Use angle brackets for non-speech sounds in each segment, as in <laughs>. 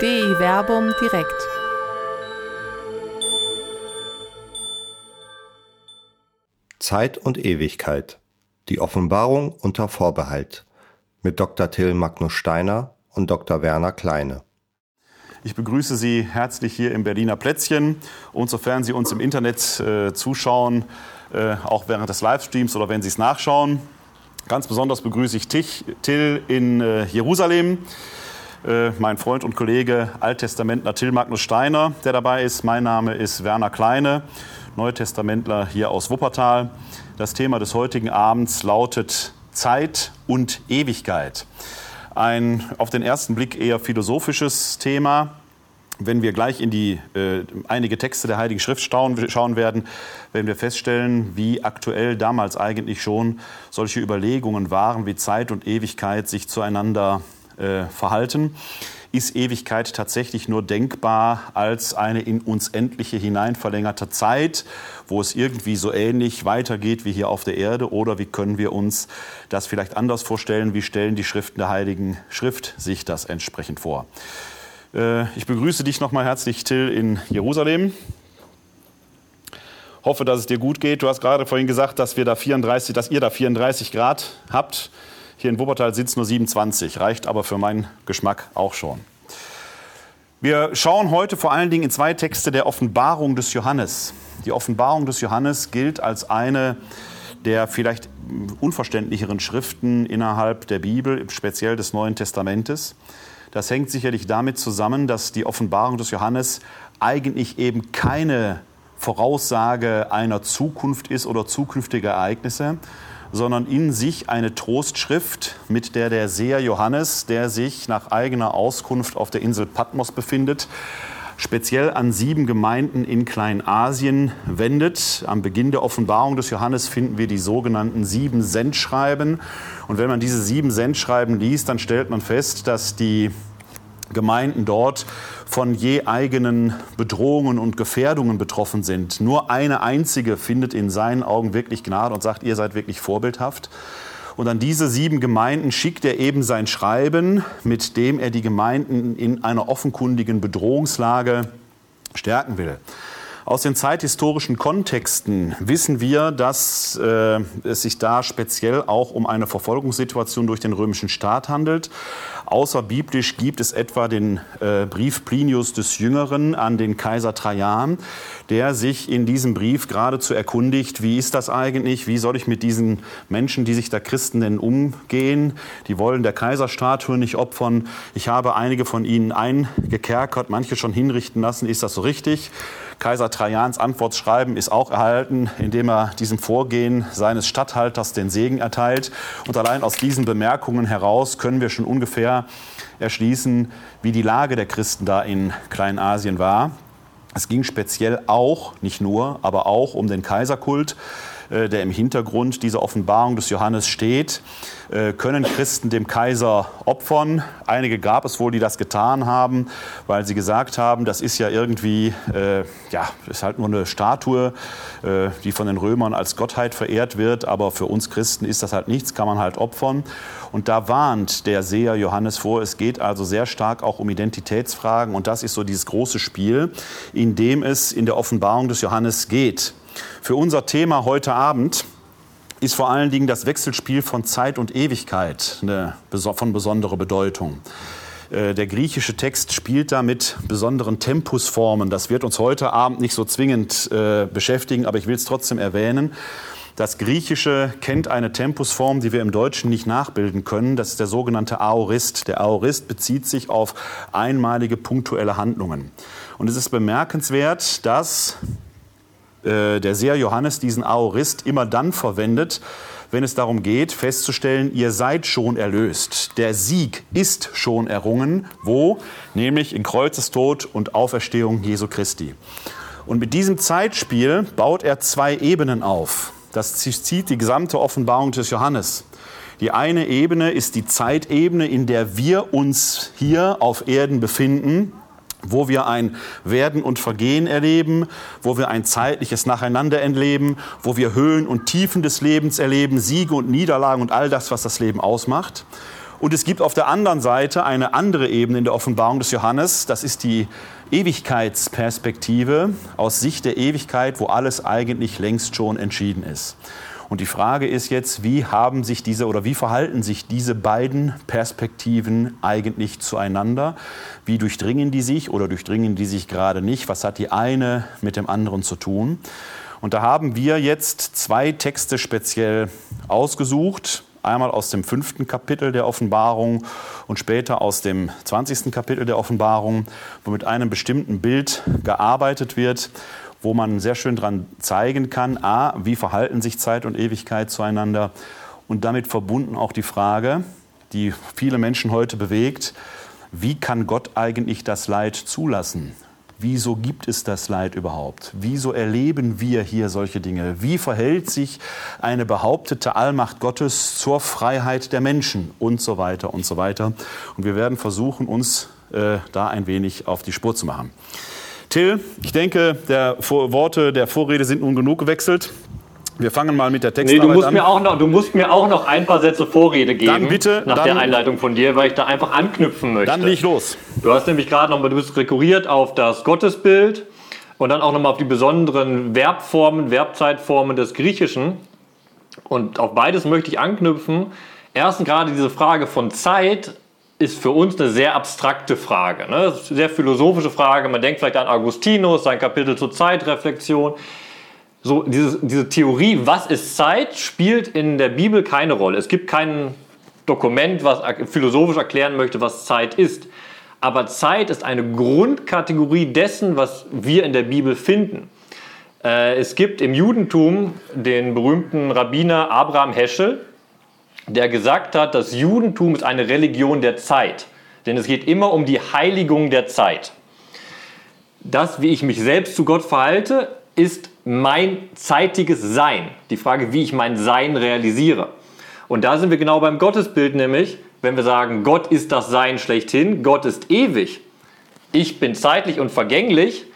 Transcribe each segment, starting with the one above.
DI Werbung direkt. Zeit und Ewigkeit. Die Offenbarung unter Vorbehalt. Mit Dr. Till Magnus Steiner und Dr. Werner Kleine. Ich begrüße Sie herzlich hier im Berliner Plätzchen. Und sofern Sie uns im Internet äh, zuschauen, äh, auch während des Livestreams oder wenn Sie es nachschauen, ganz besonders begrüße ich Tich, Till in äh, Jerusalem. Äh, mein Freund und Kollege Alttestamentler Till Magnus Steiner, der dabei ist. Mein Name ist Werner Kleine, Neutestamentler hier aus Wuppertal. Das Thema des heutigen Abends lautet Zeit und Ewigkeit. Ein auf den ersten Blick eher philosophisches Thema. Wenn wir gleich in die äh, einige Texte der Heiligen Schrift schauen, schauen werden, werden wir feststellen, wie aktuell damals eigentlich schon solche Überlegungen waren, wie Zeit und Ewigkeit sich zueinander äh, verhalten. Ist Ewigkeit tatsächlich nur denkbar als eine in uns endliche hineinverlängerte Zeit, wo es irgendwie so ähnlich weitergeht wie hier auf der Erde? Oder wie können wir uns das vielleicht anders vorstellen? Wie stellen die Schriften der Heiligen Schrift sich das entsprechend vor? Äh, ich begrüße dich nochmal herzlich, Till, in Jerusalem. Hoffe, dass es dir gut geht. Du hast gerade vorhin gesagt, dass, wir da 34, dass ihr da 34 Grad habt. Hier in Wuppertal sind es nur 27, reicht aber für meinen Geschmack auch schon. Wir schauen heute vor allen Dingen in zwei Texte der Offenbarung des Johannes. Die Offenbarung des Johannes gilt als eine der vielleicht unverständlicheren Schriften innerhalb der Bibel, speziell des Neuen Testamentes. Das hängt sicherlich damit zusammen, dass die Offenbarung des Johannes eigentlich eben keine Voraussage einer Zukunft ist oder zukünftiger Ereignisse, sondern in sich eine Trostschrift, mit der der Seher Johannes, der sich nach eigener Auskunft auf der Insel Patmos befindet, speziell an sieben Gemeinden in Kleinasien wendet. Am Beginn der Offenbarung des Johannes finden wir die sogenannten sieben Sendschreiben. Und wenn man diese sieben Sendschreiben liest, dann stellt man fest, dass die Gemeinden dort von je eigenen Bedrohungen und Gefährdungen betroffen sind. Nur eine einzige findet in seinen Augen wirklich Gnade und sagt, ihr seid wirklich vorbildhaft. Und an diese sieben Gemeinden schickt er eben sein Schreiben, mit dem er die Gemeinden in einer offenkundigen Bedrohungslage stärken will. Aus den zeithistorischen Kontexten wissen wir, dass äh, es sich da speziell auch um eine Verfolgungssituation durch den römischen Staat handelt. Außerbiblisch gibt es etwa den äh, Brief Plinius des Jüngeren an den Kaiser Trajan, der sich in diesem Brief geradezu erkundigt, wie ist das eigentlich, wie soll ich mit diesen Menschen, die sich da Christen nennen, umgehen. Die wollen der Kaiserstatue nicht opfern. Ich habe einige von ihnen eingekerkert, manche schon hinrichten lassen. Ist das so richtig? Kaiser Trajans Antwortschreiben ist auch erhalten, indem er diesem Vorgehen seines Statthalters den Segen erteilt. Und allein aus diesen Bemerkungen heraus können wir schon ungefähr erschließen, wie die Lage der Christen da in Kleinasien war. Es ging speziell auch, nicht nur, aber auch um den Kaiserkult. Äh, der im Hintergrund dieser Offenbarung des Johannes steht. Äh, können Christen dem Kaiser opfern? Einige gab es wohl, die das getan haben, weil sie gesagt haben, das ist ja irgendwie, äh, ja, ist halt nur eine Statue, äh, die von den Römern als Gottheit verehrt wird, aber für uns Christen ist das halt nichts, kann man halt opfern. Und da warnt der Seher Johannes vor, es geht also sehr stark auch um Identitätsfragen und das ist so dieses große Spiel, in dem es in der Offenbarung des Johannes geht. Für unser Thema heute Abend ist vor allen Dingen das Wechselspiel von Zeit und Ewigkeit von besonderer Bedeutung. Äh, der griechische Text spielt da mit besonderen Tempusformen. Das wird uns heute Abend nicht so zwingend äh, beschäftigen, aber ich will es trotzdem erwähnen. Das Griechische kennt eine Tempusform, die wir im Deutschen nicht nachbilden können. Das ist der sogenannte Aorist. Der Aorist bezieht sich auf einmalige punktuelle Handlungen. Und es ist bemerkenswert, dass äh, der Seher Johannes diesen Aorist immer dann verwendet, wenn es darum geht, festzustellen, ihr seid schon erlöst. Der Sieg ist schon errungen. Wo? Nämlich in Kreuzestod und Auferstehung Jesu Christi. Und mit diesem Zeitspiel baut er zwei Ebenen auf. Das zieht die gesamte Offenbarung des Johannes. Die eine Ebene ist die Zeitebene, in der wir uns hier auf Erden befinden, wo wir ein Werden und Vergehen erleben, wo wir ein zeitliches Nacheinander erleben, wo wir Höhen und Tiefen des Lebens erleben, Siege und Niederlagen und all das, was das Leben ausmacht. Und es gibt auf der anderen Seite eine andere Ebene in der Offenbarung des Johannes. Das ist die Ewigkeitsperspektive aus Sicht der Ewigkeit, wo alles eigentlich längst schon entschieden ist. Und die Frage ist jetzt, wie haben sich diese oder wie verhalten sich diese beiden Perspektiven eigentlich zueinander? Wie durchdringen die sich oder durchdringen die sich gerade nicht? Was hat die eine mit dem anderen zu tun? Und da haben wir jetzt zwei Texte speziell ausgesucht. Einmal aus dem fünften Kapitel der Offenbarung und später aus dem zwanzigsten Kapitel der Offenbarung, wo mit einem bestimmten Bild gearbeitet wird, wo man sehr schön dran zeigen kann, a, wie verhalten sich Zeit und Ewigkeit zueinander und damit verbunden auch die Frage, die viele Menschen heute bewegt, wie kann Gott eigentlich das Leid zulassen? Wieso gibt es das Leid überhaupt? Wieso erleben wir hier solche Dinge? Wie verhält sich eine behauptete Allmacht Gottes zur Freiheit der Menschen und so weiter und so weiter? Und wir werden versuchen, uns äh, da ein wenig auf die Spur zu machen. Till, ich denke, der Worte der Vorrede sind nun genug gewechselt. Wir fangen mal mit der Textarbeit nee, du musst an. Mir auch noch, du musst mir auch noch ein paar Sätze Vorrede geben. Dann bitte. Nach dann, der Einleitung von dir, weil ich da einfach anknüpfen möchte. Dann leg los. Du hast nämlich gerade nochmal, du bist rekurriert auf das Gottesbild und dann auch nochmal auf die besonderen Verbformen, Verbzeitformen des Griechischen. Und auf beides möchte ich anknüpfen. Erstens gerade diese Frage von Zeit ist für uns eine sehr abstrakte Frage, ne? sehr philosophische Frage. Man denkt vielleicht an Augustinus, sein Kapitel zur Zeitreflexion so diese, diese Theorie, was ist Zeit, spielt in der Bibel keine Rolle. Es gibt kein Dokument, was philosophisch erklären möchte, was Zeit ist. Aber Zeit ist eine Grundkategorie dessen, was wir in der Bibel finden. Äh, es gibt im Judentum den berühmten Rabbiner Abraham Heschel, der gesagt hat, das Judentum ist eine Religion der Zeit. Denn es geht immer um die Heiligung der Zeit. Das, wie ich mich selbst zu Gott verhalte, ist mein zeitiges Sein. Die Frage, wie ich mein Sein realisiere. Und da sind wir genau beim Gottesbild, nämlich, wenn wir sagen, Gott ist das Sein schlechthin, Gott ist ewig, ich bin zeitlich und vergänglich,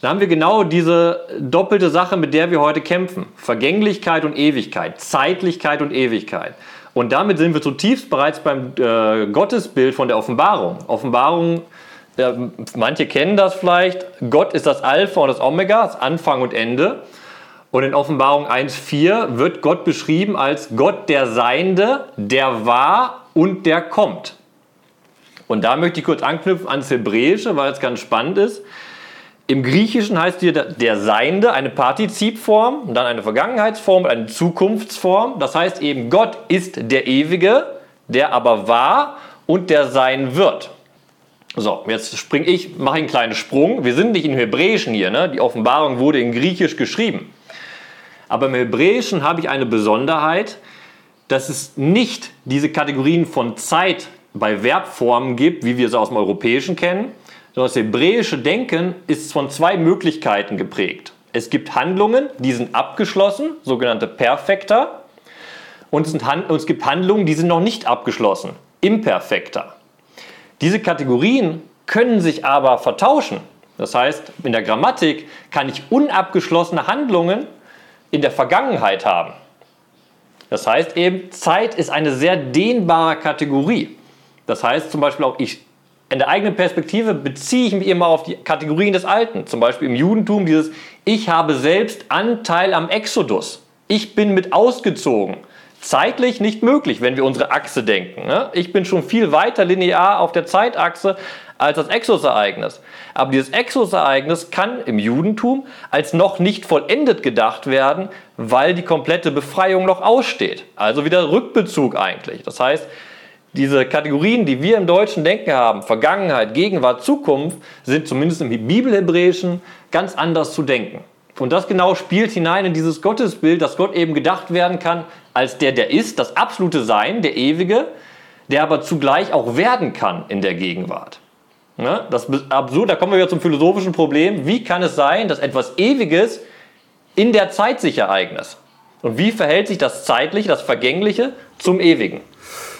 dann haben wir genau diese doppelte Sache, mit der wir heute kämpfen. Vergänglichkeit und Ewigkeit, Zeitlichkeit und Ewigkeit. Und damit sind wir zutiefst bereits beim äh, Gottesbild von der Offenbarung. Offenbarung ja, manche kennen das vielleicht. Gott ist das Alpha und das Omega, das Anfang und Ende. Und in Offenbarung 1.4 wird Gott beschrieben als Gott der Seiende, der war und der kommt. Und da möchte ich kurz anknüpfen ans Hebräische, weil es ganz spannend ist. Im Griechischen heißt hier der Seiende eine Partizipform dann eine Vergangenheitsform eine Zukunftsform. Das heißt eben, Gott ist der Ewige, der aber war und der sein wird. So, jetzt springe ich, mache einen kleinen Sprung. Wir sind nicht im Hebräischen hier, ne? die Offenbarung wurde in Griechisch geschrieben. Aber im Hebräischen habe ich eine Besonderheit, dass es nicht diese Kategorien von Zeit bei Verbformen gibt, wie wir sie aus dem Europäischen kennen, sondern das hebräische Denken ist von zwei Möglichkeiten geprägt. Es gibt Handlungen, die sind abgeschlossen, sogenannte Perfekter, und es gibt Handlungen, die sind noch nicht abgeschlossen, Imperfekter. Diese Kategorien können sich aber vertauschen. Das heißt, in der Grammatik kann ich unabgeschlossene Handlungen in der Vergangenheit haben. Das heißt eben, Zeit ist eine sehr dehnbare Kategorie. Das heißt zum Beispiel auch, ich, in der eigenen Perspektive beziehe ich mich immer auf die Kategorien des Alten. Zum Beispiel im Judentum dieses Ich habe selbst Anteil am Exodus. Ich bin mit ausgezogen zeitlich nicht möglich, wenn wir unsere Achse denken. Ne? Ich bin schon viel weiter linear auf der Zeitachse als das Exosereignis. Aber dieses Exosereignis kann im Judentum als noch nicht vollendet gedacht werden, weil die komplette Befreiung noch aussteht. Also wieder Rückbezug eigentlich. Das heißt, diese Kategorien, die wir im deutschen Denken haben, Vergangenheit, Gegenwart, Zukunft, sind zumindest im Bibelhebräischen ganz anders zu denken. Und das genau spielt hinein in dieses Gottesbild, dass Gott eben gedacht werden kann als der, der ist, das absolute Sein, der Ewige, der aber zugleich auch werden kann in der Gegenwart. Ne? Das ist absurd, da kommen wir wieder zum philosophischen Problem. Wie kann es sein, dass etwas Ewiges in der Zeit sich ereignet? Und wie verhält sich das Zeitliche, das Vergängliche zum Ewigen?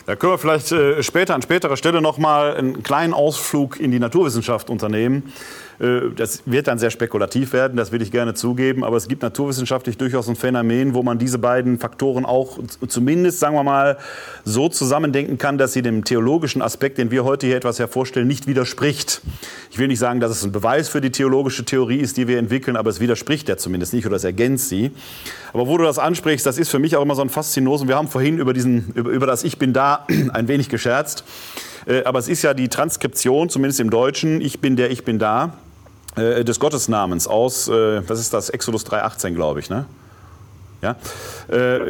Da können wir vielleicht äh, später an späterer Stelle noch mal einen kleinen Ausflug in die Naturwissenschaft unternehmen. Äh, das wird dann sehr spekulativ werden, das will ich gerne zugeben, aber es gibt naturwissenschaftlich durchaus ein Phänomen, wo man diese beiden Faktoren auch zumindest, sagen wir mal, so zusammendenken kann, dass sie dem theologischen Aspekt, den wir heute hier etwas hervorstellen, nicht widerspricht. Ich will nicht sagen, dass es ein Beweis für die theologische Theorie ist, die wir entwickeln, aber es widerspricht ja zumindest nicht oder es ergänzt sie. Aber wo du das ansprichst, das ist für mich auch immer so ein Faszinosum. Wir haben vorhin über, diesen, über, über das Ich bin da <clears throat> ein wenig gescherzt. Äh, aber es ist ja die Transkription, zumindest im Deutschen, ich bin der, ich bin da, äh, des Gottesnamens aus, äh, was ist das, Exodus 3,18, glaube ich, ne? Ja? Äh,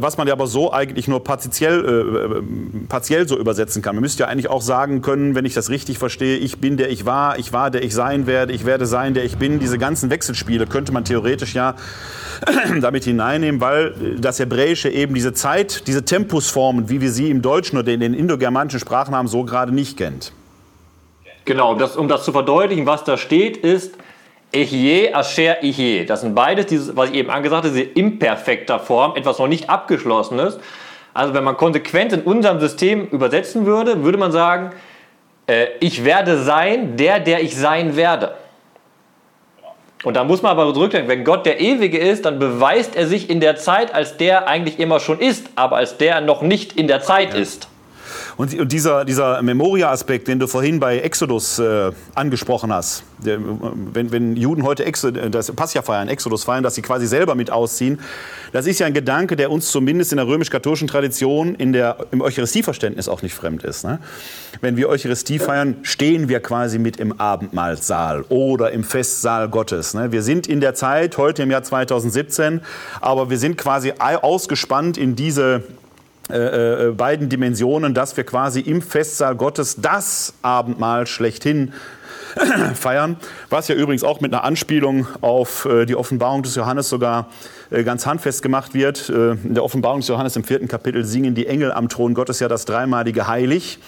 was man ja aber so eigentlich nur partiell, äh, partiell so übersetzen kann. Man müsste ja eigentlich auch sagen können, wenn ich das richtig verstehe, ich bin der ich war, ich war der ich sein werde, ich werde sein der ich bin. Diese ganzen Wechselspiele könnte man theoretisch ja <clears throat> damit hineinnehmen, weil das Hebräische eben diese Zeit, diese Tempusformen, wie wir sie im Deutschen oder in den indogermanischen Sprachen haben, so gerade nicht kennt. Genau, das, um das zu verdeutlichen, was da steht, ist Echie, Asher, Ichie. Das sind beides, dieses, was ich eben angesagt habe, diese imperfekter Form, etwas noch nicht abgeschlossenes. Also wenn man konsequent in unserem System übersetzen würde, würde man sagen, äh, ich werde sein, der, der ich sein werde. Und da muss man aber zurückdenken, wenn Gott der Ewige ist, dann beweist er sich in der Zeit als der eigentlich immer schon ist, aber als der noch nicht in der Zeit ist. Und, und dieser, dieser Memoria-Aspekt, den du vorhin bei Exodus äh, angesprochen hast, der, wenn, wenn Juden heute Exod, das Pascha feiern, Exodus feiern, dass sie quasi selber mit ausziehen, das ist ja ein Gedanke, der uns zumindest in der römisch-katholischen Tradition in der, im Eucharistieverständnis auch nicht fremd ist. Ne? Wenn wir Eucharistie feiern, stehen wir quasi mit im Abendmahlsaal oder im Festsaal Gottes. Ne? Wir sind in der Zeit, heute im Jahr 2017, aber wir sind quasi ausgespannt in diese äh, äh, beiden Dimensionen, dass wir quasi im Festsaal Gottes das Abendmahl schlechthin <clears throat> feiern, was ja übrigens auch mit einer Anspielung auf äh, die Offenbarung des Johannes sogar ganz handfest gemacht wird. In der Offenbarung des Johannes im vierten Kapitel singen die Engel am Thron Gottes ja das dreimalige Heilig.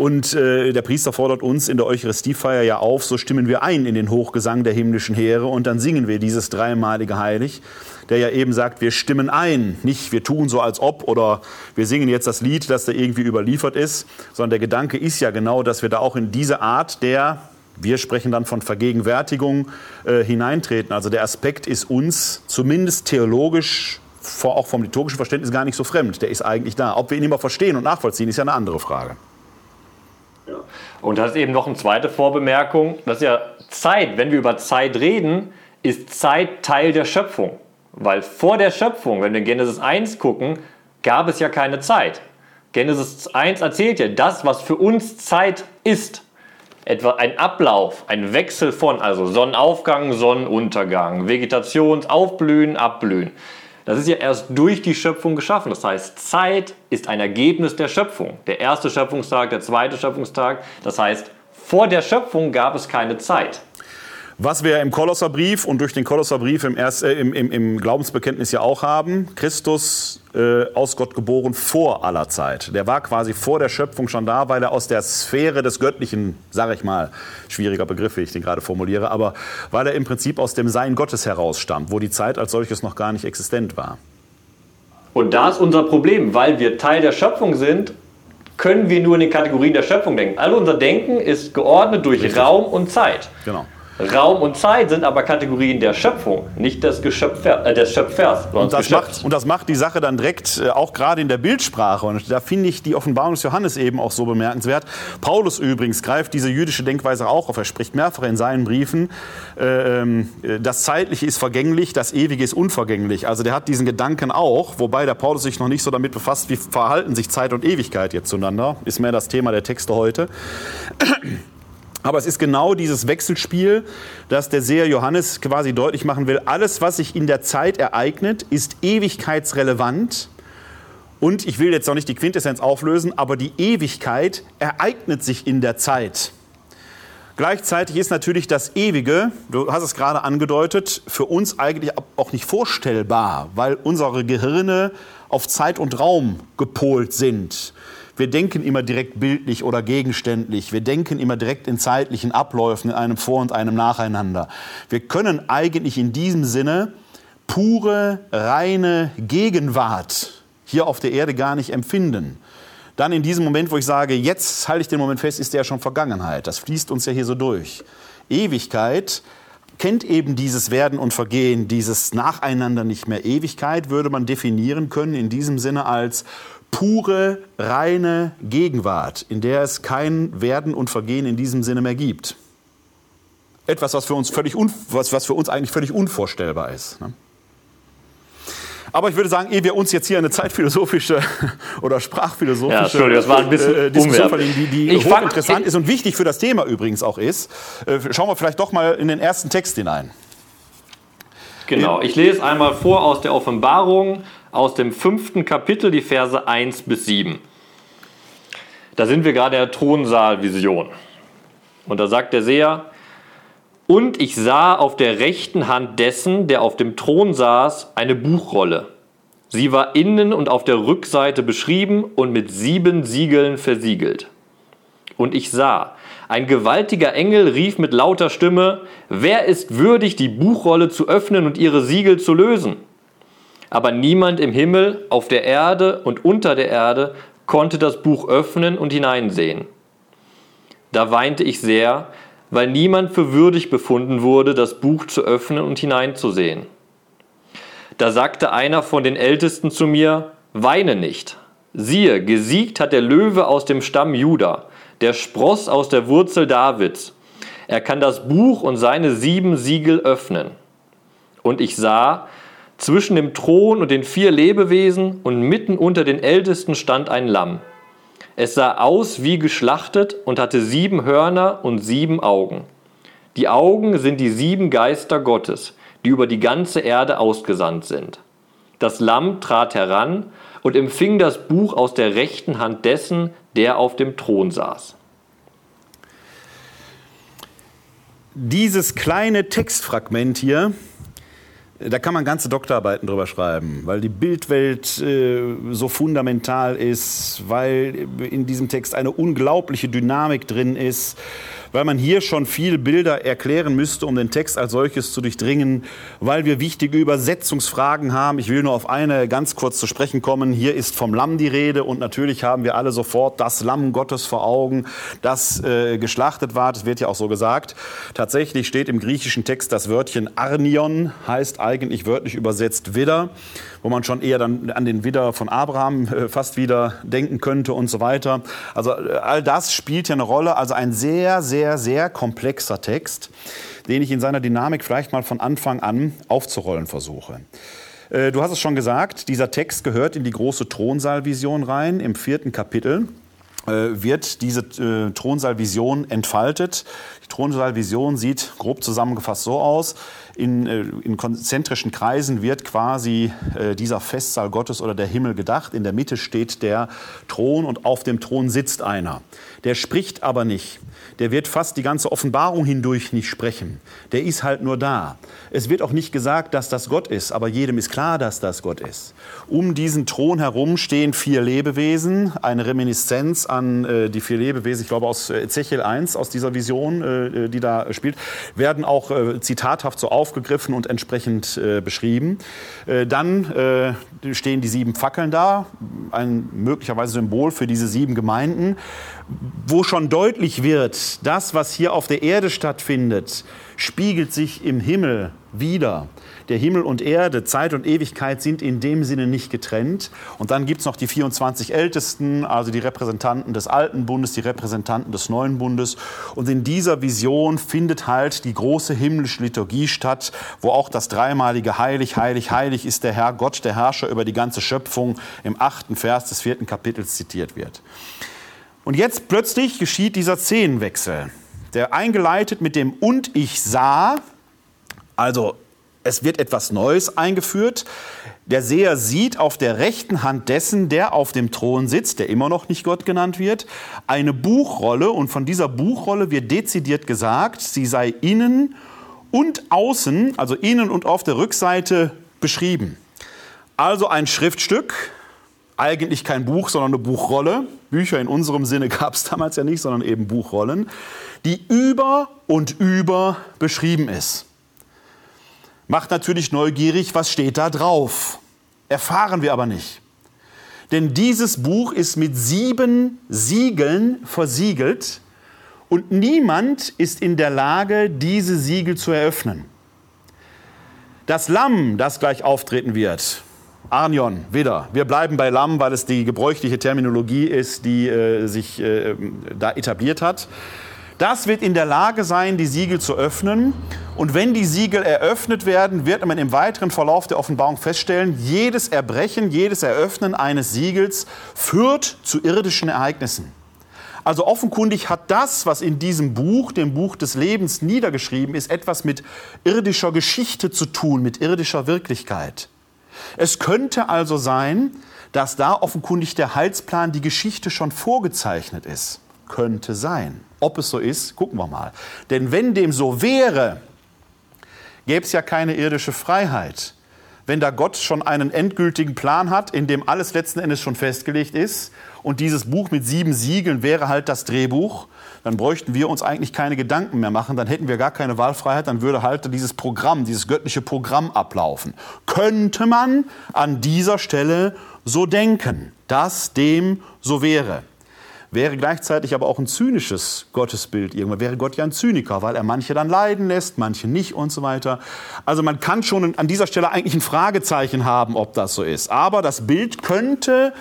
Und äh, der Priester fordert uns in der Eucharistiefeier ja auf, so stimmen wir ein in den Hochgesang der himmlischen Heere und dann singen wir dieses dreimalige Heilig der ja eben sagt, wir stimmen ein, nicht wir tun so als ob oder wir singen jetzt das Lied, das da irgendwie überliefert ist, sondern der Gedanke ist ja genau, dass wir da auch in diese Art der wir sprechen dann von Vergegenwärtigung äh, hineintreten. Also der Aspekt ist uns zumindest theologisch, auch vom liturgischen Verständnis gar nicht so fremd. Der ist eigentlich da. Ob wir ihn immer verstehen und nachvollziehen, ist ja eine andere Frage. Ja. Und das ist eben noch eine zweite Vorbemerkung. Das ist ja Zeit. Wenn wir über Zeit reden, ist Zeit Teil der Schöpfung. Weil vor der Schöpfung, wenn wir in Genesis 1 gucken, gab es ja keine Zeit. Genesis 1 erzählt ja, das, was für uns Zeit ist, etwa ein Ablauf, ein Wechsel von, also Sonnenaufgang, Sonnenuntergang, Vegetationsaufblühen, Abblühen. Das ist ja erst durch die Schöpfung geschaffen. Das heißt, Zeit ist ein Ergebnis der Schöpfung. Der erste Schöpfungstag, der zweite Schöpfungstag. Das heißt, vor der Schöpfung gab es keine Zeit. Was wir im Kolosserbrief und durch den Kolosserbrief im, Erst, äh, im, im, im, Glaubensbekenntnis ja auch haben, Christus äh, aus Gott geboren vor aller Zeit. Der war quasi vor der Schöpfung schon da, weil er aus der Sphäre des Göttlichen, sage ich mal, schwieriger Begriff, wie ich den gerade formuliere, aber weil er im Prinzip aus dem Sein Gottes herausstammt, wo die Zeit als solches noch gar nicht existent war. Und da ist unser Problem, weil wir Teil der Schöpfung sind, können wir nur in den Kategorien der Schöpfung denken. Also unser Denken ist geordnet durch Richtig. Raum und Zeit. Genau. Raum und Zeit sind aber Kategorien der Schöpfung, nicht des, Geschöpfer, äh, des Schöpfers. Und das, macht, und das macht die Sache dann direkt äh, auch gerade in der Bildsprache. Und da finde ich die Offenbarung des Johannes eben auch so bemerkenswert. Paulus übrigens greift diese jüdische Denkweise auch auf. Er spricht mehrfach in seinen Briefen, äh, ähm, das Zeitliche ist vergänglich, das Ewige ist unvergänglich. Also der hat diesen Gedanken auch, wobei der Paulus sich noch nicht so damit befasst, wie verhalten sich Zeit und Ewigkeit jetzt zueinander. Ist mehr das Thema der Texte heute. Aber es ist genau dieses Wechselspiel, das der Seher Johannes quasi deutlich machen will. Alles, was sich in der Zeit ereignet, ist ewigkeitsrelevant. Und ich will jetzt noch nicht die Quintessenz auflösen, aber die Ewigkeit ereignet sich in der Zeit. Gleichzeitig ist natürlich das Ewige, du hast es gerade angedeutet, für uns eigentlich auch nicht vorstellbar, weil unsere Gehirne auf Zeit und Raum gepolt sind. Wir denken immer direkt bildlich oder gegenständlich. Wir denken immer direkt in zeitlichen Abläufen, in einem Vor- und einem Nacheinander. Wir können eigentlich in diesem Sinne pure, reine Gegenwart hier auf der Erde gar nicht empfinden. dann in diesem Moment, wo ich sage, jetzt halte ich den Moment fest, ist der schon Vergangenheit. Das fließt uns ja hier so durch. Ewigkeit kennt eben dieses Werden und Vergehen, dieses Nacheinander nicht mehr. Ewigkeit würde man definieren können in diesem Sinne als pure, reine Gegenwart, in der es kein Werden und Vergehen in diesem Sinne mehr gibt. Etwas, was für uns, völlig was, was für uns eigentlich völlig unvorstellbar ist. Ne? Aber ich würde sagen, ehe wir uns jetzt hier eine zeitphilosophische <laughs> oder sprachphilosophische ja, das war ein bisschen äh, Diskussion verlegen, die, die ich hochinteressant ist und wichtig für das Thema übrigens auch ist, äh, schauen wir vielleicht doch mal in den ersten Text hinein. Genau, ich lese einmal vor aus der Offenbarung, aus dem fünften Kapitel, die Verse 1 bis 7. Da sind wir gerade in der Thronsaalvision. Und da sagt der Seher, und ich sah auf der rechten Hand dessen, der auf dem Thron saß, eine Buchrolle. Sie war innen und auf der Rückseite beschrieben und mit sieben Siegeln versiegelt. Und ich sah, ein gewaltiger Engel rief mit lauter Stimme, Wer ist würdig, die Buchrolle zu öffnen und ihre Siegel zu lösen? Aber niemand im Himmel, auf der Erde und unter der Erde konnte das Buch öffnen und hineinsehen. Da weinte ich sehr, weil niemand für würdig befunden wurde, das Buch zu öffnen und hineinzusehen. Da sagte einer von den Ältesten zu mir, Weine nicht. Siehe, gesiegt hat der Löwe aus dem Stamm Juda, der Spross aus der Wurzel Davids. Er kann das Buch und seine sieben Siegel öffnen. Und ich sah, zwischen dem Thron und den vier Lebewesen und mitten unter den Ältesten stand ein Lamm es sah aus wie geschlachtet und hatte sieben Hörner und sieben Augen. Die Augen sind die sieben Geister Gottes, die über die ganze Erde ausgesandt sind. Das Lamm trat heran und empfing das Buch aus der rechten Hand dessen, der auf dem Thron saß. Dieses kleine Textfragment hier da kann man ganze Doktorarbeiten drüber schreiben, weil die Bildwelt äh, so fundamental ist, weil in diesem Text eine unglaubliche Dynamik drin ist, weil man hier schon viel Bilder erklären müsste, um den Text als solches zu durchdringen, weil wir wichtige Übersetzungsfragen haben. Ich will nur auf eine ganz kurz zu sprechen kommen. Hier ist vom Lamm die Rede und natürlich haben wir alle sofort das Lamm Gottes vor Augen, das äh, geschlachtet war. Das wird ja auch so gesagt. Tatsächlich steht im griechischen Text das Wörtchen Arnion, heißt eigentlich wörtlich übersetzt Widder wo man schon eher dann an den Widder von Abraham äh, fast wieder denken könnte und so weiter. Also äh, all das spielt ja eine Rolle. Also ein sehr, sehr, sehr komplexer Text, den ich in seiner Dynamik vielleicht mal von Anfang an aufzurollen versuche. Äh, du hast es schon gesagt, dieser Text gehört in die große Thronsaalvision rein, im vierten Kapitel wird diese äh, Thronsaalvision entfaltet. Die Thronsaalvision sieht grob zusammengefasst so aus in, äh, in konzentrischen Kreisen wird quasi äh, dieser Festsaal Gottes oder der Himmel gedacht. In der Mitte steht der Thron und auf dem Thron sitzt einer. Der spricht aber nicht. Der wird fast die ganze Offenbarung hindurch nicht sprechen. Der ist halt nur da. Es wird auch nicht gesagt, dass das Gott ist, aber jedem ist klar, dass das Gott ist. Um diesen Thron herum stehen vier Lebewesen, eine Reminiszenz an äh, die vier Lebewesen, ich glaube aus Ezechiel 1, aus dieser Vision, äh, die da spielt, werden auch äh, zitathaft so aufgegriffen und entsprechend äh, beschrieben. Äh, dann äh, stehen die sieben Fackeln da, ein möglicherweise Symbol für diese sieben Gemeinden wo schon deutlich wird, das, was hier auf der Erde stattfindet, spiegelt sich im Himmel wieder. Der Himmel und Erde, Zeit und Ewigkeit sind in dem Sinne nicht getrennt. Und dann gibt es noch die 24 Ältesten, also die Repräsentanten des Alten Bundes, die Repräsentanten des Neuen Bundes. Und in dieser Vision findet halt die große himmlische Liturgie statt, wo auch das dreimalige Heilig, Heilig, Heilig ist der Herr Gott, der Herrscher über die ganze Schöpfung im achten Vers des vierten Kapitels zitiert wird. Und jetzt plötzlich geschieht dieser Szenenwechsel, der eingeleitet mit dem Und ich sah, also es wird etwas Neues eingeführt. Der Seher sieht auf der rechten Hand dessen, der auf dem Thron sitzt, der immer noch nicht Gott genannt wird, eine Buchrolle. Und von dieser Buchrolle wird dezidiert gesagt, sie sei innen und außen, also innen und auf der Rückseite beschrieben. Also ein Schriftstück, eigentlich kein Buch, sondern eine Buchrolle. Bücher in unserem Sinne <laughs> gab es damals ja nicht, sondern eben Buchrollen, die über und über beschrieben ist. Macht natürlich neugierig, was steht da drauf. Erfahren wir aber nicht. Denn dieses Buch ist mit sieben Siegeln versiegelt und niemand ist in der Lage, diese Siegel zu eröffnen. Das Lamm, das gleich auftreten wird, Arnion, Widder. Wir bleiben bei Lamm, weil es die gebräuchliche Terminologie ist, die äh, sich äh, da etabliert hat. Das wird in der Lage sein, die Siegel zu öffnen. Und wenn die Siegel eröffnet werden, wird man im weiteren Verlauf der Offenbarung feststellen, jedes Erbrechen, jedes Eröffnen eines Siegels führt zu irdischen Ereignissen. Also offenkundig hat das, was in diesem Buch, dem Buch des Lebens niedergeschrieben ist, etwas mit irdischer Geschichte zu tun, mit irdischer Wirklichkeit. Es könnte also sein, dass da offenkundig der Heilsplan, die Geschichte schon vorgezeichnet ist. Könnte sein. Ob es so ist, gucken wir mal. Denn wenn dem so wäre, gäbe es ja keine irdische Freiheit. Wenn da Gott schon einen endgültigen Plan hat, in dem alles letzten Endes schon festgelegt ist und dieses Buch mit sieben Siegeln wäre halt das Drehbuch, dann bräuchten wir uns eigentlich keine Gedanken mehr machen, dann hätten wir gar keine Wahlfreiheit, dann würde halt dieses Programm, dieses göttliche Programm ablaufen. Könnte man an dieser Stelle so denken, dass dem so wäre wäre gleichzeitig aber auch ein zynisches Gottesbild. Irgendwann wäre Gott ja ein Zyniker, weil er manche dann leiden lässt, manche nicht und so weiter. Also man kann schon an dieser Stelle eigentlich ein Fragezeichen haben, ob das so ist. Aber das Bild könnte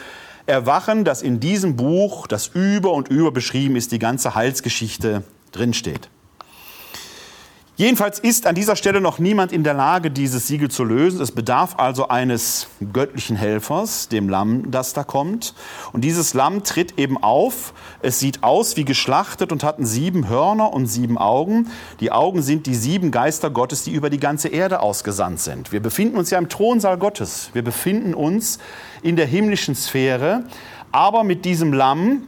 erwachen, dass in diesem Buch, das über und über beschrieben ist, die ganze Heilsgeschichte drinsteht. Jedenfalls ist an dieser Stelle noch niemand in der Lage, dieses Siegel zu lösen. Es bedarf also eines göttlichen Helfers, dem Lamm, das da kommt. Und dieses Lamm tritt eben auf. Es sieht aus wie geschlachtet und hat sieben Hörner und sieben Augen. Die Augen sind die sieben Geister Gottes, die über die ganze Erde ausgesandt sind. Wir befinden uns ja im Thronsaal Gottes. Wir befinden uns in der himmlischen Sphäre. Aber mit diesem Lamm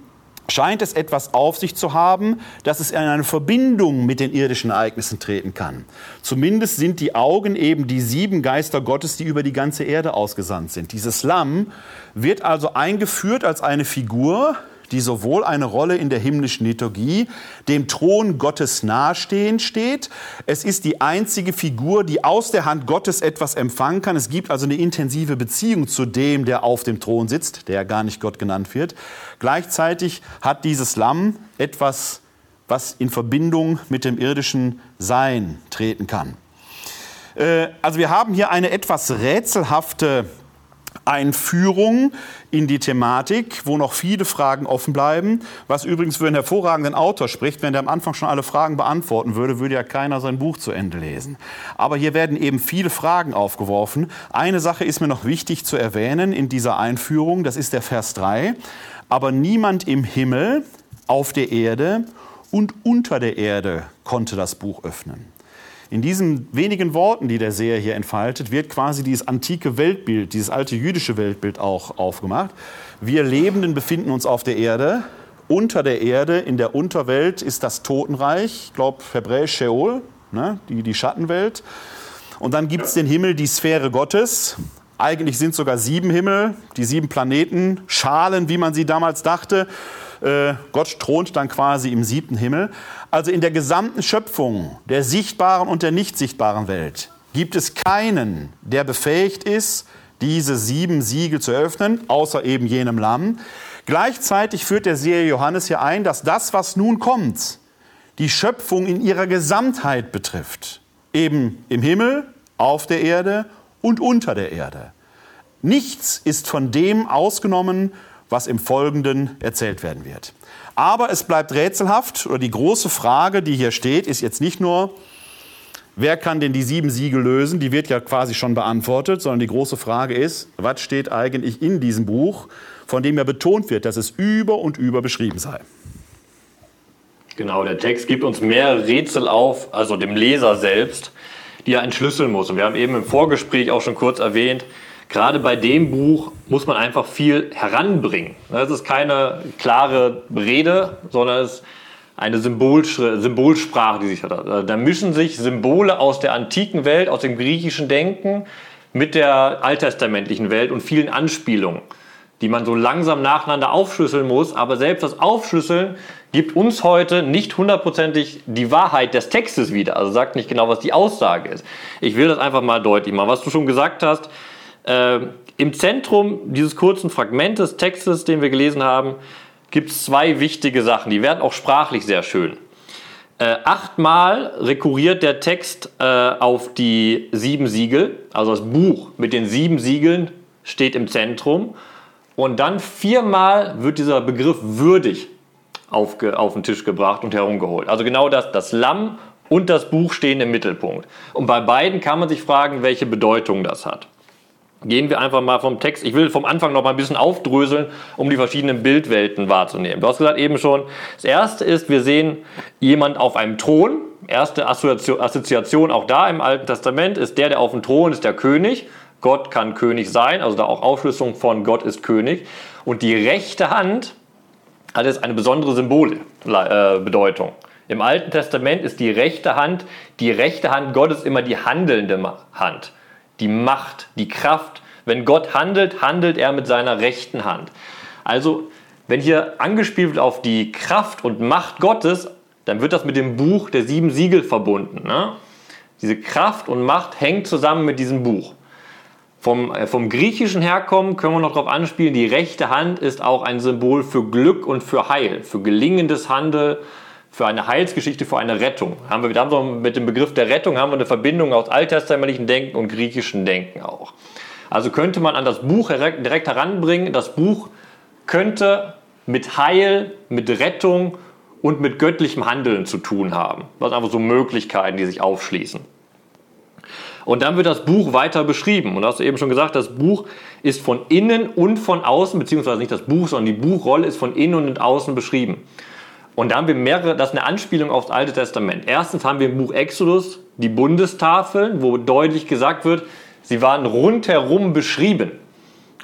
scheint es etwas auf sich zu haben, dass es in eine Verbindung mit den irdischen Ereignissen treten kann. Zumindest sind die Augen eben die sieben Geister Gottes, die über die ganze Erde ausgesandt sind. Dieses Lamm wird also eingeführt als eine Figur, die sowohl eine Rolle in der himmlischen Liturgie, dem Thron Gottes nahestehend steht. Es ist die einzige Figur, die aus der Hand Gottes etwas empfangen kann. Es gibt also eine intensive Beziehung zu dem, der auf dem Thron sitzt, der gar nicht Gott genannt wird. Gleichzeitig hat dieses Lamm etwas, was in Verbindung mit dem irdischen Sein treten kann. Äh, also wir haben hier eine etwas rätselhafte Einführung in die Thematik, wo noch viele Fragen offen bleiben, was übrigens für einen hervorragenden Autor spricht. Wenn der am Anfang schon alle Fragen beantworten würde, würde ja keiner sein Buch zu Ende lesen. Aber hier werden eben viele Fragen aufgeworfen. Eine Sache ist mir noch wichtig zu erwähnen in dieser Einführung, das ist der Vers 3. Aber niemand im Himmel, auf der Erde und unter der Erde konnte das Buch öffnen. In diesen wenigen Worten, die der Seher hier entfaltet, wird quasi dieses antike Weltbild, dieses alte jüdische Weltbild auch aufgemacht. Wir Lebenden befinden uns auf der Erde. Unter der Erde, in der Unterwelt, ist das Totenreich, ich glaube hebräisch Sheol, ne, die, die Schattenwelt. Und dann gibt es den Himmel, die Sphäre Gottes. Eigentlich sind sogar sieben Himmel, die sieben Planeten, Schalen, wie man sie damals dachte. Äh, Gott thront dann quasi im siebten Himmel. Also in der gesamten Schöpfung, der sichtbaren und der nicht sichtbaren Welt, gibt es keinen, der befähigt ist, diese sieben Siegel zu öffnen, außer eben jenem Lamm. Gleichzeitig führt der Seher Johannes hier ein, dass das, was nun kommt, die Schöpfung in ihrer Gesamtheit betrifft. Eben im Himmel, auf der Erde und unter der Erde. Nichts ist von dem ausgenommen, was im Folgenden erzählt werden wird. Aber es bleibt rätselhaft, oder die große Frage, die hier steht, ist jetzt nicht nur, wer kann denn die sieben Siegel lösen, die wird ja quasi schon beantwortet, sondern die große Frage ist, was steht eigentlich in diesem Buch, von dem ja betont wird, dass es über und über beschrieben sei. Genau, der Text gibt uns mehr Rätsel auf, also dem Leser selbst, die er entschlüsseln muss. Und wir haben eben im Vorgespräch auch schon kurz erwähnt, gerade bei dem Buch muss man einfach viel heranbringen. Es ist keine klare Rede, sondern es ist eine Symbolsprache, die sich hat. Da mischen sich Symbole aus der antiken Welt, aus dem griechischen Denken mit der alttestamentlichen Welt und vielen Anspielungen, die man so langsam nacheinander aufschlüsseln muss. Aber selbst das Aufschlüsseln gibt uns heute nicht hundertprozentig die Wahrheit des Textes wieder. Also sagt nicht genau, was die Aussage ist. Ich will das einfach mal deutlich machen. Was du schon gesagt hast, Äh, Im Zentrum dieses kurzen Fragmentes, Textes, den wir gelesen haben, gibt es zwei wichtige Sachen. Die werden auch sprachlich sehr schön. Äh, achtmal rekurriert der Text äh, auf die sieben Siegel, also das Buch mit den sieben Siegeln steht im Zentrum. Und dann viermal wird dieser Begriff würdig auf, auf den Tisch gebracht und herumgeholt. Also genau das, das Lamm und das Buch stehen im Mittelpunkt. Und bei beiden kann man sich fragen, welche Bedeutung das hat. Gehen wir einfach mal vom Text. Ich will vom Anfang noch mal ein bisschen aufdröseln, um die verschiedenen Bildwelten wahrzunehmen. Du hast gesagt eben schon, das erste ist, wir sehen jemand auf einem Thron. Erste Assoziation auch da im Alten Testament ist der, der auf dem Thron ist, der König. Gott kann König sein, also da auch Aufschlüsselung von Gott ist König. Und die rechte Hand hat jetzt eine besondere Symbolbedeutung. Äh, im Alten Testament ist die rechte Hand, die rechte Hand Gottes immer die handelnde Hand, die Macht, die Kraft. Wenn Gott handelt, handelt er mit seiner rechten Hand. Also, wenn hier angespielt wird auf die Kraft und Macht Gottes, dann wird das mit dem Buch der sieben Siegel verbunden. Ne? Diese Kraft und Macht hängt zusammen mit diesem Buch. Vom, äh, vom Griechischen herkommen können wir noch darauf anspielen, die rechte Hand ist auch ein Symbol für Glück und für Heil, für gelingendes Handeln, für eine Heilsgeschichte, für eine Rettung. Haben wir, haben wir mit dem Begriff der Rettung haben wir eine Verbindung aus alttestamentlichen Denken und griechischen Denken auch. Also könnte man an das Buch direkt heranbringen, das Buch könnte mit Heil, mit Rettung und mit göttlichem Handeln zu tun haben. Das sind einfach so Möglichkeiten, die sich aufschließen. Und dann wird das Buch weiter beschrieben. Und du hast eben schon gesagt, das Buch ist von innen und von außen, beziehungsweise nicht das Buch, sondern die Buchrolle ist von innen und außen beschrieben. Und da haben wir mehrere, das ist eine Anspielung aufs Alte Testament. Erstens haben wir im Buch Exodus die Bundestafeln, wo deutlich gesagt wird, sie waren rundherum beschrieben.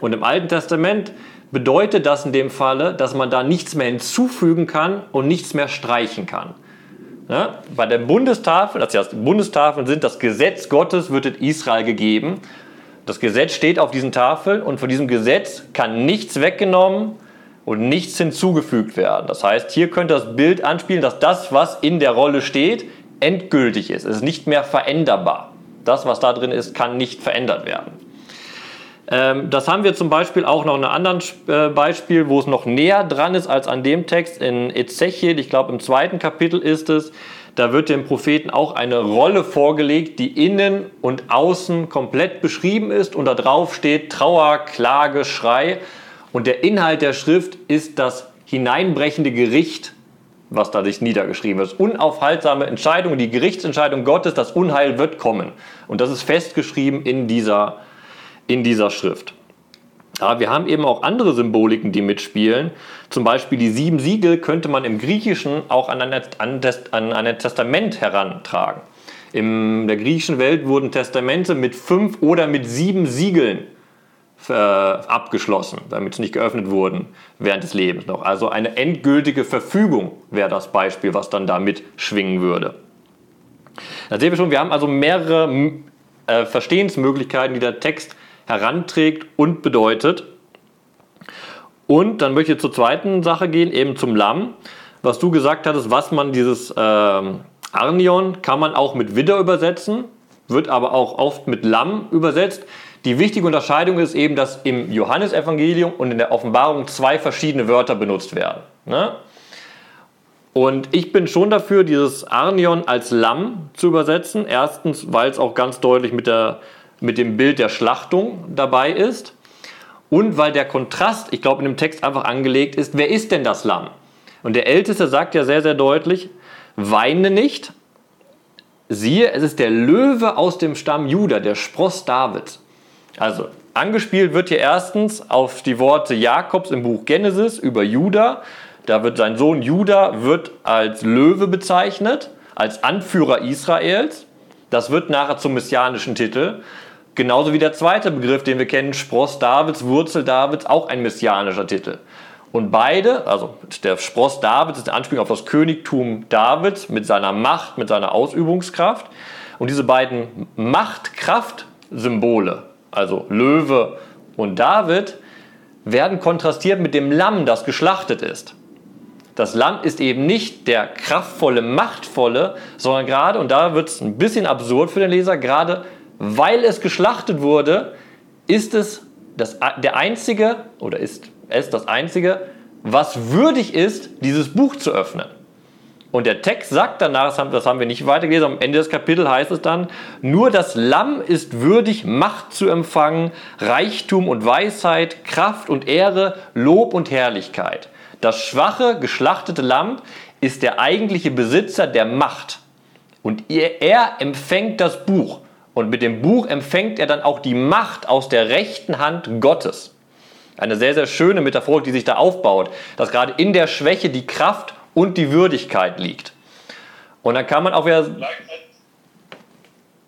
Und im Alten Testament bedeutet das in dem Falle, dass man da nichts mehr hinzufügen kann und nichts mehr streichen kann. Ja, bei der Bundestafel, das heißt, Bundestafeln sind das Gesetz Gottes, wird Israel gegeben. Das Gesetz steht auf diesen Tafeln und von diesem Gesetz kann nichts weggenommen und nichts hinzugefügt werden. Das heißt, hier könnte das Bild anspielen, dass das, was in der Rolle steht, endgültig ist. Es ist nicht mehr veränderbar. Das, was da drin ist, kann nicht verändert werden. Ähm, das haben wir zum Beispiel auch noch in einem anderen äh, Beispiel, wo es noch näher dran ist als an dem Text in Ezechiel. Ich glaube, im zweiten Kapitel ist es. Da wird dem Propheten auch eine Rolle vorgelegt, die innen und außen komplett beschrieben ist und da drauf steht Trauer, Klage, Schrei. Und der Inhalt der Schrift ist das hineinbrechende Gericht, was da sich niedergeschrieben ist. Unaufhaltsame Entscheidung, die Gerichtsentscheidung Gottes, das Unheil wird kommen. Und das ist festgeschrieben in dieser, in dieser Schrift. Aber wir haben eben auch andere Symboliken, die mitspielen. Zum Beispiel die sieben Siegel könnte man im Griechischen auch an ein, an ein Testament herantragen. In der griechischen Welt wurden Testamente mit fünf oder mit sieben Siegeln abgeschlossen, damit sie nicht geöffnet wurden während des Lebens noch. Also eine endgültige Verfügung wäre das Beispiel, was dann da mitschwingen würde. Da sehen wir schon, wir haben also mehrere äh, Verstehensmöglichkeiten, die der Text heranträgt und bedeutet. Und dann möchte ich zur zweiten Sache gehen, eben zum Lamm. Was du gesagt hattest, was man dieses äh, Arnion kann man auch mit Widder übersetzen, wird aber auch oft mit Lamm übersetzt. Die wichtige Unterscheidung ist eben, dass im Johannesevangelium und in der Offenbarung zwei verschiedene Wörter benutzt werden. Ne? Und ich bin schon dafür, dieses Arnion als Lamm zu übersetzen. Erstens, weil es auch ganz deutlich mit, der, mit dem Bild der Schlachtung dabei ist. Und weil der Kontrast, ich glaube, in dem Text einfach angelegt ist, wer ist denn das Lamm? Und der Älteste sagt ja sehr, sehr deutlich, weine nicht. Siehe, es ist der Löwe aus dem Stamm Juda, der Spross Davids. Also, angespielt wird hier erstens auf die Worte Jakobs im Buch Genesis über Juda. Da wird sein Sohn Juda wird als Löwe bezeichnet, als Anführer Israels. Das wird nachher zum messianischen Titel. Genauso wie der zweite Begriff, den wir kennen, Spross Davids, Wurzel Davids, auch ein messianischer Titel. Und beide, also der Spross Davids ist der Anspielung auf das Königtum Davids mit seiner Macht, mit seiner Ausübungskraft. Und diese beiden Macht-Kraft-Symbole, also Löwe und David, werden kontrastiert mit dem Lamm, das geschlachtet ist. Das Lamm ist eben nicht der kraftvolle, machtvolle, sondern gerade, und da wird es ein bisschen absurd für den Leser, gerade weil es geschlachtet wurde, ist es das, der einzige, oder ist es das einzige, was würdig ist, dieses Buch zu öffnen. Und der Text sagt danach, das haben wir nicht weitergelesen, am Ende des Kapitels heißt es dann, nur das Lamm ist würdig, Macht zu empfangen, Reichtum und Weisheit, Kraft und Ehre, Lob und Herrlichkeit. Das schwache, geschlachtete Lamm ist der eigentliche Besitzer der Macht. Und er empfängt das Buch. Und mit dem Buch empfängt er dann auch die Macht aus der rechten Hand Gottes. Eine sehr, sehr schöne Metaphorik, die sich da aufbaut, dass gerade in der Schwäche die Kraft und die Würdigkeit liegt. Und dann kann man auch wieder. Ja,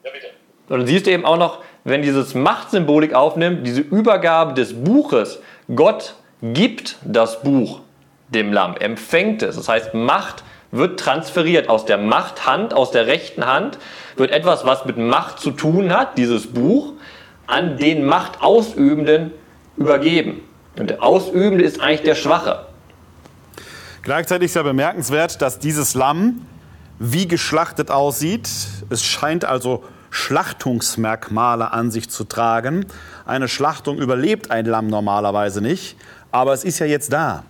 bitte. Und dann siehst du eben auch noch, wenn dieses Machtsymbolik aufnimmt, diese Übergabe des Buches, Gott gibt das Buch dem Lamm, empfängt es. Das heißt, Macht wird transferiert aus der Machthand, aus der rechten Hand, wird etwas, was mit Macht zu tun hat, dieses Buch, an den Machtausübenden übergeben. Und der Ausübende ist eigentlich der Schwache. Gleichzeitig ist ja bemerkenswert, dass dieses Lamm wie geschlachtet aussieht. Es scheint also Schlachtungsmerkmale an sich zu tragen. Eine Schlachtung überlebt ein Lamm normalerweise nicht, aber es ist ja jetzt da.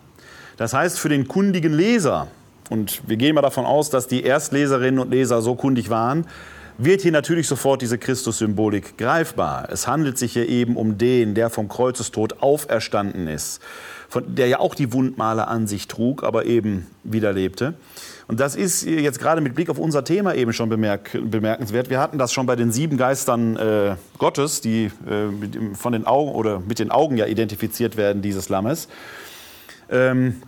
Das heißt, für den kundigen Leser, und wir gehen mal davon aus, dass die Erstleserinnen und Leser so kundig waren, wird hier natürlich sofort diese Christus-Symbolik greifbar. Es handelt sich hier eben um den, der vom Kreuzestod auferstanden ist, von, der ja auch die Wundmale an sich trug, aber eben wieder lebte. Und das ist jetzt gerade mit Blick auf unser Thema eben schon bemerk bemerkenswert. Wir hatten das schon bei den sieben Geistern äh, Gottes, die äh, mit, von den Augen oder mit den Augen ja identifiziert werden dieses Lammes. Ähm,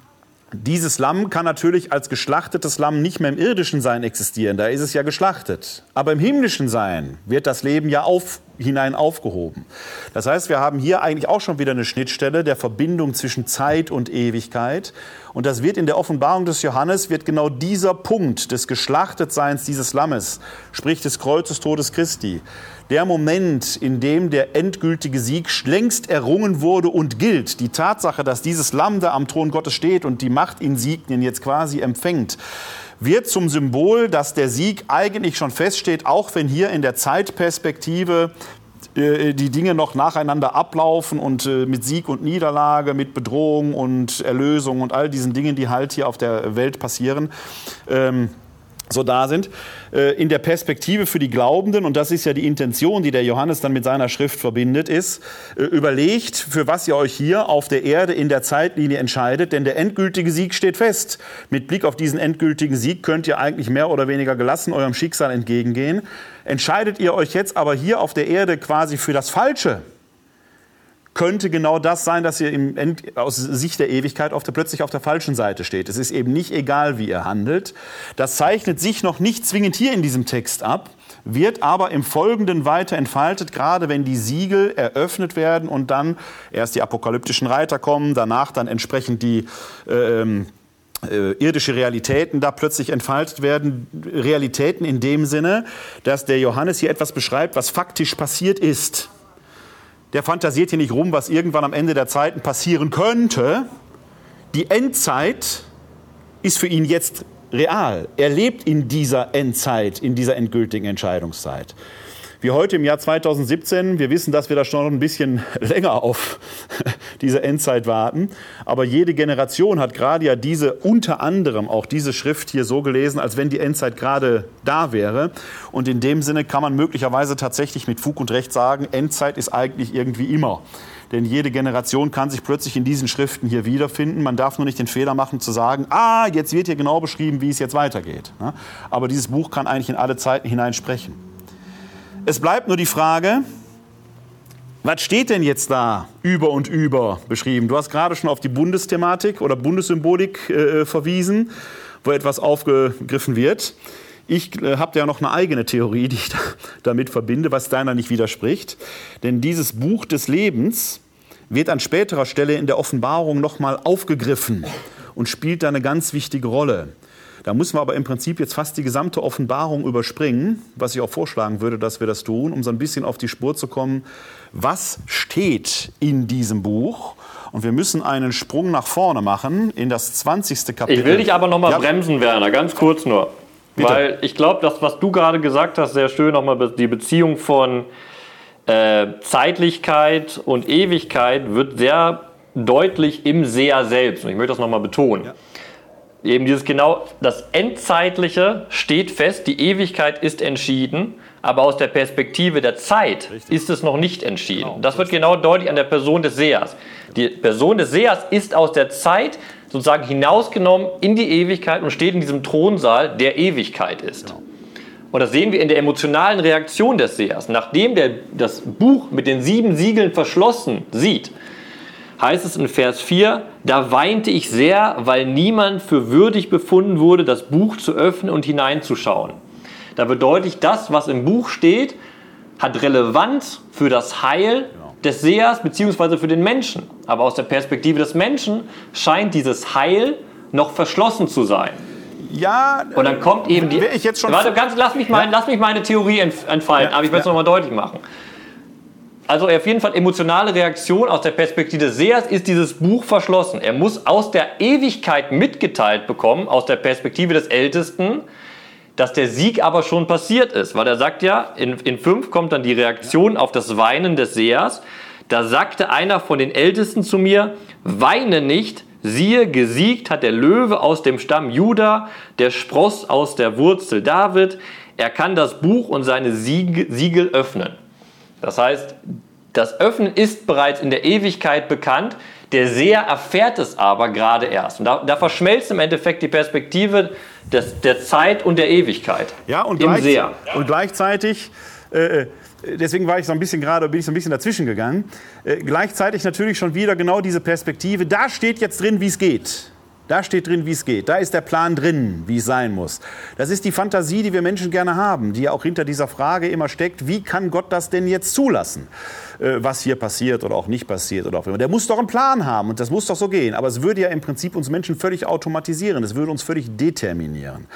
dieses Lamm kann natürlich als geschlachtetes Lamm nicht mehr im irdischen Sein existieren, da ist es ja geschlachtet. Aber im himmlischen Sein wird das Leben ja auf, hinein aufgehoben. Das heißt, wir haben hier eigentlich auch schon wieder eine Schnittstelle der Verbindung zwischen Zeit und Ewigkeit. Und das wird in der Offenbarung des Johannes, wird genau dieser Punkt des Geschlachtetseins dieses Lammes, sprich des Kreuzestodes Christi, der Moment, in dem der endgültige Sieg längst errungen wurde und gilt, die Tatsache, dass dieses Lamm da am Thron Gottes steht und die Machtinsignien jetzt quasi empfängt, wird zum Symbol, dass der Sieg eigentlich schon feststeht, auch wenn hier in der Zeitperspektive äh, die Dinge noch nacheinander ablaufen und äh, mit Sieg und Niederlage, mit Bedrohung und Erlösung und all diesen Dingen, die halt hier auf der Welt passieren. Ähm, so da sind, äh, in der Perspektive für die Glaubenden, und das ist ja die Intention, die der Johannes dann mit seiner Schrift verbindet, ist, äh, überlegt, für was ihr euch hier auf der Erde in der Zeitlinie entscheidet, denn der endgültige Sieg steht fest. Mit Blick auf diesen endgültigen Sieg könnt ihr eigentlich mehr oder weniger gelassen eurem Schicksal entgegengehen. Entscheidet ihr euch jetzt aber hier auf der Erde quasi für das Falsche, könnte genau das sein, dass ihr im End, aus Sicht der Ewigkeit auf der, plötzlich auf der falschen Seite steht. Es ist eben nicht egal, wie ihr handelt. Das zeichnet sich noch nicht zwingend hier in diesem Text ab, wird aber im Folgenden weiter entfaltet, gerade wenn die Siegel eröffnet werden und dann erst die apokalyptischen Reiter kommen, danach dann entsprechend die ähm, äh, irdische Realitäten da plötzlich entfaltet werden. Realitäten in dem Sinne, dass der Johannes hier etwas beschreibt, was faktisch passiert ist der fantasiert hier nicht rum, was irgendwann am Ende der Zeiten passieren könnte. Die Endzeit ist für ihn jetzt real. Er lebt in dieser Endzeit, in dieser endgültigen Entscheidungszeit wir heute im Jahr 2017, wir wissen, dass wir da schon noch ein bisschen <laughs> länger auf <laughs> diese Endzeit warten. Aber jede Generation hat gerade ja diese, unter anderem auch diese Schrift hier so gelesen, als wenn die Endzeit gerade da wäre. Und in dem Sinne kann man möglicherweise tatsächlich mit Fug und Recht sagen, Endzeit ist eigentlich irgendwie immer. Denn jede Generation kann sich plötzlich in diesen Schriften hier wiederfinden. Man darf nur nicht den Fehler machen zu sagen, ah, jetzt wird hier genau beschrieben, wie es jetzt weitergeht. Aber dieses Buch kann eigentlich in alle Zeiten hinein sprechen. Es bleibt nur die Frage, was steht denn jetzt da über und über beschrieben? Du hast gerade schon auf die Bundesthematik oder Bundessymbolik äh, verwiesen, wo etwas aufgegriffen wird. Ich äh, habe ja noch eine eigene Theorie, <laughs> die ich da, damit verbinde, was deiner nicht widerspricht. Denn dieses Buch des Lebens wird an späterer Stelle in der Offenbarung nochmal aufgegriffen und spielt da eine ganz wichtige Rolle. Da müssen wir aber im Prinzip jetzt fast die gesamte Offenbarung überspringen, was ich auch vorschlagen würde, dass wir das tun, um so ein bisschen auf die Spur zu kommen, was steht in diesem Buch. Und wir müssen einen Sprung nach vorne machen in das 20. Kapitel. Ich will dich aber noch mal ja. bremsen, Werner, ganz kurz nur. Bitte. Weil ich glaube, das, was du gerade gesagt hast, sehr schön, nochmal die Beziehung von äh, Zeitlichkeit und Ewigkeit wird sehr deutlich im Seher selbst. Und ich möchte das nochmal betonen. Ja. Eben dieses genau, das Endzeitliche steht fest, die Ewigkeit ist entschieden, aber aus der Perspektive der Zeit Richtig. ist es noch nicht entschieden. Genau. Das wird genau deutlich an der Person des Sehers. Die Person des Sehers ist aus der Zeit sozusagen hinausgenommen in die Ewigkeit und steht in diesem Thronsaal, der Ewigkeit ist. Genau. Und das sehen wir in der emotionalen Reaktion des Sehers. Nachdem der das Buch mit den sieben Siegeln verschlossen sieht, heißt es in Vers 4, da weinte ich sehr, weil niemand für würdig befunden wurde, das Buch zu öffnen und hineinzuschauen. Da wird deutlich, das, was im Buch steht, hat Relevanz für das Heil des Sehers bzw. für den Menschen. Aber aus der Perspektive des Menschen scheint dieses Heil noch verschlossen zu sein. Ja, und dann kommt eben die. Ich jetzt schon warte, ganz, lass, mich mein, ja. lass mich meine Theorie entfalten, ja, aber ich will es ja. nochmal deutlich machen. Also auf jeden Fall emotionale Reaktion aus der Perspektive des Sehers ist dieses Buch verschlossen. Er muss aus der Ewigkeit mitgeteilt bekommen, aus der Perspektive des Ältesten, dass der Sieg aber schon passiert ist. Weil er sagt ja, in, in 5 kommt dann die Reaktion auf das Weinen des Sehers. Da sagte einer von den Ältesten zu mir, weine nicht, siehe, gesiegt hat der Löwe aus dem Stamm Juda, der Spross aus der Wurzel David. Er kann das Buch und seine Siegel öffnen. Das heißt, das Öffnen ist bereits in der Ewigkeit bekannt, der Seher erfährt es aber gerade erst. Und da, da verschmelzt im Endeffekt die Perspektive des, der Zeit und der Ewigkeit. Ja, und, gleich, Seher. und gleichzeitig. Äh, äh, deswegen war ich so ein bisschen gerade, bin ich so ein bisschen dazwischen gegangen. Äh, gleichzeitig natürlich schon wieder genau diese Perspektive. Da steht jetzt drin, wie es geht. Da steht drin, wie es geht. Da ist der Plan drin, wie es sein muss. Das ist die Fantasie, die wir Menschen gerne haben, die ja auch hinter dieser Frage immer steckt, wie kann Gott das denn jetzt zulassen, äh, was hier passiert oder auch nicht passiert oder auch immer. Der muss doch einen Plan haben und das muss doch so gehen. Aber es würde ja im Prinzip uns Menschen völlig automatisieren. Es würde uns völlig determinieren.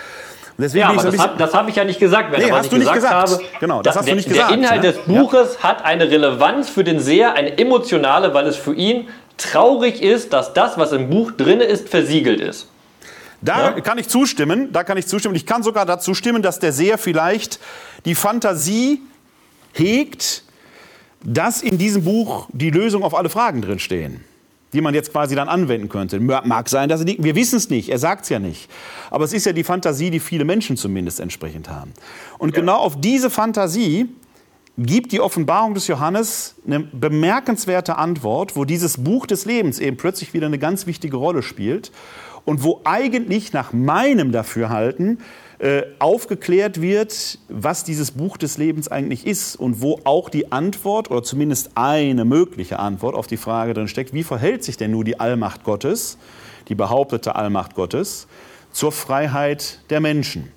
Deswegen ja, aber so das habe hab ich ja nicht gesagt. Wenn nee, hast du nicht gesagt. Habe, genau, das hast der, du nicht gesagt. Der Inhalt ne? des Buches ja. hat eine Relevanz für den Seher, eine emotionale, weil es für ihn traurig ist, dass das, was im Buch drin ist, versiegelt ist. Da ja? kann ich zustimmen, da kann ich zustimmen. Ich kann sogar dazu stimmen, dass der Seher vielleicht die Fantasie hegt, dass in diesem Buch die Lösung auf alle Fragen drinstehen, die man jetzt quasi dann anwenden könnte. Mag sein, dass er die, wir wissen es nicht, er sagt es ja nicht. Aber es ist ja die Fantasie, die viele Menschen zumindest entsprechend haben. Und ja. genau auf diese Fantasie gibt die Offenbarung des Johannes eine bemerkenswerte Antwort, wo dieses Buch des Lebens eben plötzlich wieder eine ganz wichtige Rolle spielt und wo eigentlich nach meinem Dafürhalten äh, aufgeklärt wird, was dieses Buch des Lebens eigentlich ist und wo auch die Antwort oder zumindest eine mögliche Antwort auf die Frage drin steckt, wie verhält sich denn nun die Allmacht Gottes, die behauptete Allmacht Gottes, zur Freiheit der Menschen.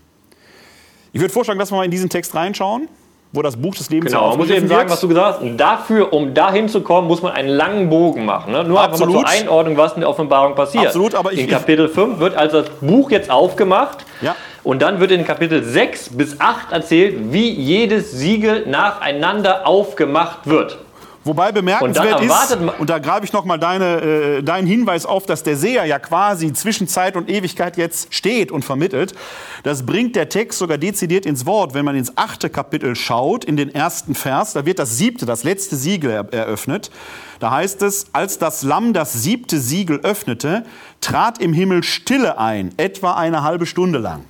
Ich würde vorschlagen, dass wir mal in diesen Text reinschauen wo das Buch des Lebens Genau, man muss eben sagen, was du gesagt hast. Dafür, um dahin zu kommen, muss man einen langen Bogen machen. Ne? Nur Absolut. einfach mal zur Einordnung, was in der Offenbarung passiert. Absolut, aber ich, in Kapitel 5 wird also das Buch jetzt aufgemacht. Ja. Und dann wird in Kapitel 6 bis 8 erzählt, wie jedes Siegel nacheinander aufgemacht wird. Wobei bemerkenswert ist, und da greife ich nochmal deine, äh, deinen Hinweis auf, dass der Seher ja quasi zwischen Zeit und Ewigkeit jetzt steht und vermittelt. Das bringt der Text sogar dezidiert ins Wort, wenn man ins achte Kapitel schaut, in den ersten Vers. Da wird das siebte, das letzte Siegel eröffnet. Da heißt es, als das Lamm das siebte Siegel öffnete, trat im Himmel Stille ein, etwa eine halbe Stunde lang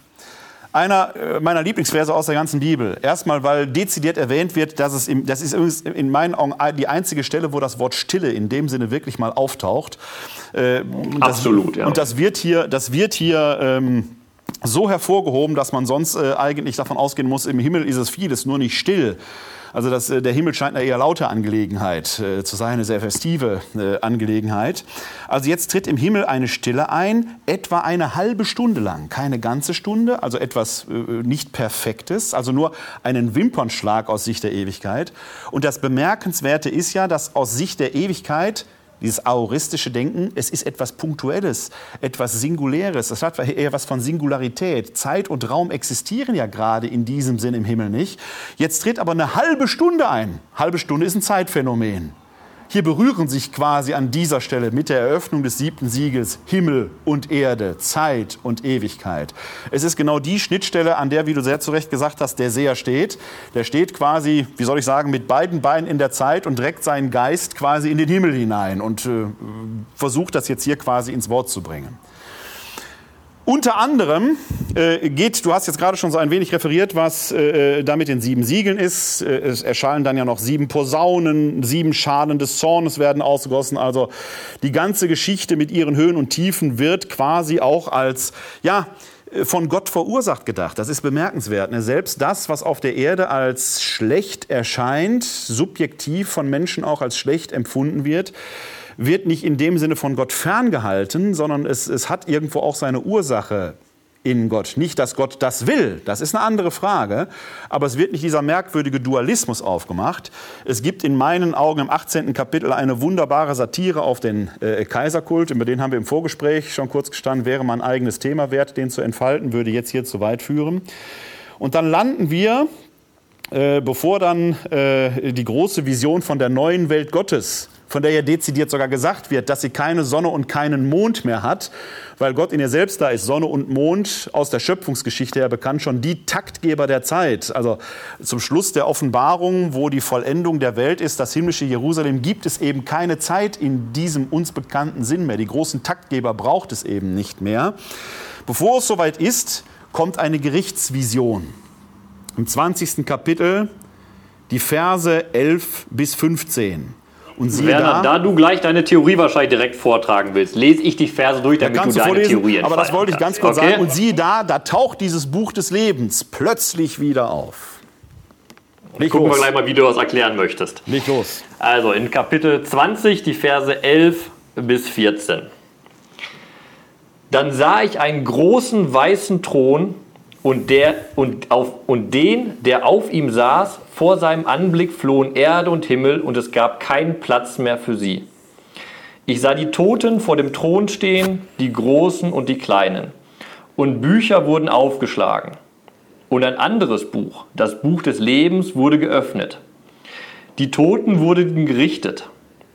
einer äh, meiner Lieblingsverse aus der ganzen Bibel. Erstmal, weil dezidiert erwähnt wird, dass es im, das ist in meinen Augen die einzige Stelle, wo das Wort Stille in dem Sinne wirklich mal auftaucht. Äh, Absolut, ja. Und das wird hier, das wird hier ähm, so hervorgehoben, dass man sonst äh, eigentlich davon ausgehen muss, im Himmel ist es vieles, nur nicht still. Also das, äh, der Himmel scheint eine eher laute Angelegenheit äh, zu sein, eine sehr festive äh, Angelegenheit. Also jetzt tritt im Himmel eine Stille ein, etwa eine halbe Stunde lang, keine ganze Stunde, also etwas äh, nicht Perfektes, also nur einen Wimpernschlag aus Sicht der Ewigkeit. Und das Bemerkenswerte ist ja, dass aus Sicht der Ewigkeit dieses aoristische Denken, es ist etwas Punktuelles, etwas Singuläres. Das hat eher was von Singularität. Zeit und Raum existieren ja gerade in diesem Sinn im Himmel nicht. Jetzt tritt aber eine halbe Stunde ein. Halbe Stunde ist ein Zeitphänomen. Hier berühren sich quasi an dieser Stelle mit der Eröffnung des siebten Siegels Himmel und Erde, Zeit und Ewigkeit. Es ist genau die Schnittstelle, an der, wie du sehr zu Recht gesagt hast, der Seher steht. Der steht quasi, wie soll ich sagen, mit beiden Beinen in der Zeit und reckt seinen Geist quasi in den Himmel hinein und äh, versucht das jetzt hier quasi ins Wort zu bringen. Unter anderem äh, geht, du hast jetzt gerade schon so ein wenig referiert, was äh, da mit den sieben Siegeln ist. Äh, es erschallen dann ja noch sieben Posaunen, sieben Schalen des Zornes werden ausgegossen. Also die ganze Geschichte mit ihren Höhen und Tiefen wird quasi auch als, ja, von Gott verursacht gedacht. Das ist bemerkenswert. Ne? Selbst das, was auf der Erde als schlecht erscheint, subjektiv von Menschen auch als schlecht empfunden wird, wird nicht in dem Sinne von Gott ferngehalten, sondern es, es hat irgendwo auch seine Ursache in Gott. Nicht, dass Gott das will, das ist eine andere Frage, aber es wird nicht dieser merkwürdige Dualismus aufgemacht. Es gibt in meinen Augen im 18. Kapitel eine wunderbare Satire auf den äh, Kaiserkult, über den haben wir im Vorgespräch schon kurz gestanden, wäre mal ein eigenes Thema wert, den zu entfalten, würde jetzt hier zu weit führen. Und dann landen wir, äh, bevor dann äh, die große Vision von der neuen Welt Gottes von der ja dezidiert sogar gesagt wird, dass sie keine Sonne und keinen Mond mehr hat, weil Gott in ihr selbst da ist. Sonne und Mond aus der Schöpfungsgeschichte her bekannt, schon die Taktgeber der Zeit. Also zum Schluss der Offenbarung, wo die Vollendung der Welt ist, das himmlische Jerusalem, gibt es eben keine Zeit in diesem uns bekannten Sinn mehr. Die großen Taktgeber braucht es eben nicht mehr. Bevor es soweit ist, kommt eine Gerichtsvision. Im 20. Kapitel die Verse 11 bis 15. Und siehe Werner, da, da du gleich deine Theorie wahrscheinlich direkt vortragen willst, lese ich die Verse durch, damit du, deine vorlesen, Theorie Aber das wollte ich ganz kurz okay. sagen. Und siehe da, da taucht dieses Buch des Lebens plötzlich wieder auf. Leg Gucken los. wir gleich mal, wie du das erklären möchtest. Leg los. Also in Kapitel 20, die Verse 11 bis 14. Dann sah ich einen großen weißen Thron und, der, und, auf, und den, der auf ihm saß, vor seinem Anblick flohen Erde und Himmel und es gab keinen Platz mehr für sie. Ich sah die Toten vor dem Thron stehen, die Großen und die Kleinen. Und Bücher wurden aufgeschlagen. Und ein anderes Buch, das Buch des Lebens, wurde geöffnet. Die Toten wurden gerichtet,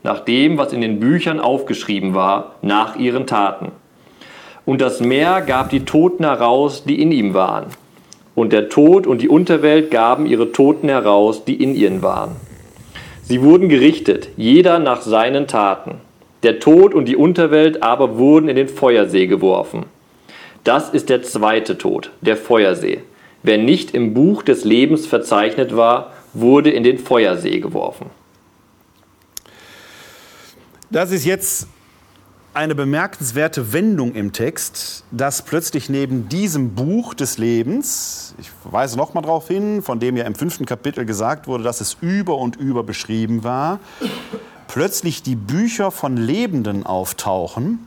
nach dem, was in den Büchern aufgeschrieben war, nach ihren Taten. Und das Meer gab die Toten heraus, die in ihm waren und der Tod und die Unterwelt gaben ihre Toten heraus, die in ihnen waren. Sie wurden gerichtet, jeder nach seinen Taten. Der Tod und die Unterwelt aber wurden in den Feuersee geworfen. Das ist der zweite Tod, der Feuersee. Wer nicht im Buch des Lebens verzeichnet war, wurde in den Feuersee geworfen. Das ist jetzt eine bemerkenswerte Wendung im Text, dass plötzlich neben diesem Buch des Lebens, ich weise noch mal darauf hin, von dem ja im fünften Kapitel gesagt wurde, dass es über und über beschrieben war, plötzlich die Bücher von Lebenden auftauchen,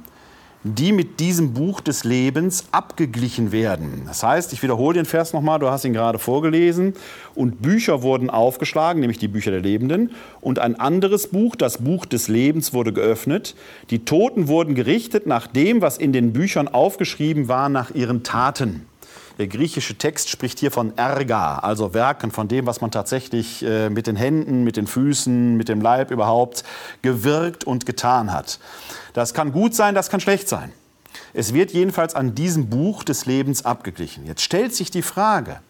die mit diesem Buch des Lebens abgeglichen werden. Das heißt, ich wiederhole den Vers nochmal, du hast ihn gerade vorgelesen, und Bücher wurden aufgeschlagen, nämlich die Bücher der Lebenden, und ein anderes Buch, das Buch des Lebens, wurde geöffnet. Die Toten wurden gerichtet nach dem, was in den Büchern aufgeschrieben war, nach ihren Taten. Der griechische Text spricht hier von Erga, also Werken, von dem, was man tatsächlich äh, mit den Händen, mit den Füßen, mit dem Leib überhaupt gewirkt und getan hat. Das kann gut sein, das kann schlecht sein. Es wird jedenfalls an diesem Buch des Lebens abgeglichen. Jetzt stellt sich die Frage,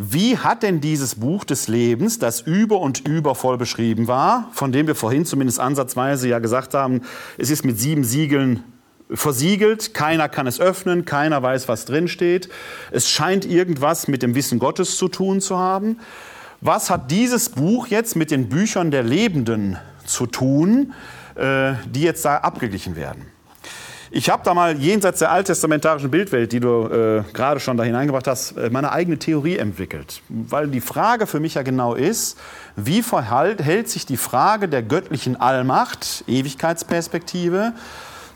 wie hat denn dieses Buch des Lebens, das über und über voll beschrieben war, von dem wir vorhin zumindest ansatzweise ja gesagt haben, es ist mit sieben Siegeln versiegelt, keiner kann es öffnen, keiner weiß, was drin steht. Es scheint irgendwas mit dem Wissen Gottes zu tun zu haben. Was hat dieses Buch jetzt mit den Büchern der Lebenden zu tun, äh, die jetzt da abgeglichen werden? Ich habe da mal jenseits der alttestamentarischen Bildwelt, die du äh, gerade schon da hineingebracht hast, äh, meine eigene Theorie entwickelt. Weil die Frage für mich ja genau ist, wie verhält sich die Frage der göttlichen Allmacht, Ewigkeitsperspektive,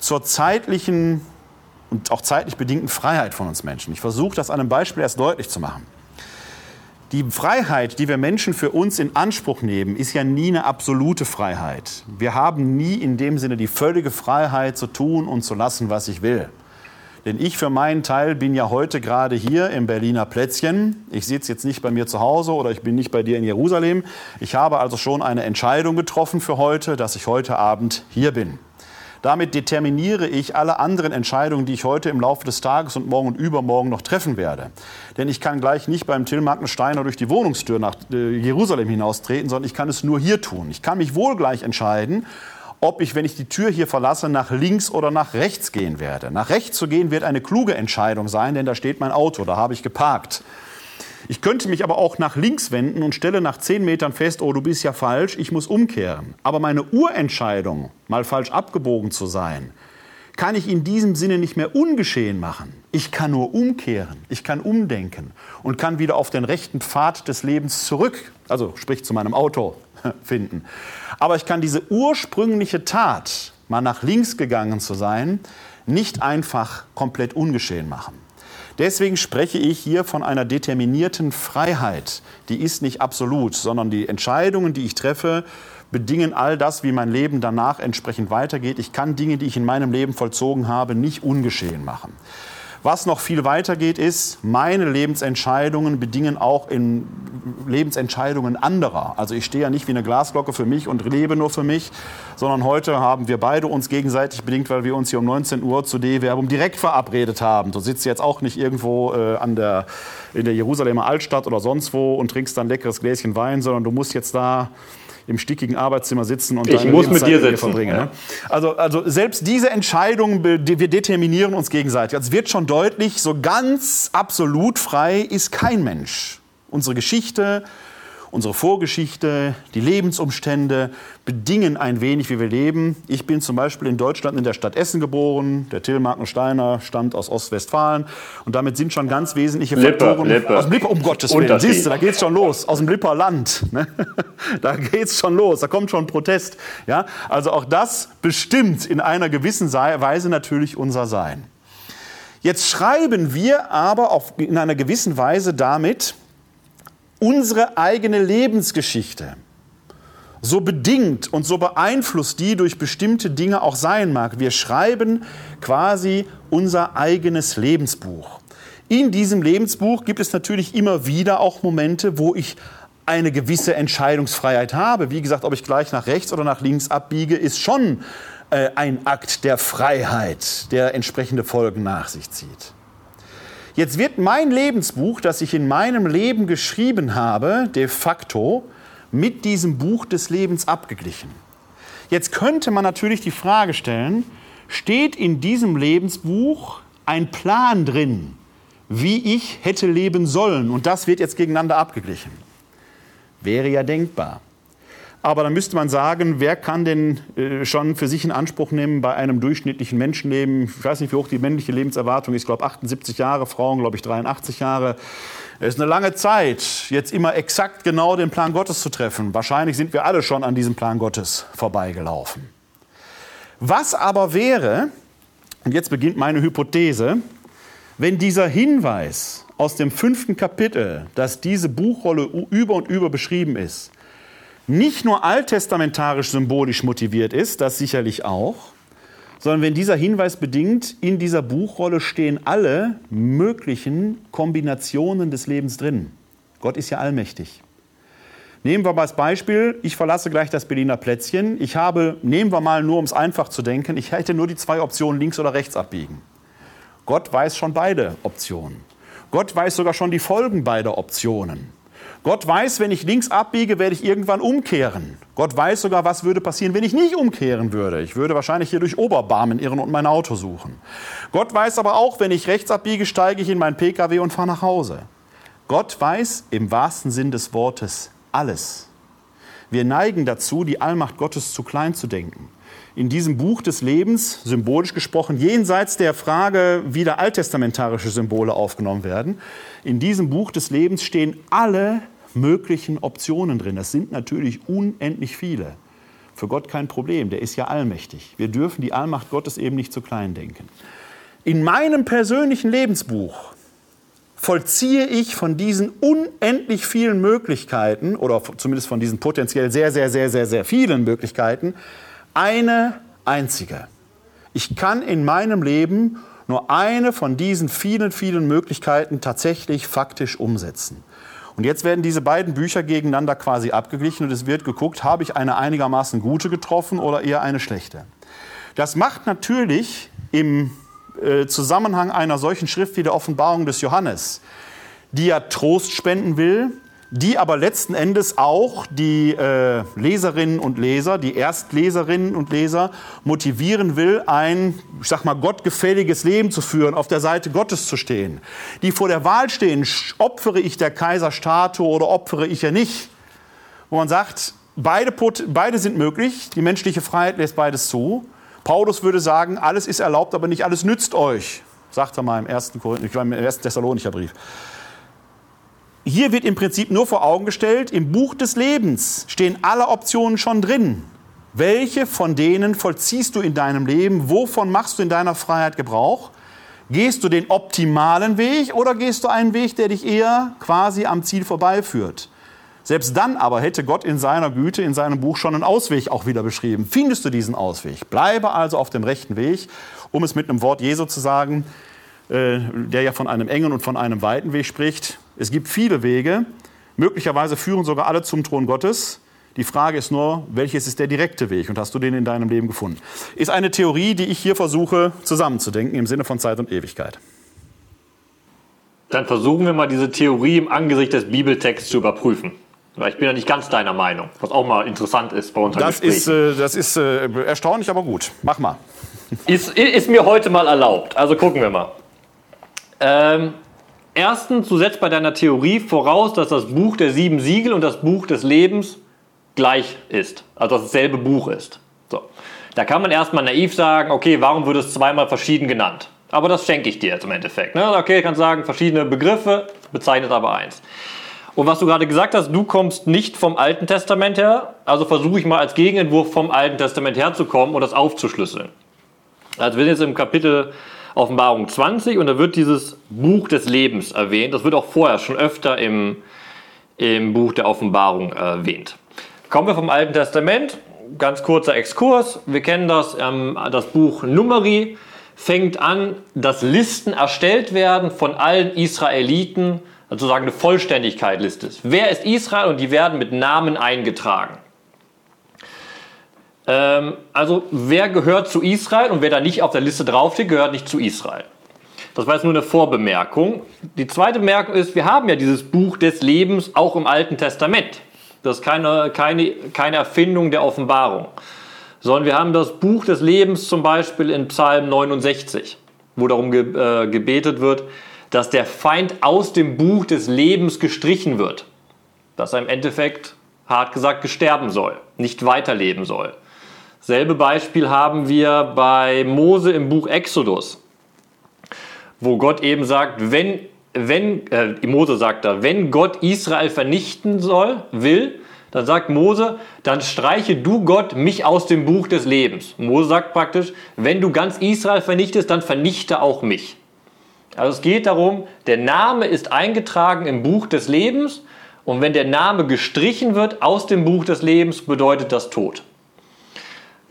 zur zeitlichen und auch zeitlich bedingten Freiheit von uns Menschen. Ich versuche das an einem Beispiel erst deutlich zu machen. Die Freiheit, die wir Menschen für uns in Anspruch nehmen, ist ja nie eine absolute Freiheit. Wir haben nie in dem Sinne die völlige Freiheit zu tun und zu lassen, was ich will. Denn ich für meinen Teil bin ja heute gerade hier im Berliner Plätzchen. Ich sitze jetzt nicht bei mir zu Hause oder ich bin nicht bei dir in Jerusalem. Ich habe also schon eine Entscheidung getroffen für heute, dass ich heute Abend hier bin. Damit determiniere ich alle anderen Entscheidungen, die ich heute im Laufe des Tages und morgen und übermorgen noch treffen werde. Denn ich kann gleich nicht beim Till Markensteiner durch die Wohnungstür nach äh, Jerusalem hinaustreten, sondern ich kann es nur hier tun. Ich kann mich wohl gleich entscheiden, ob ich, wenn ich die Tür hier verlasse, nach links oder nach rechts gehen werde. Nach rechts zu gehen wird eine kluge Entscheidung sein, denn da steht mein Auto, da habe ich geparkt. Ich könnte mich aber auch nach links wenden und stelle nach zehn Metern fest, oh, du bist ja falsch, ich muss umkehren. Aber meine Urentscheidung, mal falsch abgebogen zu sein, kann ich in diesem Sinne nicht mehr ungeschehen machen. Ich kann nur umkehren, ich kann umdenken und kann wieder auf den rechten Pfad des Lebens zurück, also sprich zu meinem Auto, <laughs> finden. Aber ich kann diese ursprüngliche Tat, mal nach links gegangen zu sein, nicht einfach komplett ungeschehen machen. Deswegen spreche ich hier von einer determinierten Freiheit. Die ist nicht absolut, sondern die Entscheidungen, die ich treffe, bedingen all das, wie mein Leben danach entsprechend weitergeht. Ich kann Dinge, die ich in meinem Leben vollzogen habe, nicht ungeschehen machen. Was noch viel weiter geht, ist, meine Lebensentscheidungen bedingen auch in Lebensentscheidungen anderer. Also ich stehe ja nicht wie eine Glasglocke für mich und lebe nur für mich, sondern heute haben wir beide uns gegenseitig bedingt, weil wir uns hier um 19 Uhr zu D-Werbung direkt verabredet haben. Du sitzt jetzt auch nicht irgendwo äh, an der, in der Jerusalemer Altstadt oder sonst wo und trinkst dann leckeres Gläschen Wein, sondern du musst jetzt da im stickigen Arbeitszimmer sitzen und ich muss mit dir sitzen. verbringen. Ja. Ne? Also, also selbst diese Entscheidungen, wir determinieren uns gegenseitig. Also es wird schon deutlich, so ganz absolut frei ist kein Mensch. Unsere Geschichte, Unsere Vorgeschichte, die Lebensumstände bedingen ein wenig, wie wir leben. Ich bin zum Beispiel in Deutschland in der Stadt Essen geboren. Der Till Markensteiner stammt aus Ostwestfalen. Und damit sind schon ganz wesentliche Lippe, Faktoren. Lippe. Aus dem Lippe, um Gottes Willen. Siehst du, da geht's schon los. Aus dem Lipper Land. Ne? <laughs> Da geht's schon los. Da kommt schon Protest. Ja? Also auch das bestimmt in einer gewissen Weise natürlich unser Sein. Jetzt schreiben wir aber auf, in einer gewissen Weise damit, unsere eigene Lebensgeschichte so bedingt und so beeinflusst die durch bestimmte Dinge auch sein mag. Wir schreiben quasi unser eigenes Lebensbuch. In diesem Lebensbuch gibt es natürlich immer wieder auch Momente, wo ich eine gewisse Entscheidungsfreiheit habe. Wie gesagt, ob ich gleich nach rechts oder nach links abbiege, ist schon äh, ein Akt der Freiheit, der entsprechende Folgen nach sich zieht. Jetzt wird mein Lebensbuch, das ich in meinem Leben geschrieben habe, de facto mit diesem Buch des Lebens abgeglichen. Jetzt könnte man natürlich die Frage stellen, steht in diesem Lebensbuch ein Plan drin, wie ich hätte leben sollen und das wird jetzt gegeneinander abgeglichen? Wäre ja denkbar. Aber dann müsste man sagen, wer kann denn äh, schon für sich in Anspruch nehmen, bei einem durchschnittlichen Menschenleben, ich weiß nicht, wie hoch die männliche Lebenserwartung ist, ich glaube 78 Jahre, Frauen, glaube ich 83 Jahre. Es ist eine lange Zeit, jetzt immer exakt genau den Plan Gottes zu treffen. Wahrscheinlich sind wir alle schon an diesem Plan Gottes vorbeigelaufen. Was aber wäre, und jetzt beginnt meine Hypothese, wenn dieser Hinweis aus dem fünften Kapitel, dass diese Buchrolle über und über beschrieben ist, nicht nur alttestamentarisch symbolisch motiviert ist, das sicherlich auch, sondern wenn dieser Hinweis bedingt, in dieser Buchrolle stehen alle möglichen Kombinationen des Lebens drin. Gott ist ja allmächtig. Nehmen wir mal als Beispiel, ich verlasse gleich das Berliner Plätzchen. Ich habe, nehmen wir mal nur, um es einfach zu denken, ich hätte nur die zwei Optionen links oder rechts abbiegen. Gott weiß schon beide Optionen. Gott weiß sogar schon die Folgen beider Optionen. Gott weiß, wenn ich links abbiege, werde ich irgendwann umkehren. Gott weiß sogar, was würde passieren, wenn ich nicht umkehren würde. Ich würde wahrscheinlich hier durch Oberbarmen irren und mein Auto suchen. Gott weiß aber auch, wenn ich rechts abbiege, steige ich in meinen Pkw und fahre nach Hause. Gott weiß im wahrsten Sinn des Wortes alles. Wir neigen dazu, die Allmacht Gottes zu klein zu denken in diesem Buch des Lebens, symbolisch gesprochen, jenseits der Frage, wie da alttestamentarische Symbole aufgenommen werden, in diesem Buch des Lebens stehen alle möglichen Optionen drin. Das sind natürlich unendlich viele. Für Gott kein Problem, der ist ja allmächtig. Wir dürfen die Allmacht Gottes eben nicht zu klein denken. In meinem persönlichen Lebensbuch vollziehe ich von diesen unendlich vielen Möglichkeiten oder zumindest von diesen potenziell sehr, sehr, sehr, sehr, sehr vielen Möglichkeiten eine einzige. Ich kann in meinem Leben nur eine von diesen vielen, vielen Möglichkeiten tatsächlich faktisch umsetzen. Und jetzt werden diese beiden Bücher gegeneinander quasi abgeglichen und es wird geguckt, habe ich eine einigermaßen gute getroffen oder eher eine schlechte. Das macht natürlich im äh, Zusammenhang einer solchen Schrift wie der Offenbarung des Johannes, die ja Trost spenden will, die aber letzten Endes auch die äh, Leserinnen und Leser, die Erstleserinnen und Leser motivieren will, ein, ich sag mal, gottgefälliges Leben zu führen, auf der Seite Gottes zu stehen. Die vor der Wahl stehen, opfere ich der Kaiserstatue oder opfere ich ja nicht. Wo man sagt, beide, beide sind möglich, die menschliche Freiheit lässt beides zu. Paulus würde sagen, alles ist erlaubt, aber nicht alles nützt euch, sagt er mal im ersten, im ersten Thessalonicher Brief. Hier wird im Prinzip nur vor Augen gestellt, im Buch des Lebens stehen alle Optionen schon drin. Welche von denen vollziehst du in deinem Leben? Wovon machst du in deiner Freiheit Gebrauch? Gehst du den optimalen Weg oder gehst du einen Weg, der dich eher quasi am Ziel vorbeiführt? Selbst dann aber hätte Gott in seiner Güte in seinem Buch schon einen Ausweg auch wieder beschrieben. Findest du diesen Ausweg? Bleibe also auf dem rechten Weg, um es mit einem Wort Jesu zu sagen, äh, der ja von einem engen und von einem weiten Weg spricht. Es gibt viele Wege, möglicherweise führen sogar alle zum Thron Gottes. Die Frage ist nur, welches ist der direkte Weg und hast du den in deinem Leben gefunden? Ist eine Theorie, die ich hier versuche zusammenzudenken im Sinne von Zeit und Ewigkeit. Dann versuchen wir mal diese Theorie im Angesicht des Bibeltexts zu überprüfen. Weil ich bin ja nicht ganz deiner Meinung, was auch mal interessant ist bei uns. Das ist, äh, das ist äh, erstaunlich, aber gut. Mach mal. Ist, ist mir heute mal erlaubt. Also gucken wir mal. Ähm, Erstens, du setzt bei deiner Theorie voraus, dass das Buch der sieben Siegel und das Buch des Lebens gleich ist, also dasselbe Buch ist. So. Da kann man erstmal naiv sagen, okay, warum wird es zweimal verschieden genannt? Aber das schenke ich dir jetzt im Endeffekt. Ne? Okay, ich kann sagen, verschiedene Begriffe, bezeichnet aber eins. Und was du gerade gesagt hast, du kommst nicht vom Alten Testament her, also versuche ich mal als Gegenentwurf vom Alten Testament herzukommen und das aufzuschlüsseln. Also wir sind jetzt im Kapitel Offenbarung 20 und da wird dieses Buch des Lebens erwähnt. Das wird auch vorher schon öfter im, im Buch der Offenbarung erwähnt. Kommen wir vom Alten Testament, ganz kurzer Exkurs. Wir kennen das, ähm, das Buch Numeri fängt an, dass Listen erstellt werden von allen Israeliten, sozusagen eine Vollständigkeit listet. Wer ist Israel und die werden mit Namen eingetragen. Ähm, also wer gehört zu Israel und wer da nicht auf der Liste draufsteht, gehört nicht zu Israel. Das war jetzt nur eine Vorbemerkung. Die zweite Bemerkung ist, wir haben ja dieses Buch des Lebens auch im Alten Testament. Das ist keine, keine, keine Erfindung der Offenbarung. Sondern wir haben das Buch des Lebens zum Beispiel in Psalm 69, wo darum ge, äh, gebetet wird, dass der Feind aus dem Buch des Lebens gestrichen wird. Dass er im Endeffekt, hart gesagt, gesterben soll, nicht weiterleben soll. Selbe Beispiel haben wir bei Mose im Buch Exodus, wo Gott eben sagt, wenn, wenn äh, Mose sagt da, wenn Gott Israel vernichten soll, will, dann sagt Mose, dann streiche du Gott mich aus dem Buch des Lebens. Mose sagt praktisch, wenn du ganz Israel vernichtest, dann vernichte auch mich. Also es geht darum, der Name ist eingetragen im Buch des Lebens und wenn der Name gestrichen wird aus dem Buch des Lebens, bedeutet das Tod.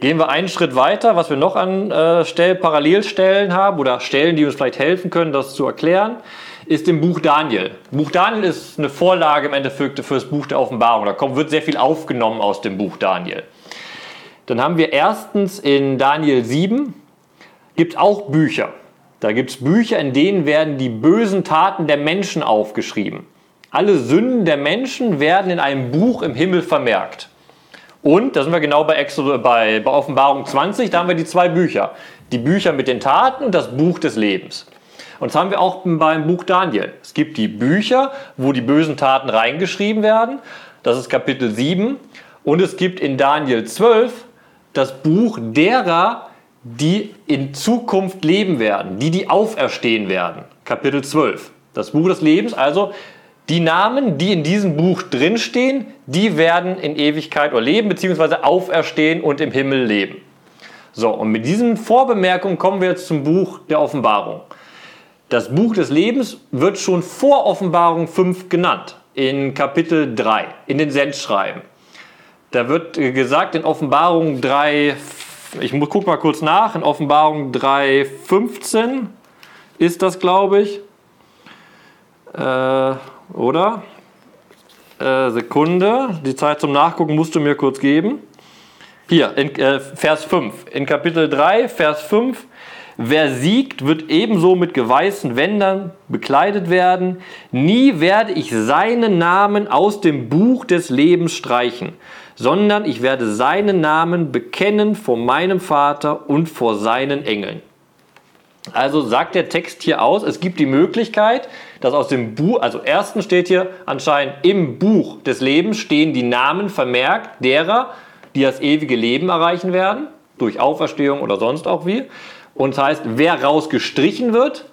Gehen wir einen Schritt weiter, was wir noch an äh, Stell Parallelstellen haben oder Stellen, die uns vielleicht helfen können, das zu erklären, ist im Buch Daniel. Buch Daniel ist eine Vorlage im Endeffekt für das Buch der Offenbarung. Da kommt, wird sehr viel aufgenommen aus dem Buch Daniel. Dann haben wir erstens in Daniel 7 gibt auch Bücher. Da gibt es Bücher, in denen werden die bösen Taten der Menschen aufgeschrieben. Alle Sünden der Menschen werden in einem Buch im Himmel vermerkt. Und, da sind wir genau bei, Exodus, bei, bei Offenbarung 20, da haben wir die zwei Bücher. Die Bücher mit den Taten und das Buch des Lebens. Und das haben wir auch beim Buch Daniel. Es gibt die Bücher, wo die bösen Taten reingeschrieben werden. Das ist Kapitel 7. Und es gibt in Daniel 12 das Buch derer, die in Zukunft leben werden, die die auferstehen werden. Kapitel 12. Das Buch des Lebens, also die Namen, die in diesem Buch drinstehen, die werden in Ewigkeit oder leben, beziehungsweise auferstehen und im Himmel leben. So, und mit diesen Vorbemerkungen kommen wir jetzt zum Buch der Offenbarung. Das Buch des Lebens wird schon vor Offenbarung 5 genannt, in Kapitel 3, in den Sendschreiben. Da wird gesagt in Offenbarung 3, ich gucke mal kurz nach, in Offenbarung 3, 15, ist das, glaube ich. Äh, oder? Äh, Sekunde. Die Zeit zum Nachgucken musst du mir kurz geben. Hier, in äh, Vers 5. In Kapitel 3, Vers 5. Wer siegt, wird ebenso mit geweißten Wändern bekleidet werden. Nie werde ich seinen Namen aus dem Buch des Lebens streichen, sondern ich werde seinen Namen bekennen vor meinem Vater und vor seinen Engeln. Also sagt der Text hier aus, es gibt die Möglichkeit, dass aus dem Buch, also erstens steht hier anscheinend im Buch des Lebens stehen die Namen vermerkt derer, die das ewige Leben erreichen werden, durch Auferstehung oder sonst auch wie. Und das heißt, wer rausgestrichen wird,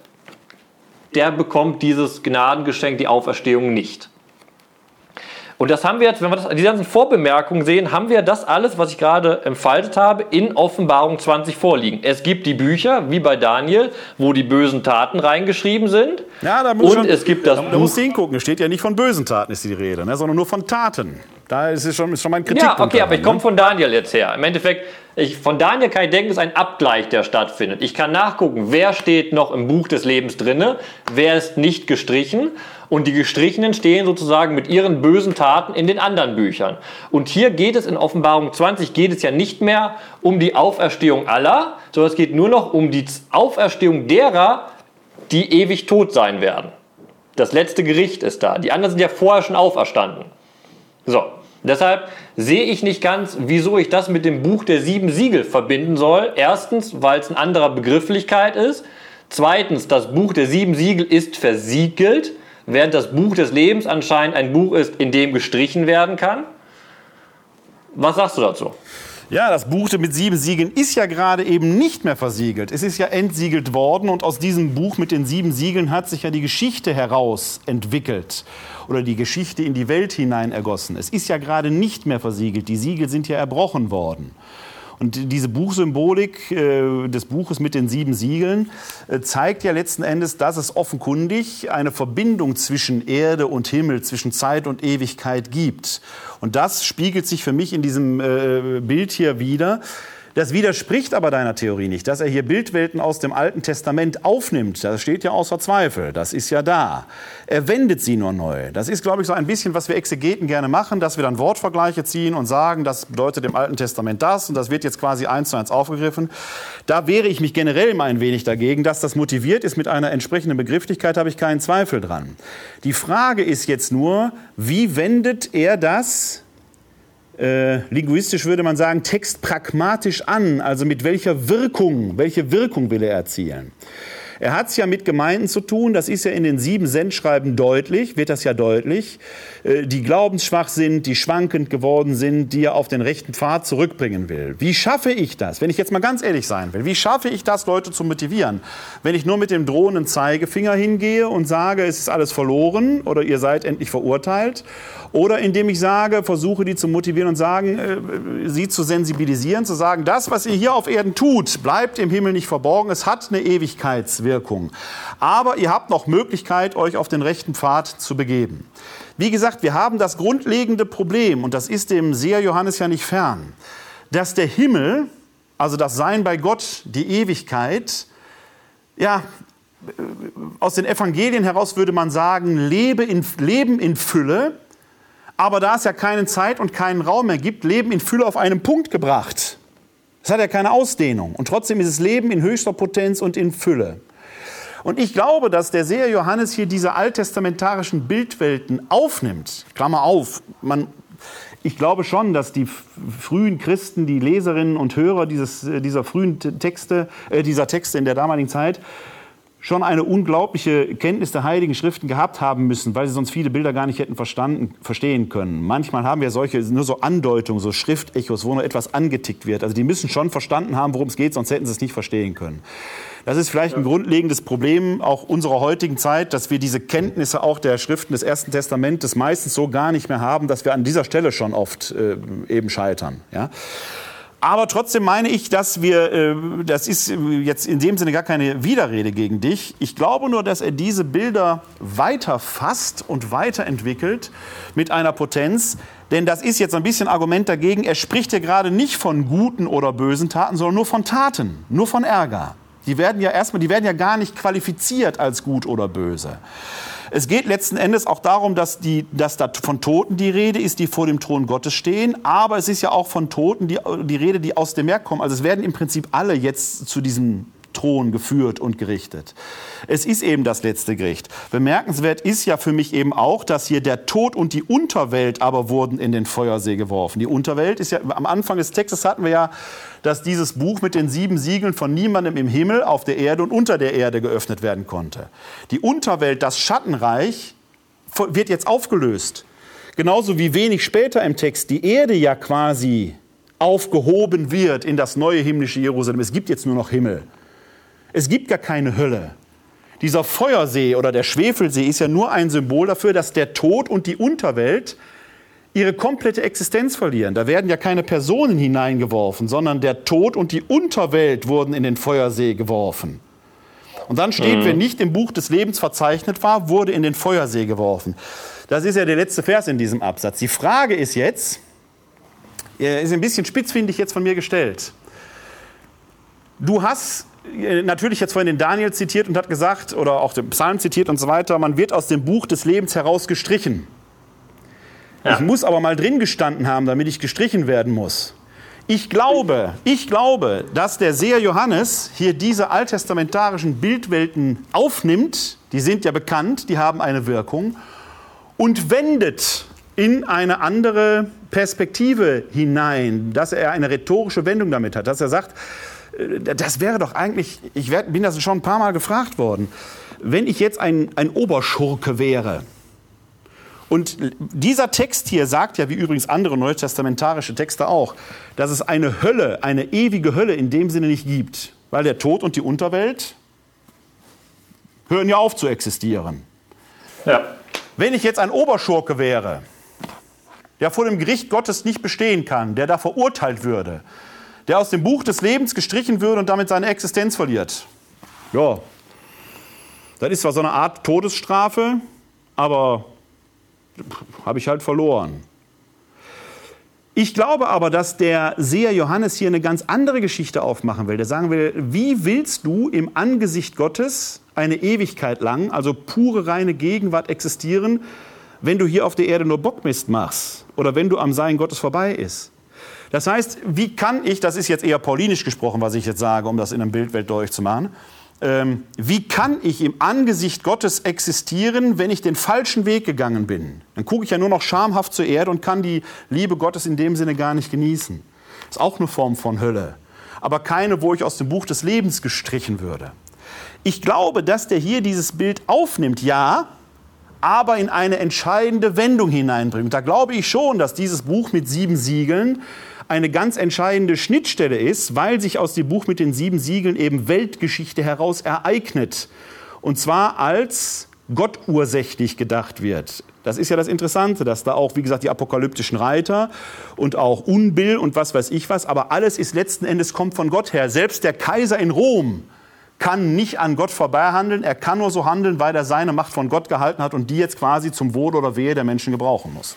der bekommt dieses Gnadengeschenk, die Auferstehung nicht. Und das haben wir jetzt, wenn wir das, die ganzen Vorbemerkungen sehen, haben wir das alles, was ich gerade entfaltet habe, in Offenbarung 20 vorliegen. Es gibt die Bücher, wie bei Daniel, wo die bösen Taten reingeschrieben sind. Ja, da muss und schon, es gibt das da, da musst du hingucken. Es steht ja nicht von bösen Taten, ist die Rede, ne, sondern nur von Taten. Da ist es schon, ist schon mein Kritikpunkt. Ja, okay, aber ich daran, komme von Daniel jetzt her. Im Endeffekt, ich, von Daniel kann ich denken, es ist ein Abgleich, der stattfindet. Ich kann nachgucken, wer steht noch im Buch des Lebens drinne, wer ist nicht gestrichen. Und die Gestrichenen stehen sozusagen mit ihren bösen Taten in den anderen Büchern. Und hier geht es in Offenbarung 20, geht es ja nicht mehr um die Auferstehung aller, sondern es geht nur noch um die Auferstehung derer, die ewig tot sein werden. Das letzte Gericht ist da. Die anderen sind ja vorher schon auferstanden. So, deshalb sehe ich nicht ganz, wieso ich das mit dem Buch der sieben Siegel verbinden soll. Erstens, weil es ein anderer Begrifflichkeit ist. Zweitens, das Buch der sieben Siegel ist versiegelt, während das Buch des Lebens anscheinend ein Buch ist, in dem gestrichen werden kann. Was sagst du dazu? Ja, das Buch mit sieben Siegeln ist ja gerade eben nicht mehr versiegelt. Es ist ja entsiegelt worden und aus diesem Buch mit den sieben Siegeln hat sich ja die Geschichte heraus entwickelt oder die Geschichte in die Welt hinein ergossen. Es ist ja gerade nicht mehr versiegelt. Die Siegel sind ja erbrochen worden. Und diese Buchsymbolik äh, des Buches mit den sieben Siegeln äh, zeigt ja letzten Endes, dass es offenkundig eine Verbindung zwischen Erde und Himmel, zwischen Zeit und Ewigkeit gibt. Und das spiegelt sich für mich in diesem äh, Bild hier wieder. Das widerspricht aber deiner Theorie nicht, dass er hier Bildwelten aus dem Alten Testament aufnimmt. Das steht ja außer Zweifel. Das ist ja da. Er wendet sie nur neu. Das ist, glaube ich, so ein bisschen, was wir Exegeten gerne machen, dass wir dann Wortvergleiche ziehen und sagen, das bedeutet im Alten Testament das und das wird jetzt quasi eins zu eins aufgegriffen. Da wehre ich mich generell mal ein wenig dagegen, dass das motiviert ist mit einer entsprechenden Begrifflichkeit, habe ich keinen Zweifel dran. Die Frage ist jetzt nur, wie wendet er das äh, linguistisch würde man sagen, textpragmatisch an, also mit welcher Wirkung, welche Wirkung will er erzielen. Er hat es ja mit Gemeinden zu tun, das ist ja in den sieben Sendschreiben deutlich, wird das ja deutlich, äh, die glaubensschwach sind, die schwankend geworden sind, die er auf den rechten Pfad zurückbringen will. Wie schaffe ich das, wenn ich jetzt mal ganz ehrlich sein will, wie schaffe ich das, Leute zu motivieren, wenn ich nur mit dem drohenden Zeigefinger hingehe und sage, es ist alles verloren oder ihr seid endlich verurteilt oder indem ich sage, versuche die zu motivieren und sagen, äh, sie zu sensibilisieren, zu sagen, das, was ihr hier auf Erden tut, bleibt im Himmel nicht verborgen, es hat eine Ewigkeitswirkung. Aber ihr habt noch Möglichkeit, euch auf den rechten Pfad zu begeben. Wie gesagt, wir haben das grundlegende Problem, und das ist dem Seher Johannes ja nicht fern, dass der Himmel, also das Sein bei Gott, die Ewigkeit, ja, aus den Evangelien heraus würde man sagen, Lebe in, Leben in Fülle, aber da es ja keine Zeit und keinen Raum mehr gibt, Leben in Fülle auf einen Punkt gebracht. Es hat ja keine Ausdehnung. Und trotzdem ist es Leben in höchster Potenz und in Fülle. Und ich glaube, dass der Seher Johannes hier diese alttestamentarischen Bildwelten aufnimmt. Klammer auf, man, ich glaube schon, dass die frühen Christen, die Leserinnen und Hörer dieses, dieser frühen Texte, äh, dieser Texte in der damaligen Zeit, schon eine unglaubliche Kenntnis der Heiligen Schriften gehabt haben müssen, weil sie sonst viele Bilder gar nicht hätten verstanden, verstehen können. Manchmal haben wir solche, nur so Andeutungen, so Schriftechos, wo nur etwas angetickt wird. Also die müssen schon verstanden haben, worum es geht, sonst hätten sie es nicht verstehen können. Das ist vielleicht ein grundlegendes Problem auch unserer heutigen Zeit, dass wir diese Kenntnisse auch der Schriften des Ersten Testamentes meistens so gar nicht mehr haben, dass wir an dieser Stelle schon oft äh, eben scheitern. Ja? Aber trotzdem meine ich, dass wir, äh, das ist jetzt in dem Sinne gar keine Widerrede gegen dich. Ich glaube nur, dass er diese Bilder weiter fasst und weiterentwickelt mit einer Potenz. Denn das ist jetzt ein bisschen Argument dagegen. Er spricht ja gerade nicht von guten oder bösen Taten, sondern nur von Taten, nur von Ärger. Die werden ja erstmal, die werden ja gar nicht qualifiziert als gut oder böse. Es geht letzten Endes auch darum, dass, die, dass da von Toten die Rede ist, die vor dem Thron Gottes stehen. Aber es ist ja auch von Toten die, die Rede, die aus dem Meer kommen. Also es werden im Prinzip alle jetzt zu diesem Thron geführt und gerichtet. Es ist eben das letzte Gericht. Bemerkenswert ist ja für mich eben auch, dass hier der Tod und die Unterwelt aber wurden in den Feuersee geworfen. Die Unterwelt ist ja, am Anfang des Textes hatten wir ja, dass dieses Buch mit den sieben Siegeln von niemandem im Himmel, auf der Erde und unter der Erde geöffnet werden konnte. Die Unterwelt, das Schattenreich, wird jetzt aufgelöst. Genauso wie wenig später im Text die Erde ja quasi aufgehoben wird in das neue himmlische Jerusalem. Es gibt jetzt nur noch Himmel. Es gibt gar keine Hölle. Dieser Feuersee oder der Schwefelsee ist ja nur ein Symbol dafür, dass der Tod und die Unterwelt ihre komplette Existenz verlieren. Da werden ja keine Personen hineingeworfen, sondern der Tod und die Unterwelt wurden in den Feuersee geworfen. Und dann steht, mhm. wer nicht im Buch des Lebens verzeichnet war, wurde in den Feuersee geworfen. Das ist ja der letzte Vers in diesem Absatz. Die Frage ist jetzt, ist ein bisschen spitzfindig jetzt von mir gestellt. Du hast äh, natürlich jetzt vorhin den Daniel zitiert und hat gesagt, oder auch den Psalm zitiert und so weiter, man wird aus dem Buch des Lebens heraus gestrichen. Ja. Ich muss aber mal drin gestanden haben, damit ich gestrichen werden muss. Ich glaube, ich glaube, dass der Seher Johannes hier diese alttestamentarischen Bildwelten aufnimmt, die sind ja bekannt, die haben eine Wirkung, und wendet in eine andere Perspektive hinein, dass er eine rhetorische Wendung damit hat, dass er sagt, äh, das wäre doch eigentlich, ich bin das schon ein paar Mal gefragt worden, wenn ich jetzt ein, ein Oberschurke wäre, und dieser Text hier sagt ja, wie übrigens andere neutestamentarische Texte auch, dass es eine Hölle, eine ewige Hölle in dem Sinne nicht gibt, weil der Tod und die Unterwelt hören ja auf zu existieren. Ja. Wenn ich jetzt ein Oberschurke wäre, der vor dem Gericht Gottes nicht bestehen kann, der da verurteilt würde, der aus dem Buch des Lebens gestrichen würde und damit seine Existenz verliert. Ja, das ist zwar so eine Art Todesstrafe, aber habe ich halt verloren. Ich glaube aber, dass der Seher Johannes hier eine ganz andere Geschichte aufmachen will. Der sagen will, wie willst du im Angesicht Gottes eine Ewigkeit lang, also pure reine Gegenwart existieren, wenn du hier auf der Erde nur Bockmist machst oder wenn du am Sein Gottes vorbei ist? Das heißt, wie kann ich, das ist jetzt eher paulinisch gesprochen, was ich jetzt sage, um das in einem Bildwelt deutlich zu machen, ähm, wie kann ich im Angesicht Gottes existieren, wenn ich den falschen Weg gegangen bin? Dann gucke ich ja nur noch schamhaft zur Erde und kann die Liebe Gottes in dem Sinne gar nicht genießen. Das ist auch eine Form von Hölle, aber keine, wo ich aus dem Buch des Lebens gestrichen würde. Ich glaube, dass der hier dieses Bild aufnimmt, ja, aber in eine entscheidende Wendung hineinbringt. Da glaube ich schon, dass dieses Buch mit sieben Siegeln eine ganz entscheidende Schnittstelle ist, weil sich aus dem Buch mit den sieben Siegeln eben Weltgeschichte heraus ereignet. Und zwar als gottursächlich gedacht wird. Das ist ja das Interessante, dass da auch, wie gesagt, die apokalyptischen Reiter und auch Unbill und was weiß ich was, aber alles ist letzten Endes kommt von Gott her. Selbst der Kaiser in Rom kann nicht an Gott vorbei handeln. Er kann nur so handeln, weil er seine Macht von Gott gehalten hat und die jetzt quasi zum Wohl oder Wehe der Menschen gebrauchen muss.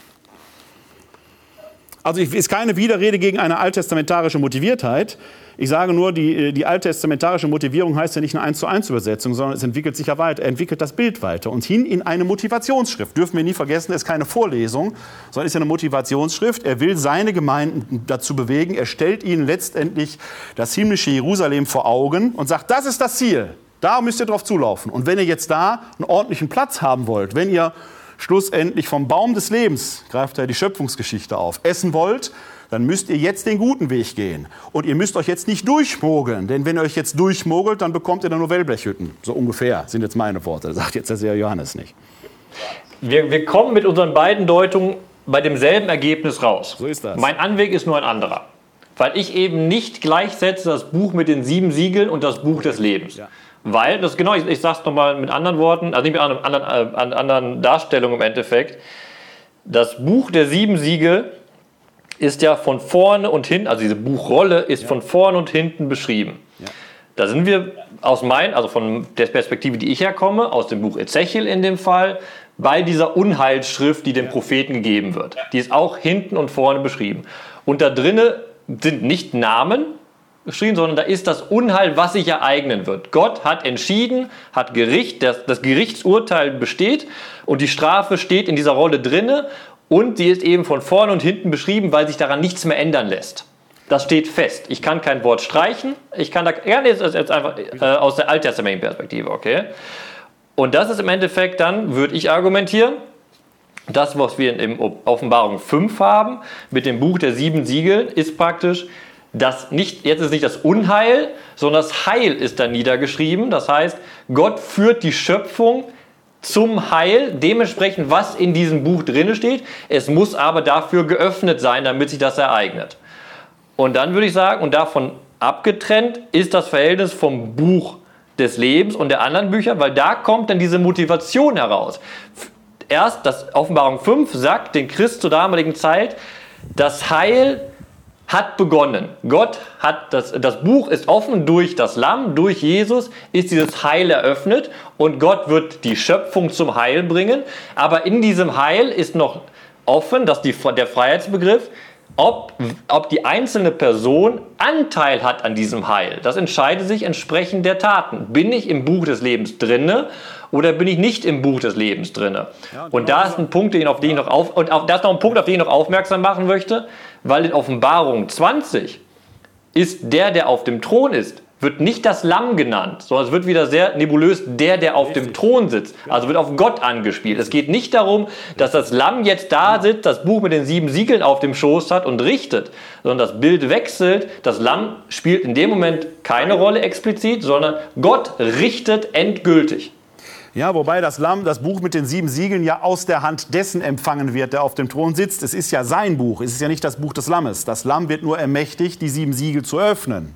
Also es ist keine Widerrede gegen eine alttestamentarische Motiviertheit. Ich sage nur, die, äh, die alttestamentarische Motivierung heißt ja nicht eine 1 zu 1 Übersetzung, sondern es entwickelt sich ja weiter, entwickelt das Bild weiter und hin in eine Motivationsschrift. Dürfen wir nie vergessen, es ist keine Vorlesung, sondern es ist eine Motivationsschrift. Er will seine Gemeinden dazu bewegen, er stellt ihnen letztendlich das himmlische Jerusalem vor Augen und sagt, das ist das Ziel. Da müsst ihr drauf zulaufen. Und wenn ihr jetzt da einen ordentlichen Platz haben wollt, wenn ihr schlussendlich vom Baum des Lebens, greift er die Schöpfungsgeschichte auf, essen wollt, dann müsst ihr jetzt den guten Weg gehen. Und ihr müsst euch jetzt nicht durchmogeln, denn wenn ihr euch jetzt durchmogelt, dann bekommt ihr dann nur Wellblechhütten. So ungefähr sind jetzt meine Worte, das sagt jetzt der Johannes nicht. Wir, wir kommen mit unseren beiden Deutungen bei demselben Ergebnis raus. So ist das. Mein Anweg ist nur ein anderer. Weil ich eben nicht gleichsetze das Buch mit den sieben Siegeln und das Buch des Lebens. Ja. Weil, das genau, ich, ich sage es nochmal mit anderen Worten, also nicht mit anderen, anderen, äh, anderen Darstellungen im Endeffekt. Das Buch der sieben Siegel ist ja von vorne und hinten, also diese Buchrolle ist ja. von vorne und hinten beschrieben. Ja. Da sind wir aus meinen, also von der Perspektive, die ich herkomme, aus dem Buch Ezechiel in dem Fall, bei dieser Unheilsschrift, die dem Propheten gegeben wird. Die ist auch hinten und vorne beschrieben. Und da drinnen sind nicht Namen, geschrieben, sondern da ist das Unheil, was sich ereignen wird. Gott hat entschieden, hat Gericht, das, das Gerichtsurteil besteht und die Strafe steht in dieser Rolle drinne und sie ist eben von vorne und hinten beschrieben, weil sich daran nichts mehr ändern lässt. Das steht fest. Ich kann kein Wort streichen. Ich kann da gerne jetzt, jetzt einfach äh, aus der alttestamentlichen Perspektive, okay? Und das ist im Endeffekt dann, würde ich argumentieren, das, was wir in Offenbarung 5 haben, mit dem Buch der sieben Siegel, ist praktisch das nicht, jetzt ist nicht das Unheil, sondern das Heil ist da niedergeschrieben. Das heißt, Gott führt die Schöpfung zum Heil, dementsprechend, was in diesem Buch drin steht. Es muss aber dafür geöffnet sein, damit sich das ereignet. Und dann würde ich sagen, und davon abgetrennt ist das Verhältnis vom Buch des Lebens und der anderen Bücher, weil da kommt dann diese Motivation heraus. Erst das Offenbarung 5 sagt den Christ zur damaligen Zeit, das Heil hat begonnen. Gott hat das, das Buch ist offen durch das Lamm, durch Jesus ist dieses Heil eröffnet und Gott wird die Schöpfung zum Heil bringen. Aber in diesem Heil ist noch offen, dass die, der Freiheitsbegriff, ob, ob die einzelne Person Anteil hat an diesem Heil. Das entscheidet sich entsprechend der Taten. Bin ich im Buch des Lebens drinne oder bin ich nicht im Buch des Lebens drinne? Und da ist ein Punkt, den, auf den ich noch auf, und auf, da ist noch ein Punkt, auf den ich noch aufmerksam machen möchte, weil in Offenbarung 20 ist der, der auf dem Thron ist, wird nicht das Lamm genannt, sondern es wird wieder sehr nebulös der, der auf dem Thron sitzt. Also wird auf Gott angespielt. Es geht nicht darum, dass das Lamm jetzt da sitzt, das Buch mit den sieben Siegeln auf dem Schoß hat und richtet, sondern das Bild wechselt. Das Lamm spielt in dem Moment keine Rolle explizit, sondern Gott richtet endgültig. Ja, wobei das Lamm, das Buch mit den sieben Siegeln ja aus der Hand dessen empfangen wird, der auf dem Thron sitzt. Es ist ja sein Buch, es ist ja nicht das Buch des Lammes. Das Lamm wird nur ermächtigt, die sieben Siegel zu öffnen.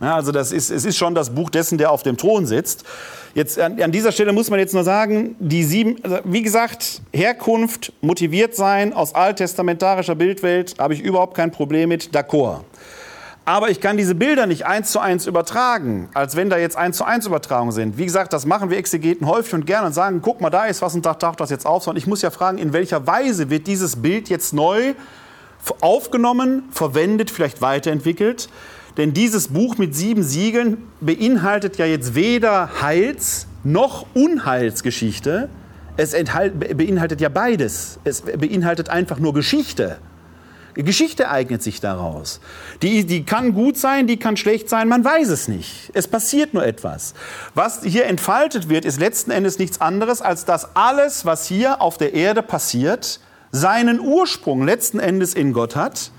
Ja, also das ist, es ist schon das Buch dessen, der auf dem Thron sitzt. Jetzt an, an dieser Stelle muss man jetzt nur sagen, die sieben, also wie gesagt, Herkunft, motiviert sein aus alttestamentarischer Bildwelt, habe ich überhaupt kein Problem mit, d'accord. Aber ich kann diese Bilder nicht eins zu eins übertragen, als wenn da jetzt eins zu eins Übertragungen sind. Wie gesagt, das machen wir Exegeten häufig und gerne und sagen, guck mal, da ist was und da taucht das jetzt auf. Und ich muss ja fragen, in welcher Weise wird dieses Bild jetzt neu aufgenommen, verwendet, vielleicht weiterentwickelt? Denn dieses Buch mit sieben Siegeln beinhaltet ja jetzt weder Heils- noch Unheilsgeschichte. Es beinhaltet ja beides. Es beinhaltet einfach nur Geschichte. Geschichte eignet sich daraus. Die, die kann gut sein, die kann schlecht sein, man weiß es nicht. Es passiert nur etwas. Was hier entfaltet wird, ist letzten Endes nichts anderes, als dass alles, was hier auf der Erde passiert, seinen Ursprung letzten Endes in Gott hat.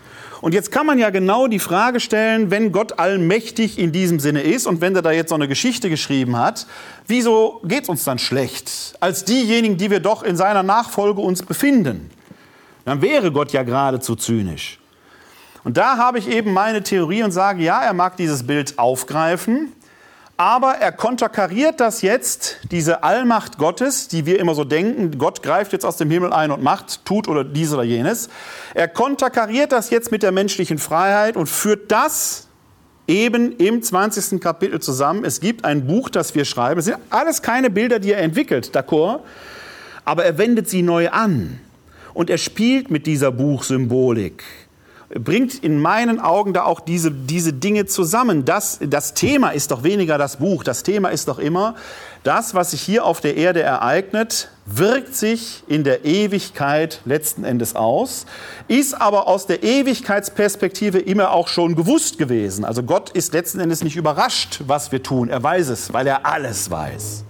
Und jetzt kann man ja genau die Frage stellen, wenn Gott allmächtig in diesem Sinne ist und wenn er da jetzt so eine Geschichte geschrieben hat, wieso geht es uns dann schlecht als diejenigen, die wir doch in seiner Nachfolge uns befinden? Dann wäre Gott ja geradezu zynisch. Und da habe ich eben meine Theorie und sage, ja, er mag dieses Bild aufgreifen, aber er konterkariert das jetzt, diese Allmacht Gottes, die wir immer so denken, Gott greift jetzt aus dem Himmel ein und macht, tut oder dies oder jenes. Er konterkariert das jetzt mit der menschlichen Freiheit und führt das eben im 20. Kapitel zusammen. Es gibt ein Buch, das wir schreiben. Es sind alles keine Bilder, die er entwickelt, d'accord? Aber er wendet sie neu an und er spielt mit dieser Buchsymbolik. Bringt in meinen Augen da auch diese, diese Dinge zusammen. Das, das Thema ist doch weniger das Buch. Das Thema ist doch immer, das, was sich hier auf der Erde ereignet, wirkt sich in der Ewigkeit letzten Endes aus, ist aber aus der Ewigkeitsperspektive immer auch schon gewusst gewesen. Also Gott ist letzten Endes nicht überrascht, was wir tun. Er weiß es, weil er alles weiß.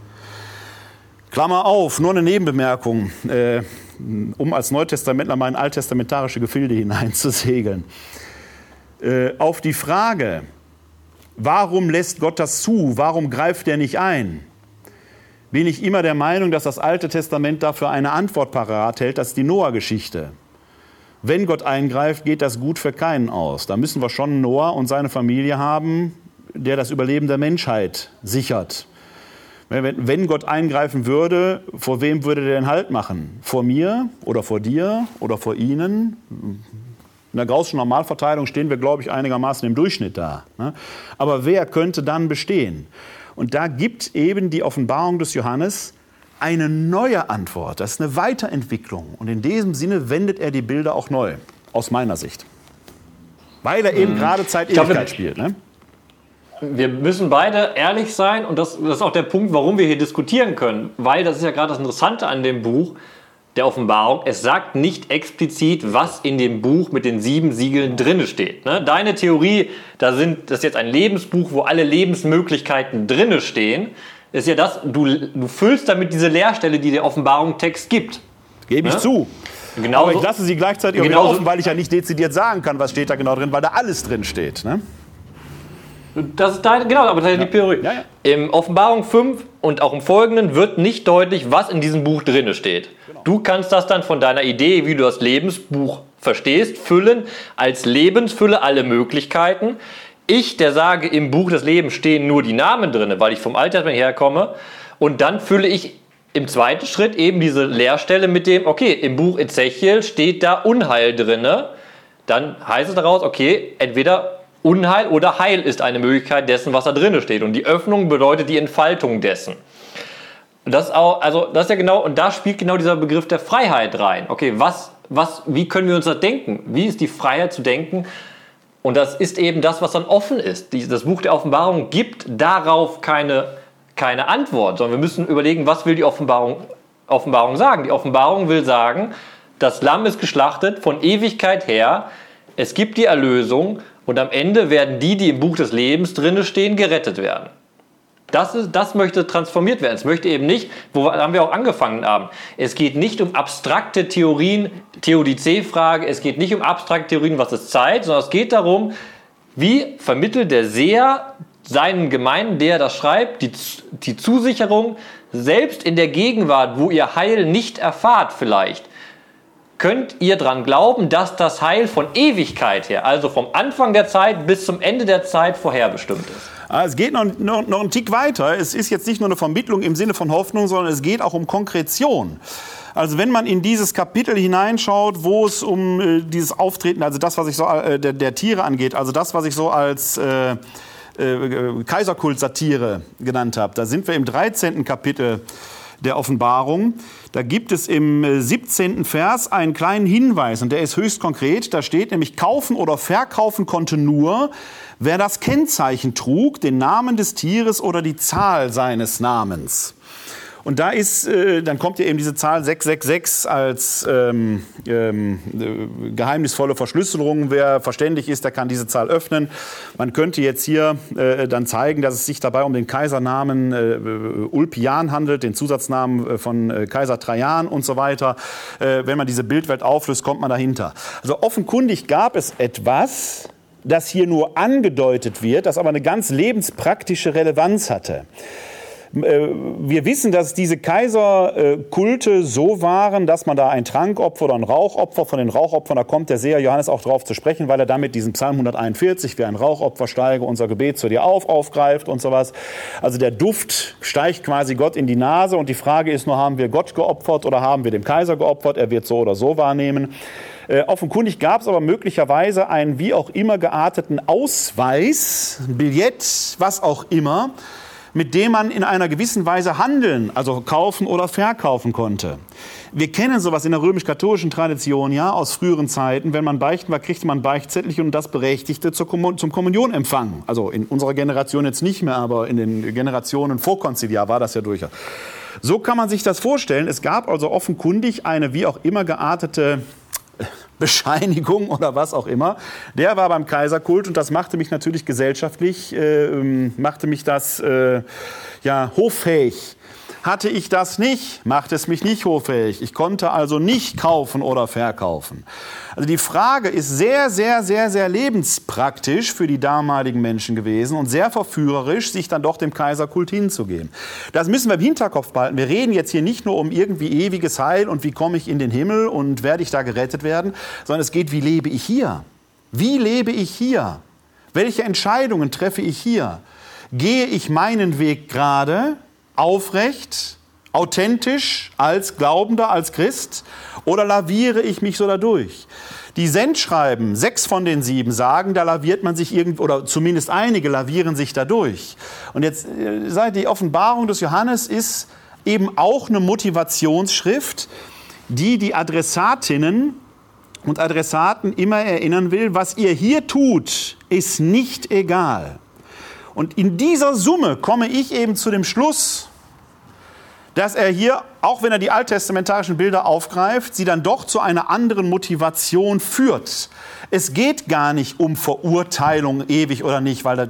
Klammer auf, nur eine Nebenbemerkung. Äh, um als Neutestamentler mal in alttestamentarische Gefilde hineinzusegeln. Äh, auf die Frage, warum lässt Gott das zu, warum greift er nicht ein, bin ich immer der Meinung, dass das Alte Testament dafür eine Antwort parat hält, das ist die Noah-Geschichte. Wenn Gott eingreift, geht das gut für keinen aus. Da müssen wir schon Noah und seine Familie haben, der das Überleben der Menschheit sichert. Wenn Gott eingreifen würde, vor wem würde der denn Halt machen? Vor mir oder vor dir oder vor Ihnen? In der Gaußschen Normalverteilung stehen wir, glaube ich, einigermaßen im Durchschnitt da. Ne? Aber wer könnte dann bestehen? Und da gibt eben die Offenbarung des Johannes eine neue Antwort. Das ist eine Weiterentwicklung. Und in diesem Sinne wendet er die Bilder auch neu, aus meiner Sicht. Weil er eben mhm. gerade Zeit Ewigkeit spielt. Ne? Wir müssen beide ehrlich sein und das, das ist auch der Punkt, warum wir hier diskutieren können, weil das ist ja gerade das Interessante an dem Buch der Offenbarung. Es sagt nicht explizit, was in dem Buch mit den sieben Siegeln drinne steht. Ne? Deine Theorie, da sind das ist jetzt ein Lebensbuch, wo alle Lebensmöglichkeiten drinne stehen, ist ja das, du, du füllst damit diese Leerstelle, die der Offenbarung Text gibt. Gebe ich Ne? zu. Genauso- Aber ich lasse sie gleichzeitig genauso- offen, weil ich ja nicht dezidiert sagen kann, was steht da genau drin, weil da alles drin steht. Ne? Das ist deine, genau, aber das ist ja die Theorie. Ja, ja. Im Offenbarung 5 und auch im folgenden wird nicht deutlich, was in diesem Buch drinne steht. Genau. Du kannst das dann von deiner Idee, wie du das Lebensbuch verstehst, füllen als Lebensfülle alle Möglichkeiten. Ich, der sage, im Buch des Lebens stehen nur die Namen drinne, weil ich vom Alter herkomme. Und dann fülle ich im zweiten Schritt eben diese Leerstelle mit dem, okay, im Buch Ezechiel steht da Unheil drinne. Dann heißt es daraus, okay, entweder Unheil oder Heil ist eine Möglichkeit dessen, was da drinne steht. Und die Öffnung bedeutet die Entfaltung dessen. Das auch, also das ist ja genau, und da spielt genau dieser Begriff der Freiheit rein. Okay, was, was, wie können wir uns das denken? Wie ist die Freiheit zu denken? Und das ist eben das, was dann offen ist. Das Buch der Offenbarung gibt darauf keine, keine Antwort, sondern wir müssen überlegen, was will die Offenbarung, Offenbarung sagen? Die Offenbarung will sagen, das Lamm ist geschlachtet von Ewigkeit her, es gibt die Erlösung und am Ende werden die, die im Buch des Lebens drinne stehen, gerettet werden. Das, ist, das möchte transformiert werden. Es möchte eben nicht, wo haben wir auch angefangen haben, es geht nicht um abstrakte Theorien, Theodizee-Frage, es geht nicht um abstrakte Theorien, was ist Zeit, sondern es geht darum, wie vermittelt der Seher seinen Gemeinden, der das schreibt, die, die Zusicherung, selbst in der Gegenwart, wo ihr Heil nicht erfahrt vielleicht, könnt ihr dran glauben, dass das Heil von Ewigkeit her, also vom Anfang der Zeit bis zum Ende der Zeit vorherbestimmt ist. Ah, Es geht noch, noch, noch einen Tick weiter. Es ist jetzt nicht nur eine Vermittlung im Sinne von Hoffnung, sondern es geht auch um Konkretion. Also wenn man in dieses Kapitel hineinschaut, wo es um äh, dieses Auftreten, also das, was ich so äh, der, der Tiere angeht, also das, was ich so als äh, äh, Kaiserkult-Satire genannt habe, da sind wir im 13. Kapitel der Offenbarung. Da gibt es im äh, 17. Vers einen kleinen Hinweis und der ist höchst konkret. Da steht nämlich, kaufen oder verkaufen konnte nur, wer das Kennzeichen trug, den Namen des Tieres oder die Zahl seines Namens. Und da ist, äh, dann kommt ja eben diese Zahl 666 als ähm, ähm, äh, geheimnisvolle Verschlüsselung. Wer verständig ist, der kann diese Zahl öffnen. Man könnte jetzt hier äh, dann zeigen, dass es sich dabei um den Kaisernamen äh, Ulpian handelt, den Zusatznamen äh, von äh, Kaiser Trajan und so weiter. Äh, wenn man diese Bildwelt auflöst, kommt man dahinter. Also offenkundig gab es etwas, das hier nur angedeutet wird, das aber eine ganz lebenspraktische Relevanz hatte. Äh, Wir wissen, dass diese Kaiserkulte so waren, dass man da ein Trankopfer oder ein Rauchopfer, von den Rauchopfern, da kommt der Seher Johannes auch drauf zu sprechen, weil er damit diesen Psalm 141, wie ein Rauchopfer steige unser Gebet zu dir auf, aufgreift und sowas. Also der Duft steigt quasi Gott in die Nase und die Frage ist nur, haben wir Gott geopfert oder haben wir dem Kaiser geopfert? Er wird so oder so wahrnehmen. Äh, offenkundig gab es aber möglicherweise einen wie auch immer gearteten Ausweis, Billett, was auch immer, mit dem man in einer gewissen Weise handeln, also kaufen oder verkaufen konnte. Wir kennen sowas in der römisch-katholischen Tradition, ja, aus früheren Zeiten. Wenn man beichten war, kriegte man Beichtzettelchen und das berechtigte zum Kommunionempfang. Also in unserer Generation jetzt nicht mehr, aber in den Generationen vorkonziliar war das ja durchaus. So kann man sich das vorstellen. Es gab also offenkundig eine wie auch immer geartete Bescheinigung oder was auch immer. Der war beim Kaiserkult und das machte mich natürlich gesellschaftlich, äh, ähm, machte mich das äh, ja hoffähig. Hatte ich das nicht, machte es mich nicht hoffähig. Ich konnte also nicht kaufen oder verkaufen. Also die Frage ist sehr, sehr, sehr, sehr lebenspraktisch für die damaligen Menschen gewesen und sehr verführerisch, sich dann doch dem Kaiserkult hinzugeben. Das müssen wir im Hinterkopf behalten. Wir reden jetzt hier nicht nur um irgendwie ewiges Heil und wie komme ich in den Himmel und werde ich da gerettet werden, sondern es geht, wie lebe ich hier? Wie lebe ich hier? Welche Entscheidungen treffe ich hier? Gehe ich meinen Weg gerade, aufrecht, authentisch als Glaubender, als Christ oder laviere ich mich so dadurch? Die Sendschreiben, sechs von den sieben sagen, da laviert man sich irgendwo, oder zumindest einige lavieren sich dadurch. Und jetzt äh, seid die Offenbarung des Johannes ist eben auch eine Motivationsschrift, die die Adressatinnen und Adressaten immer erinnern will, was ihr hier tut, ist nicht egal. Und in dieser Summe komme ich eben zu dem Schluss, dass er hier, auch wenn er die alttestamentarischen Bilder aufgreift, sie dann doch zu einer anderen Motivation führt. Es geht gar nicht um Verurteilung ewig oder nicht, weil da,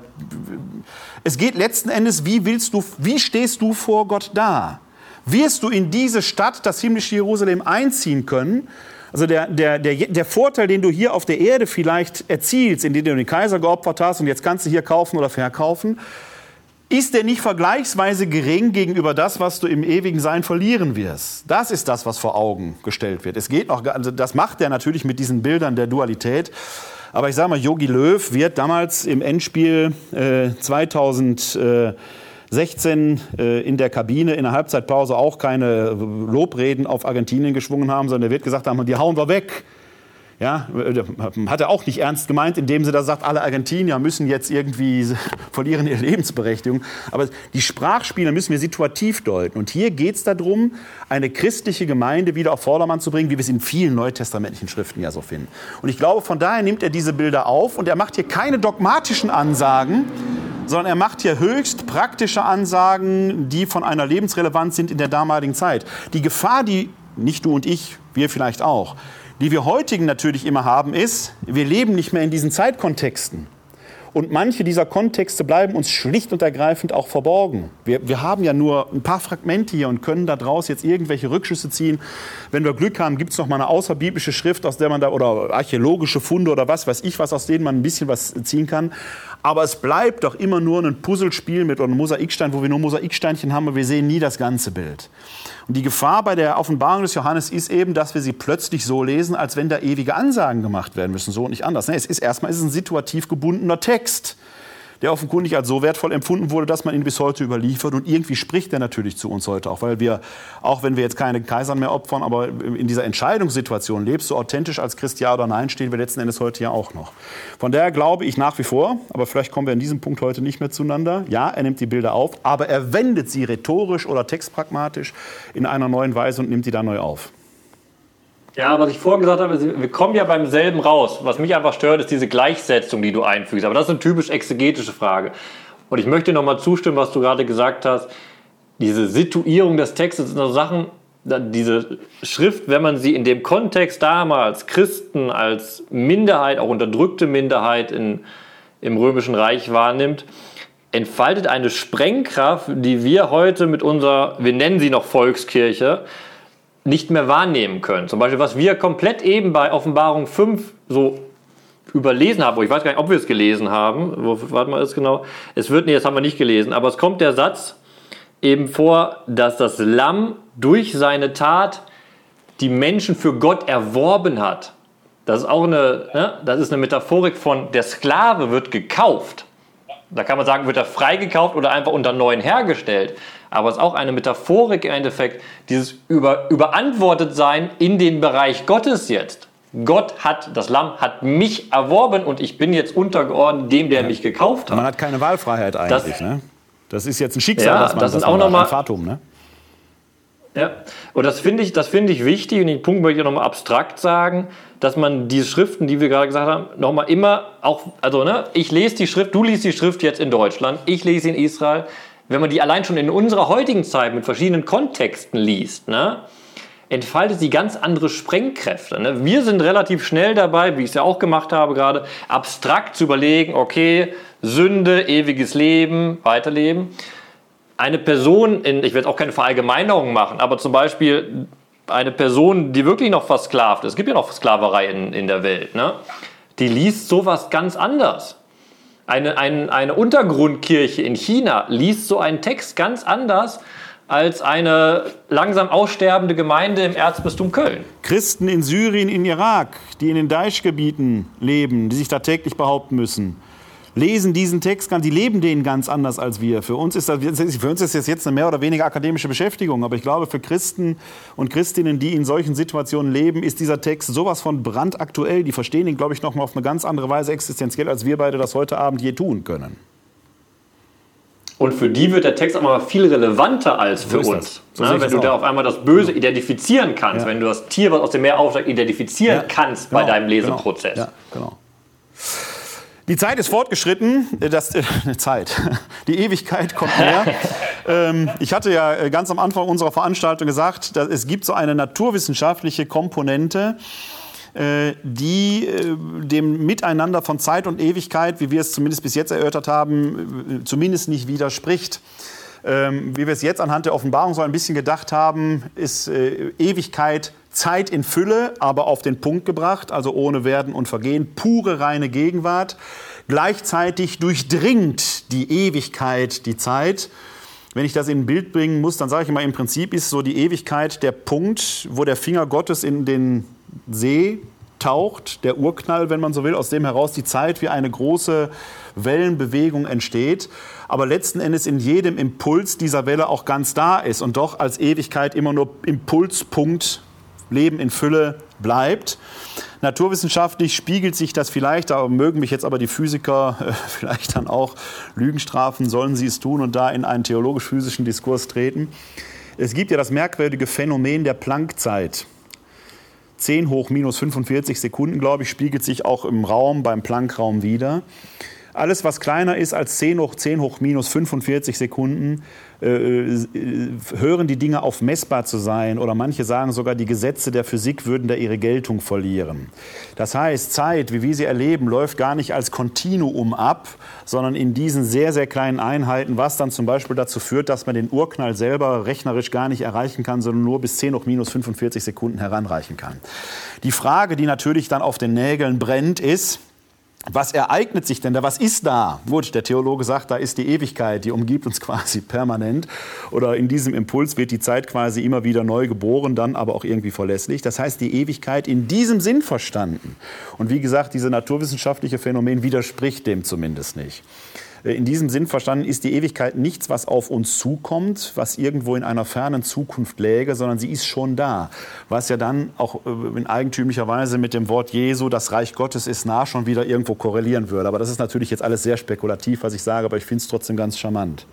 es geht letzten Endes, wie willst du, wie stehst du vor Gott da? Wirst du in diese Stadt, das himmlische Jerusalem, einziehen können? Also der, der, der, der Vorteil, den du hier auf der Erde vielleicht erzielst, indem du den Kaiser geopfert hast und jetzt kannst du hier kaufen oder verkaufen, ist der nicht vergleichsweise gering gegenüber das, was du im ewigen Sein verlieren wirst. Das ist das, was vor Augen gestellt wird. Es geht noch, also das macht er natürlich mit diesen Bildern der Dualität. Aber ich sage mal, Yogi Löw wird damals im Endspiel äh, 2016 äh, in der Kabine in der Halbzeitpause auch keine Lobreden auf Argentinien geschwungen haben, sondern er wird gesagt haben, die hauen wir weg. Ja, hat er auch nicht ernst gemeint, indem sie da sagt, alle Argentinier müssen jetzt irgendwie <laughs> verlieren ihre Lebensberechtigung. Aber die Sprachspiele müssen wir situativ deuten. Und hier geht es darum, eine christliche Gemeinde wieder auf Vordermann zu bringen, wie wir es in vielen neutestamentlichen Schriften ja so finden. Und ich glaube, von daher nimmt er diese Bilder auf und er macht hier keine dogmatischen Ansagen, sondern er macht hier höchst praktische Ansagen, die von einer Lebensrelevanz sind in der damaligen Zeit. Die Gefahr, die nicht du und ich, wir vielleicht auch, die wir heutigen natürlich immer haben, ist, wir leben nicht mehr in diesen Zeitkontexten. Und manche dieser Kontexte bleiben uns schlicht und ergreifend auch verborgen. Wir, wir haben ja nur ein paar Fragmente hier und können daraus jetzt irgendwelche Rückschlüsse ziehen. Wenn wir Glück haben, gibt es noch mal eine außerbiblische Schrift, aus der man da, oder archäologische Funde oder was weiß ich was, aus denen man ein bisschen was ziehen kann. Aber es bleibt doch immer nur ein Puzzlespiel mit einem Mosaikstein, wo wir nur Mosaiksteinchen haben, aber wir sehen nie das ganze Bild. Und die Gefahr bei der Offenbarung des Johannes ist eben, dass wir sie plötzlich so lesen, als wenn da ewige Ansagen gemacht werden müssen, so und nicht anders. Es ist erstmal ist es ein situativ gebundener Text der offenkundig als so wertvoll empfunden wurde, dass man ihn bis heute überliefert. Und irgendwie spricht er natürlich zu uns heute auch, weil wir, auch wenn wir jetzt keine Kaisern mehr opfern, aber in dieser Entscheidungssituation lebst du authentisch als Christ, ja oder nein, stehen wir letzten Endes heute ja auch noch. Von daher glaube ich nach wie vor, aber vielleicht kommen wir in diesem Punkt heute nicht mehr zueinander, ja, er nimmt die Bilder auf, aber er wendet sie rhetorisch oder textpragmatisch in einer neuen Weise und nimmt die dann neu auf. Ja, was ich vorhin gesagt habe, wir kommen ja beim selben raus. Was mich einfach stört, ist diese Gleichsetzung, die du einfügst. Aber das ist eine typisch exegetische Frage. Und ich möchte nochmal zustimmen, was du gerade gesagt hast. Diese Situierung des Textes sind so Sachen, diese Schrift, wenn man sie in dem Kontext damals Christen als Minderheit, auch unterdrückte Minderheit in, im Römischen Reich wahrnimmt, entfaltet eine Sprengkraft, die wir heute mit unserer, wir nennen sie noch Volkskirche, nicht mehr wahrnehmen können. Zum Beispiel, was wir komplett eben bei Offenbarung 5 so überlesen haben, ich weiß gar nicht, ob wir es gelesen haben, wo, warte mal, ist genau, es wird, nee, das haben wir nicht gelesen, aber es kommt der Satz eben vor, dass das Lamm durch seine Tat die Menschen für Gott erworben hat. Das ist auch eine, ne, das ist eine Metaphorik von, der Sklave wird gekauft. Da kann man sagen, wird er freigekauft oder einfach unter neuen hergestellt. Aber es ist auch eine Metaphorik im Endeffekt, dieses über, überantwortet sein in den Bereich Gottes jetzt. Gott hat, das Lamm hat mich erworben und ich bin jetzt untergeordnet dem, der ja. mich gekauft hat. Man hat keine Wahlfreiheit eigentlich. Das, ne? das ist jetzt ein Schicksal, ja, das man, das ist auch nochmal Fatum, ne? Ja, und das finde ich, find ich wichtig und den Punkt möchte ich nochmal abstrakt sagen, dass man diese Schriften, die wir gerade gesagt haben, nochmal immer auch, also ne, ich lese die Schrift, du liest die Schrift jetzt in Deutschland, ich lese sie in Israel, wenn man die allein schon in unserer heutigen Zeit mit verschiedenen Kontexten liest, ne, entfaltet sie ganz andere Sprengkräfte. Ne? Wir sind relativ schnell dabei, wie ich es ja auch gemacht habe gerade, abstrakt zu überlegen, okay, Sünde, ewiges Leben, Weiterleben eine Person, in, ich werde auch keine Verallgemeinerung machen, aber zum Beispiel eine Person, die wirklich noch versklavt ist, es gibt ja noch Sklaverei in, in der Welt, ne? die liest sowas ganz anders. Eine, ein, eine Untergrundkirche in China liest so einen Text ganz anders als eine langsam aussterbende Gemeinde im Erzbistum Köln. Christen in Syrien, in Irak, die in den Daesh-Gebieten leben, die sich da täglich behaupten müssen, lesen diesen Text, die leben den ganz anders als wir. Für uns ist das, für uns ist das jetzt eine mehr oder weniger akademische Beschäftigung, aber ich glaube, für Christen und Christinnen, die in solchen Situationen leben, ist dieser Text sowas von brandaktuell. Die verstehen ihn, glaube ich, noch mal auf eine ganz andere Weise existenziell, als wir beide das heute Abend je tun können. Und für die wird der Text auch mal viel relevanter als für so uns. So ne? Wenn du da auf einmal das Böse genau. identifizieren kannst, ja. wenn du das Tier, was aus dem Meer aufsteigt, identifizieren ja, kannst genau, bei deinem genau. Leseprozess. Genau. Ja, genau. Die Zeit ist fortgeschritten, das, äh, Zeit, die Ewigkeit kommt näher. <laughs> ähm, ich hatte ja äh, ganz am Anfang unserer Veranstaltung gesagt, dass es gibt so eine naturwissenschaftliche Komponente, äh, die äh, dem Miteinander von Zeit und Ewigkeit, wie wir es zumindest bis jetzt erörtert haben, äh, zumindest nicht widerspricht. Ähm, wie wir es jetzt anhand der Offenbarung so ein bisschen gedacht haben, ist äh, Ewigkeit Zeit in Fülle, aber auf den Punkt gebracht, also ohne Werden und Vergehen, pure reine Gegenwart. Gleichzeitig durchdringt die Ewigkeit die Zeit. Wenn ich das in ein Bild bringen muss, dann sage ich immer, im Prinzip ist so die Ewigkeit der Punkt, wo der Finger Gottes in den See taucht, der Urknall, wenn man so will, aus dem heraus die Zeit wie eine große Wellenbewegung entsteht, aber letzten Endes in jedem Impuls dieser Welle auch ganz da ist und doch als Ewigkeit immer nur Impulspunkt Leben in Fülle bleibt. Naturwissenschaftlich spiegelt sich das vielleicht, da mögen mich jetzt aber die Physiker äh, <laughs> vielleicht dann auch Lügen strafen, sollen sie es tun und da in einen theologisch-physischen Diskurs treten. Es gibt ja das merkwürdige Phänomen der Planckzeit. 10 hoch minus 45 Sekunden, glaube ich, spiegelt sich auch im Raum, beim Planckraum wieder. Alles, was kleiner ist als 10 hoch 10 hoch minus 45 Sekunden, hören die Dinge auf messbar zu sein oder manche sagen sogar, die Gesetze der Physik würden da ihre Geltung verlieren. Das heißt, Zeit, wie wir sie erleben, läuft gar nicht als Kontinuum ab, sondern in diesen sehr, sehr kleinen Einheiten, was dann zum Beispiel dazu führt, dass man den Urknall selber rechnerisch gar nicht erreichen kann, sondern nur bis 10 hoch minus 45 Sekunden heranreichen kann. Die Frage, die natürlich dann auf den Nägeln brennt, ist, was ereignet sich denn da? Was ist da? Gut, der Theologe sagt, da ist die Ewigkeit, die umgibt uns <laughs> quasi permanent. Oder in diesem Impuls wird die Zeit quasi immer wieder neu geboren, dann aber auch irgendwie verlässlich. Das heißt, die Ewigkeit in diesem Sinn verstanden. Und wie gesagt, dieses naturwissenschaftliche Phänomen widerspricht dem zumindest nicht. Äh, in diesem Sinn verstanden ist die Ewigkeit nichts, was auf uns zukommt, was irgendwo in einer fernen Zukunft läge, sondern sie ist schon da. Was ja dann auch äh, in eigentümlicher Weise mit dem Wort Jesu, das Reich Gottes ist nah, schon wieder irgendwo korrelieren würde. Aber das ist natürlich jetzt alles sehr spekulativ, was ich sage, aber ich finde es trotzdem ganz charmant.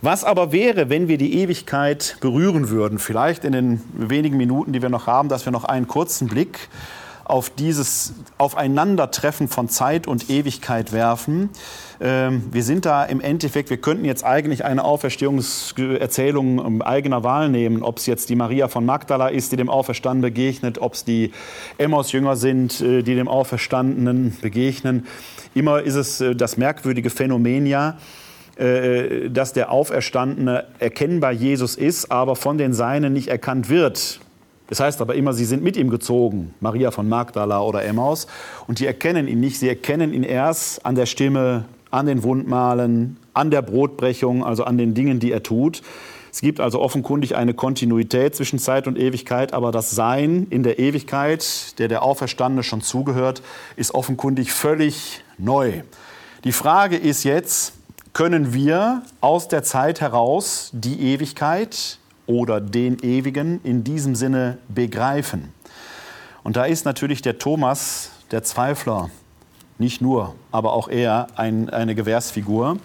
Was aber wäre, wenn wir die Ewigkeit berühren würden? Vielleicht in den wenigen Minuten, die wir noch haben, dass wir noch einen kurzen Blick auf dieses Aufeinandertreffen von Zeit und Ewigkeit werfen. Ähm, wir sind da im Endeffekt, wir könnten jetzt eigentlich eine Auferstehungserzählung eigener Wahl nehmen, ob es jetzt die Maria von Magdala ist, die dem Auferstanden begegnet, ob es die Emmaus-Jünger sind, äh, die dem Auferstandenen begegnen. Immer ist es äh, das merkwürdige Phänomen ja, äh, dass der Auferstandene erkennbar Jesus ist, aber von den Seinen nicht erkannt wird. Das heißt aber immer, sie sind mit ihm gezogen, Maria von Magdala oder Emmaus, und die erkennen ihn nicht. Sie erkennen ihn erst an der Stimme, an den Wundmalen, an der Brotbrechung, also an den Dingen, die er tut. Es gibt also offenkundig eine Kontinuität zwischen Zeit und Ewigkeit, aber das Sein in der Ewigkeit, der der Auferstandene schon zugehört, ist offenkundig völlig neu. Die Frage ist jetzt, können wir aus der Zeit heraus die Ewigkeit, oder den Ewigen in diesem Sinne begreifen. Und da ist natürlich der Thomas, der Zweifler, nicht nur, aber auch er ein, eine Gewährsfigur.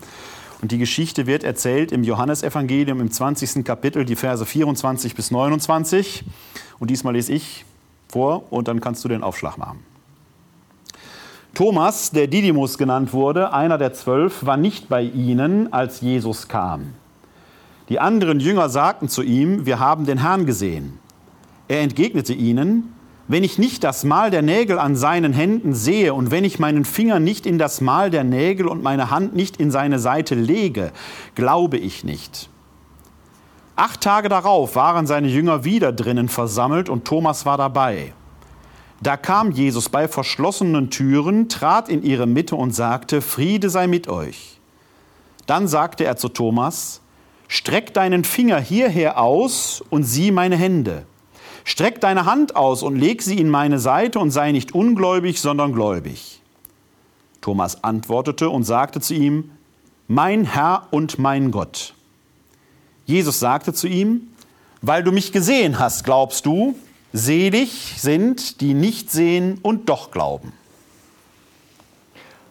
Und die Geschichte wird erzählt im Johannesevangelium im 20. Kapitel, die Verse 24 bis 29. Und diesmal lese ich vor und dann kannst du den Aufschlag machen. Thomas, der Didymus genannt wurde, einer der zwölf, war nicht bei ihnen, als Jesus kam. Die anderen Jünger sagten zu ihm, wir haben den Herrn gesehen. Er entgegnete ihnen, wenn ich nicht das Mal der Nägel an seinen Händen sehe und wenn ich meinen Finger nicht in das Mal der Nägel und meine Hand nicht in seine Seite lege, glaube ich nicht. Acht Tage darauf waren seine Jünger wieder drinnen versammelt und Thomas war dabei. Da kam Jesus bei verschlossenen Türen, trat in ihre Mitte und sagte, Friede sei mit euch. Dann sagte er zu Thomas, Streck deinen Finger hierher aus und sieh meine Hände. Streck deine Hand aus und leg sie in meine Seite und sei nicht ungläubig, sondern gläubig. Thomas antwortete und sagte zu ihm, Mein Herr und mein Gott. Jesus sagte zu ihm, Weil du mich gesehen hast, glaubst du, selig sind, die nicht sehen und doch glauben.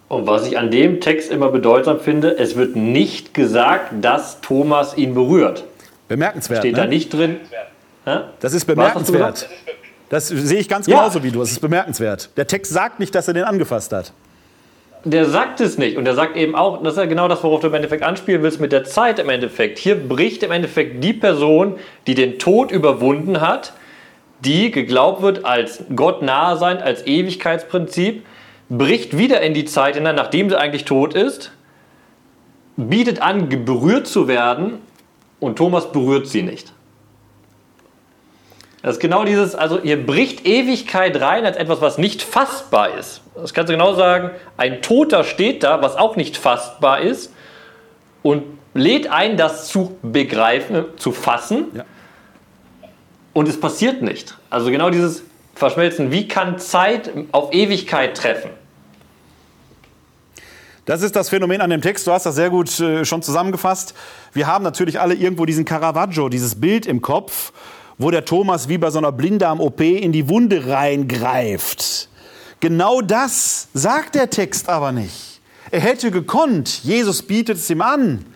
Und was ich an dem Text immer bedeutsam finde, es wird nicht gesagt, dass Thomas ihn berührt. Bemerkenswert. Steht ne? da nicht drin. Ja? Das ist bemerkenswert. Das sehe ich ganz genauso ja. wie du. Das ist bemerkenswert. Der Text sagt nicht, dass er den angefasst hat. der sagt es nicht. Und er sagt eben auch, das ist ja genau das, worauf du im Endeffekt anspielen willst mit der Zeit im Endeffekt. Hier bricht im Endeffekt die Person, die den Tod überwunden hat, die geglaubt wird als Gott nahe sein, als Ewigkeitsprinzip, bricht wieder in die Zeit hinein, nachdem sie eigentlich tot ist, bietet an, berührt zu werden und Thomas berührt sie nicht. Das ist genau dieses, also ihr bricht Ewigkeit rein als etwas, was nicht fassbar ist. Das kannst du genau sagen, ein Toter steht da, was auch nicht fassbar ist und lädt ein, das zu begreifen, zu fassen. Ja. Und es passiert nicht. Also genau dieses Verschmelzen, wie kann Zeit auf Ewigkeit treffen? Das ist das Phänomen an dem Text. Du hast das sehr gut äh, schon zusammengefasst. Wir haben natürlich alle irgendwo diesen Caravaggio, dieses Bild im Kopf, wo der Thomas wie bei so einer Blinddarm-OP in die Wunde reingreift. Genau das sagt der Text aber nicht. Er hätte gekonnt. Jesus bietet es ihm an.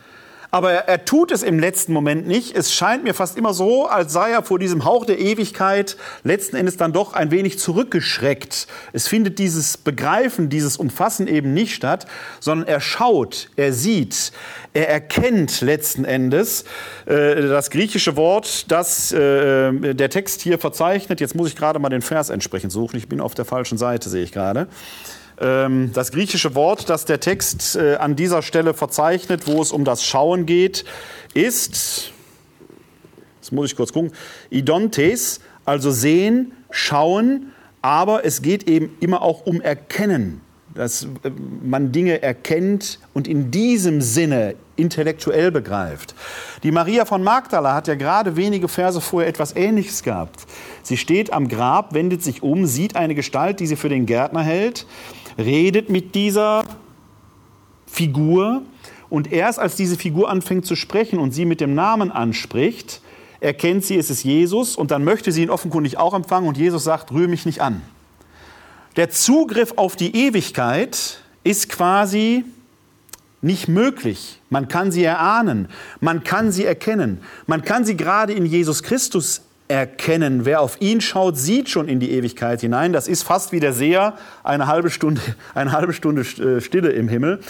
Aber er, tut es im letzten Moment nicht. Es scheint mir fast immer so, als sei er vor diesem Hauch der Ewigkeit letzten Endes dann doch ein wenig zurückgeschreckt. Es findet dieses Begreifen, dieses Umfassen eben nicht statt, sondern er schaut, er sieht, er erkennt letzten Endes äh, das griechische Wort, das äh, der Text hier verzeichnet. Jetzt muss ich gerade mal den Vers entsprechend suchen. Ich bin auf der falschen Seite, sehe ich gerade. Ähm, das griechische Wort, das der Text äh, an dieser Stelle verzeichnet, wo es um das Schauen geht, ist, das muss ich kurz gucken, idontes, also sehen, schauen, aber es geht eben immer auch um Erkennen, dass äh, man Dinge erkennt und in diesem Sinne intellektuell begreift. Die Maria von Magdala hat ja gerade wenige Verse vorher etwas Ähnliches gehabt. Sie steht am Grab, wendet sich um, sieht eine Gestalt, die sie für den Gärtner hält redet mit dieser Figur und erst als diese Figur anfängt zu sprechen und sie mit dem Namen anspricht, erkennt sie, es ist Jesus und dann möchte sie ihn offenkundig auch empfangen und Jesus sagt, rühre mich nicht an. Der Zugriff auf die Ewigkeit ist quasi nicht möglich. Man kann sie erahnen, man kann sie erkennen, man kann sie gerade in Jesus Christus erkennen. Wer auf ihn schaut, sieht schon in die Ewigkeit hinein. Das ist fast wie der Seher, eine halbe Stunde, <laughs> eine halbe Stunde äh, Stille im Himmel.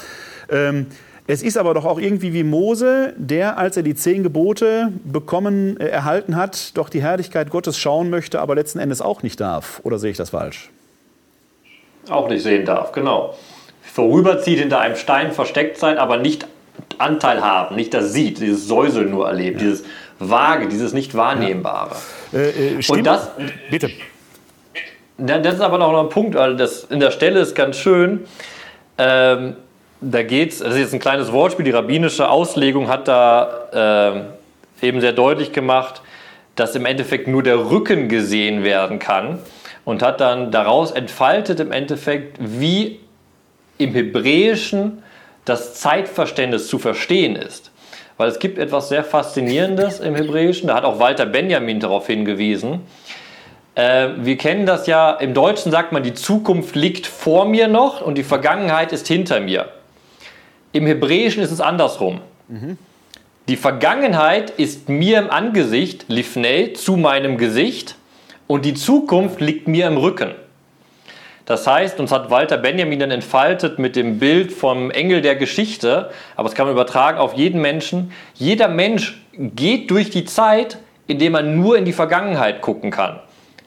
Ähm, es ist aber doch auch irgendwie wie Mose, der, als er die zehn Gebote bekommen, äh, erhalten hat, doch die Herrlichkeit Gottes schauen möchte, aber letzten Endes auch nicht darf. Oder sehe ich das falsch? Auch nicht sehen darf, genau. Vorüberzieht hinter einem Stein versteckt sein, aber nicht Anteil haben, nicht das sieht, dieses Säuseln nur erlebt, ja. dieses Vage, dieses nicht wahrnehmbare. Ja. Äh, äh, Und das, bitte. Das ist aber noch ein Punkt, weil das in der Stelle ist ganz schön. Ähm, da geht's, das ist jetzt ein kleines Wortspiel, die rabbinische Auslegung hat da äh, eben sehr deutlich gemacht, dass im Endeffekt nur der Rücken gesehen werden kann und hat dann daraus entfaltet im Endeffekt, wie im Hebräischen das Zeitverständnis zu verstehen ist. Weil es gibt etwas sehr Faszinierendes im Hebräischen, da hat auch Walter Benjamin darauf hingewiesen. Äh, wir kennen das ja, im Deutschen sagt man, die Zukunft liegt vor mir noch und die Vergangenheit ist hinter mir. Im Hebräischen ist es andersrum. Mhm. Die Vergangenheit ist mir im Angesicht, Lifnei, zu meinem Gesicht und die Zukunft liegt mir im Rücken. Das heißt, uns hat Walter Benjamin dann entfaltet mit dem Bild vom Engel der Geschichte, aber das kann man übertragen auf jeden Menschen. Jeder Mensch geht durch die Zeit, indem man nur in die Vergangenheit gucken kann,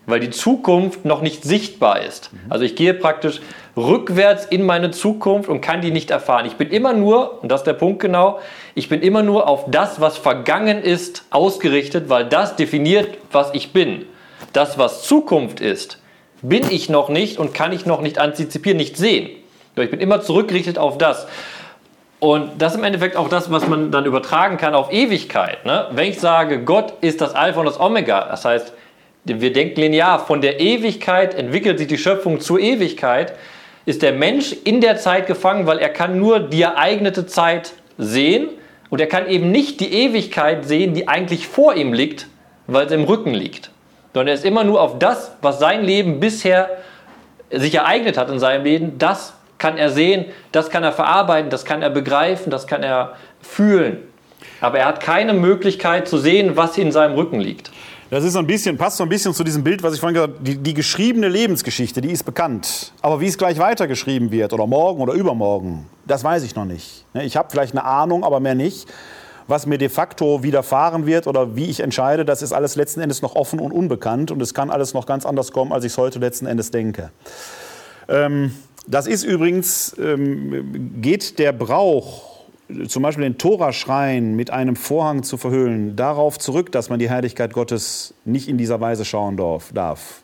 weil die Zukunft noch nicht sichtbar ist. Mhm. Also ich gehe praktisch rückwärts in meine Zukunft und kann die nicht erfahren. Ich bin immer nur, und das ist der Punkt genau, ich bin immer nur auf das, was vergangen ist, ausgerichtet, weil das definiert, was ich bin. Das, was Zukunft ist, bin ich noch nicht und kann ich noch nicht antizipieren, nicht sehen. Ich bin immer zurückgerichtet auf das. Und das ist im Endeffekt auch das, was man dann übertragen kann auf Ewigkeit. Ne? Wenn ich sage, Gott ist das Alpha und das Omega, das heißt, wir denken linear, von der Ewigkeit entwickelt sich die Schöpfung zur Ewigkeit, ist der Mensch in der Zeit gefangen, weil er kann nur die ereignete Zeit sehen und er kann eben nicht die Ewigkeit sehen, die eigentlich vor ihm liegt, weil es im Rücken liegt sondern er ist immer nur auf das, was sein Leben bisher sich ereignet hat in seinem Leben, das kann er sehen, das kann er verarbeiten, das kann er begreifen, das kann er fühlen. Aber er hat keine Möglichkeit zu sehen, was in seinem Rücken liegt. Das ist ein bisschen, passt so ein bisschen zu diesem Bild, was ich vorhin gesagt habe. Die, die geschriebene Lebensgeschichte, die ist bekannt. Aber wie es gleich weitergeschrieben wird, oder morgen oder übermorgen, das weiß ich noch nicht. Ich habe vielleicht eine Ahnung, aber mehr nicht. Was mir de facto widerfahren wird oder wie ich entscheide, das ist alles letzten Endes noch offen und unbekannt. Und es kann alles noch ganz anders kommen, als ich es heute letzten Endes denke. Ähm, das ist übrigens, ähm, geht der Brauch zum Beispiel den Toraschrein mit einem Vorhang zu verhüllen, darauf zurück, dass man die Herrlichkeit Gottes nicht in dieser Weise schauen darf.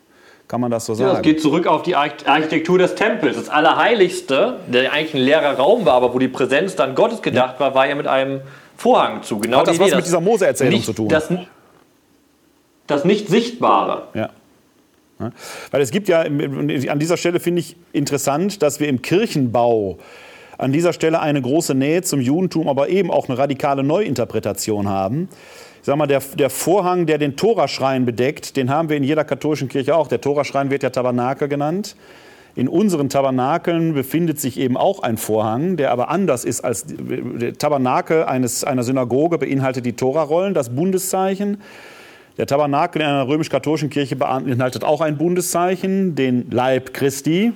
Kann man das so sagen? Ja, das geht zurück auf die Architektur des Tempels. Das Allerheiligste, der eigentlich ein leerer Raum war, aber wo die Präsenz dann Gottes gedacht ja. war, war ja mit einem Vorhang zu. Genau Hat das was mit dieser Mose-Erzählung zu tun? Das, das nicht Sichtbare. Ja. Weil es gibt ja, an dieser Stelle finde ich interessant, dass wir im Kirchenbau an dieser Stelle eine große Nähe zum Judentum, aber eben auch eine radikale Neuinterpretation haben. Ich sag mal, der, der Vorhang, der den Toraschrein bedeckt, den haben wir in jeder katholischen Kirche auch. Der Toraschrein wird ja Tabernakel genannt. In unseren Tabernakeln befindet sich eben auch ein Vorhang, der aber anders ist als der Tabernakel eines, einer Synagoge beinhaltet die Torarollen, das Bundeszeichen. Der Tabernakel in einer römisch-katholischen Kirche beinhaltet auch ein Bundeszeichen, den Leib Christi,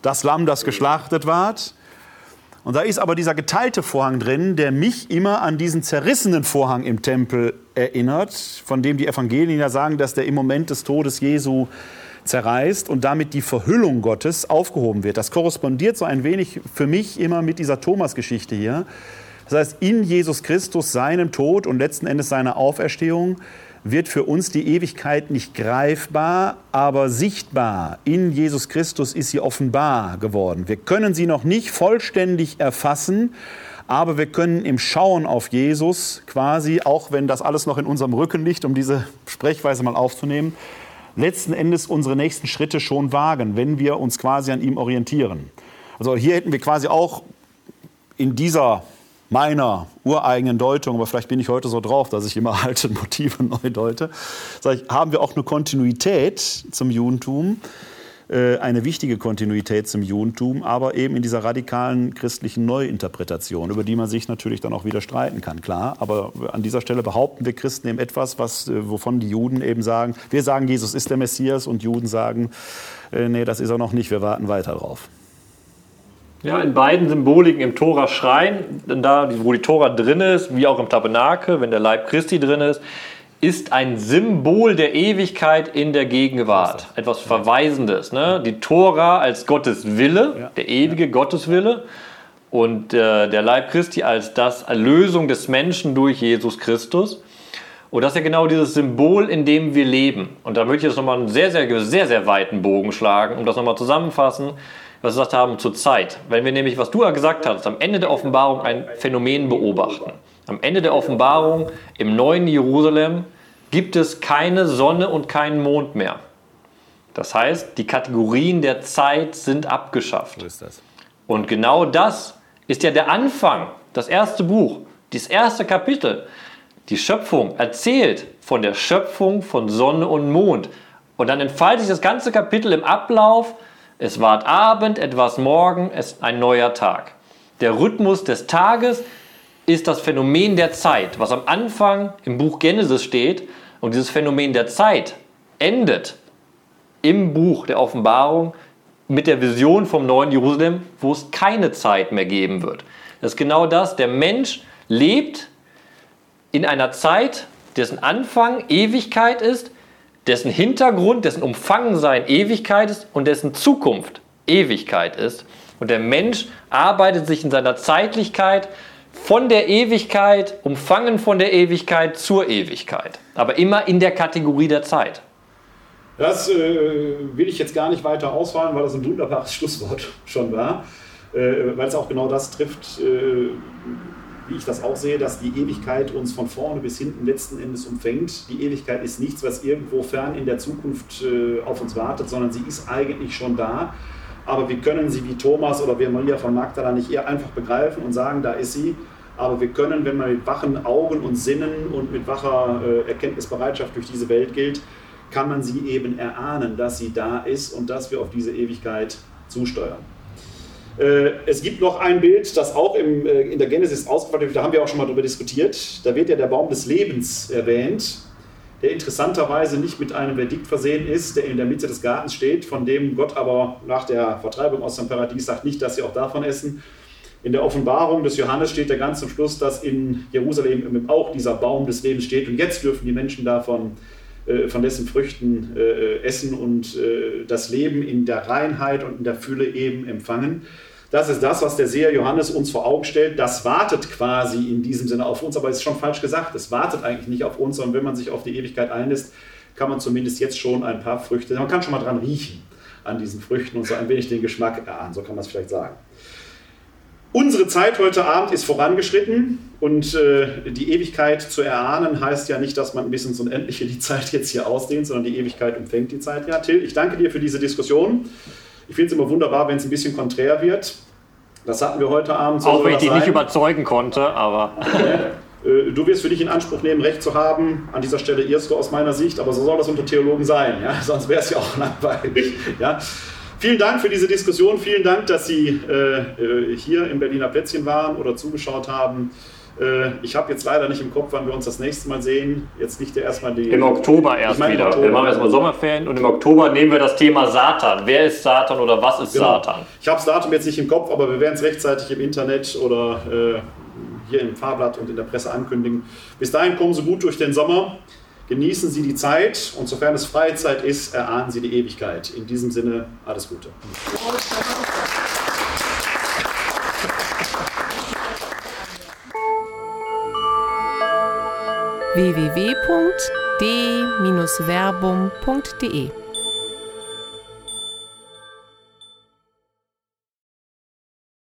das Lamm, das geschlachtet ward. Und da ist aber dieser geteilte Vorhang drin, der mich immer an diesen zerrissenen Vorhang im Tempel erinnert, von dem die Evangelien ja sagen, dass der im Moment des Todes Jesu zerreißt und damit die Verhüllung Gottes aufgehoben wird. Das korrespondiert so ein wenig für mich immer mit dieser Thomas-Geschichte hier. Das heißt, in Jesus Christus, seinem Tod und letzten Endes seiner Auferstehung, wird für uns die Ewigkeit nicht greifbar, aber sichtbar. In Jesus Christus ist sie offenbar geworden. Wir können sie noch nicht vollständig erfassen, aber wir können im Schauen auf Jesus quasi, auch wenn das alles noch in unserem Rücken liegt, um diese Sprechweise mal aufzunehmen, letzten Endes unsere nächsten Schritte schon wagen, wenn wir uns quasi an ihm orientieren. Also hier hätten wir quasi auch in dieser meiner ureigenen Deutung, aber vielleicht bin ich heute so drauf, dass ich immer <laughs> alte Motive neu deute, ich, haben wir auch eine Kontinuität zum Judentum, äh, eine wichtige Kontinuität zum Judentum, aber eben in dieser radikalen christlichen Neuinterpretation, über die man sich natürlich dann auch wieder streiten kann, klar. Aber an dieser Stelle behaupten wir Christen eben etwas, was, äh, wovon die Juden eben sagen, wir sagen, Jesus ist der Messias und Juden sagen, äh, nee, das ist er noch nicht, wir warten weiter drauf. Ja, in beiden Symboliken im Tora-Schrein, da, wo die Tora drin ist, wie auch im Tabernakel, wenn der Leib Christi drin ist, ist ein Symbol der Ewigkeit in der Gegenwart. Etwas Verweisendes. Ne? Die Tora als Gottes Wille, der ewige Gotteswille. Und äh, der Leib Christi als das Erlösung des Menschen durch Jesus Christus. Und das ist ja genau dieses Symbol, in dem wir leben. Und da möchte ich jetzt nochmal einen sehr, sehr, sehr, sehr weiten Bogen schlagen, um das nochmal zusammenfassen was wir gesagt haben, zur Zeit. Wenn wir nämlich, was du ja gesagt hast, am Ende der Offenbarung ein Phänomen beobachten. Am Ende der Offenbarung im neuen Jerusalem gibt es keine Sonne und keinen Mond mehr. Das heißt, die Kategorien der Zeit sind abgeschafft. So ist das. Und genau das ist ja der Anfang, das erste Buch, das erste Kapitel. Die Schöpfung erzählt von der Schöpfung von Sonne und Mond. Und dann entfaltet sich das ganze Kapitel im Ablauf es ward Abend, etwas Morgen, es ist ein neuer Tag. Der Rhythmus des Tages ist das Phänomen der Zeit, was am Anfang im Buch Genesis steht. Und dieses Phänomen der Zeit endet im Buch der Offenbarung mit der Vision vom neuen Jerusalem, wo es keine Zeit mehr geben wird. Das ist genau das. Der Mensch lebt in einer Zeit, dessen Anfang Ewigkeit ist, dessen Hintergrund, dessen Umfangensein Ewigkeit ist und dessen Zukunft Ewigkeit ist. Und der Mensch arbeitet sich in seiner Zeitlichkeit von der Ewigkeit, umfangen von der Ewigkeit zur Ewigkeit. Aber immer in der Kategorie der Zeit. Das äh, will ich jetzt gar nicht weiter ausfallen, weil das ein wunderbares <laughs> Schlusswort schon war. Äh, weil es auch genau das trifft, äh, wie ich das auch sehe, dass die Ewigkeit uns von vorne bis hinten letzten Endes umfängt. Die Ewigkeit ist nichts, was irgendwo fern in der Zukunft äh, auf uns wartet, sondern sie ist eigentlich schon da. Aber wir können sie wie Thomas oder wie Maria von Magdala nicht eher einfach begreifen und sagen, da ist sie. Aber wir können, wenn man mit wachen Augen und Sinnen und mit wacher äh, Erkenntnisbereitschaft durch diese Welt gilt, kann man sie eben erahnen, dass sie da ist und dass wir auf diese Ewigkeit zusteuern. Äh, es gibt noch ein Bild, das auch im, äh, in der Genesis ausgefallen wird, da haben wir auch schon mal darüber diskutiert. Da wird ja der Baum des Lebens erwähnt. Der interessanterweise nicht mit einem Verdikt versehen ist, der in der Mitte des Gartens steht, von dem Gott aber nach der Vertreibung aus dem Paradies sagt nicht, dass sie auch davon essen. In der Offenbarung des Johannes steht ja ganz zum Schluss, dass in Jerusalem auch dieser Baum des Lebens steht und jetzt dürfen die Menschen davon äh, von dessen Früchten äh, essen und äh, das Leben in der Reinheit und in der Fülle eben empfangen. Das ist das, was der Seher Johannes uns vor Augen stellt. Das wartet quasi in diesem Sinne auf uns, aber es ist schon falsch gesagt. Es wartet eigentlich nicht auf uns, sondern wenn man sich auf die Ewigkeit einlässt, kann man zumindest jetzt schon ein paar Früchte, man kann schon mal dran riechen an diesen Früchten und so ein wenig den Geschmack erahnen, so kann man es vielleicht sagen. Unsere Zeit heute Abend ist vorangeschritten und äh, die Ewigkeit zu erahnen heißt ja nicht, dass man bis ins Unendliche die Zeit jetzt hier ausdehnt, sondern die Ewigkeit umfängt die Zeit ja. Till, ich danke dir für diese Diskussion. Ich finde es immer wunderbar, wenn es ein bisschen konträr wird. Das hatten wir heute Abend. Auch wenn ich dich nicht überzeugen konnte, aber. <laughs> Äh, du wirst für dich in Anspruch nehmen, Recht zu haben. An dieser Stelle irrst du aus meiner Sicht, aber so soll das unter Theologen sein. Ja? <laughs> Sonst wäre es ja auch langweilig. Ja? Vielen Dank für diese Diskussion. Vielen Dank, dass Sie äh, äh hier im Berliner Plätzchen waren oder zugeschaut haben. Äh, ich habe jetzt leider nicht im Kopf, wann wir uns das nächste Mal sehen. Jetzt liegt ja erstmal die. Im Oktober erst meine, wieder. Oktober. Wir machen erstmal Sommerferien und im Oktober nehmen wir das Thema Satan. Wer ist Satan oder was ist genau. Satan? Ich habe das Datum jetzt nicht im Kopf, aber wir werden es rechtzeitig im Internet oder äh, hier im Fahrblatt und in der Presse ankündigen. Bis dahin kommen Sie gut durch den Sommer. Genießen Sie die Zeit und sofern es Freizeit ist, erahnen Sie die Ewigkeit. In diesem Sinne alles Gute www.d-verbum.de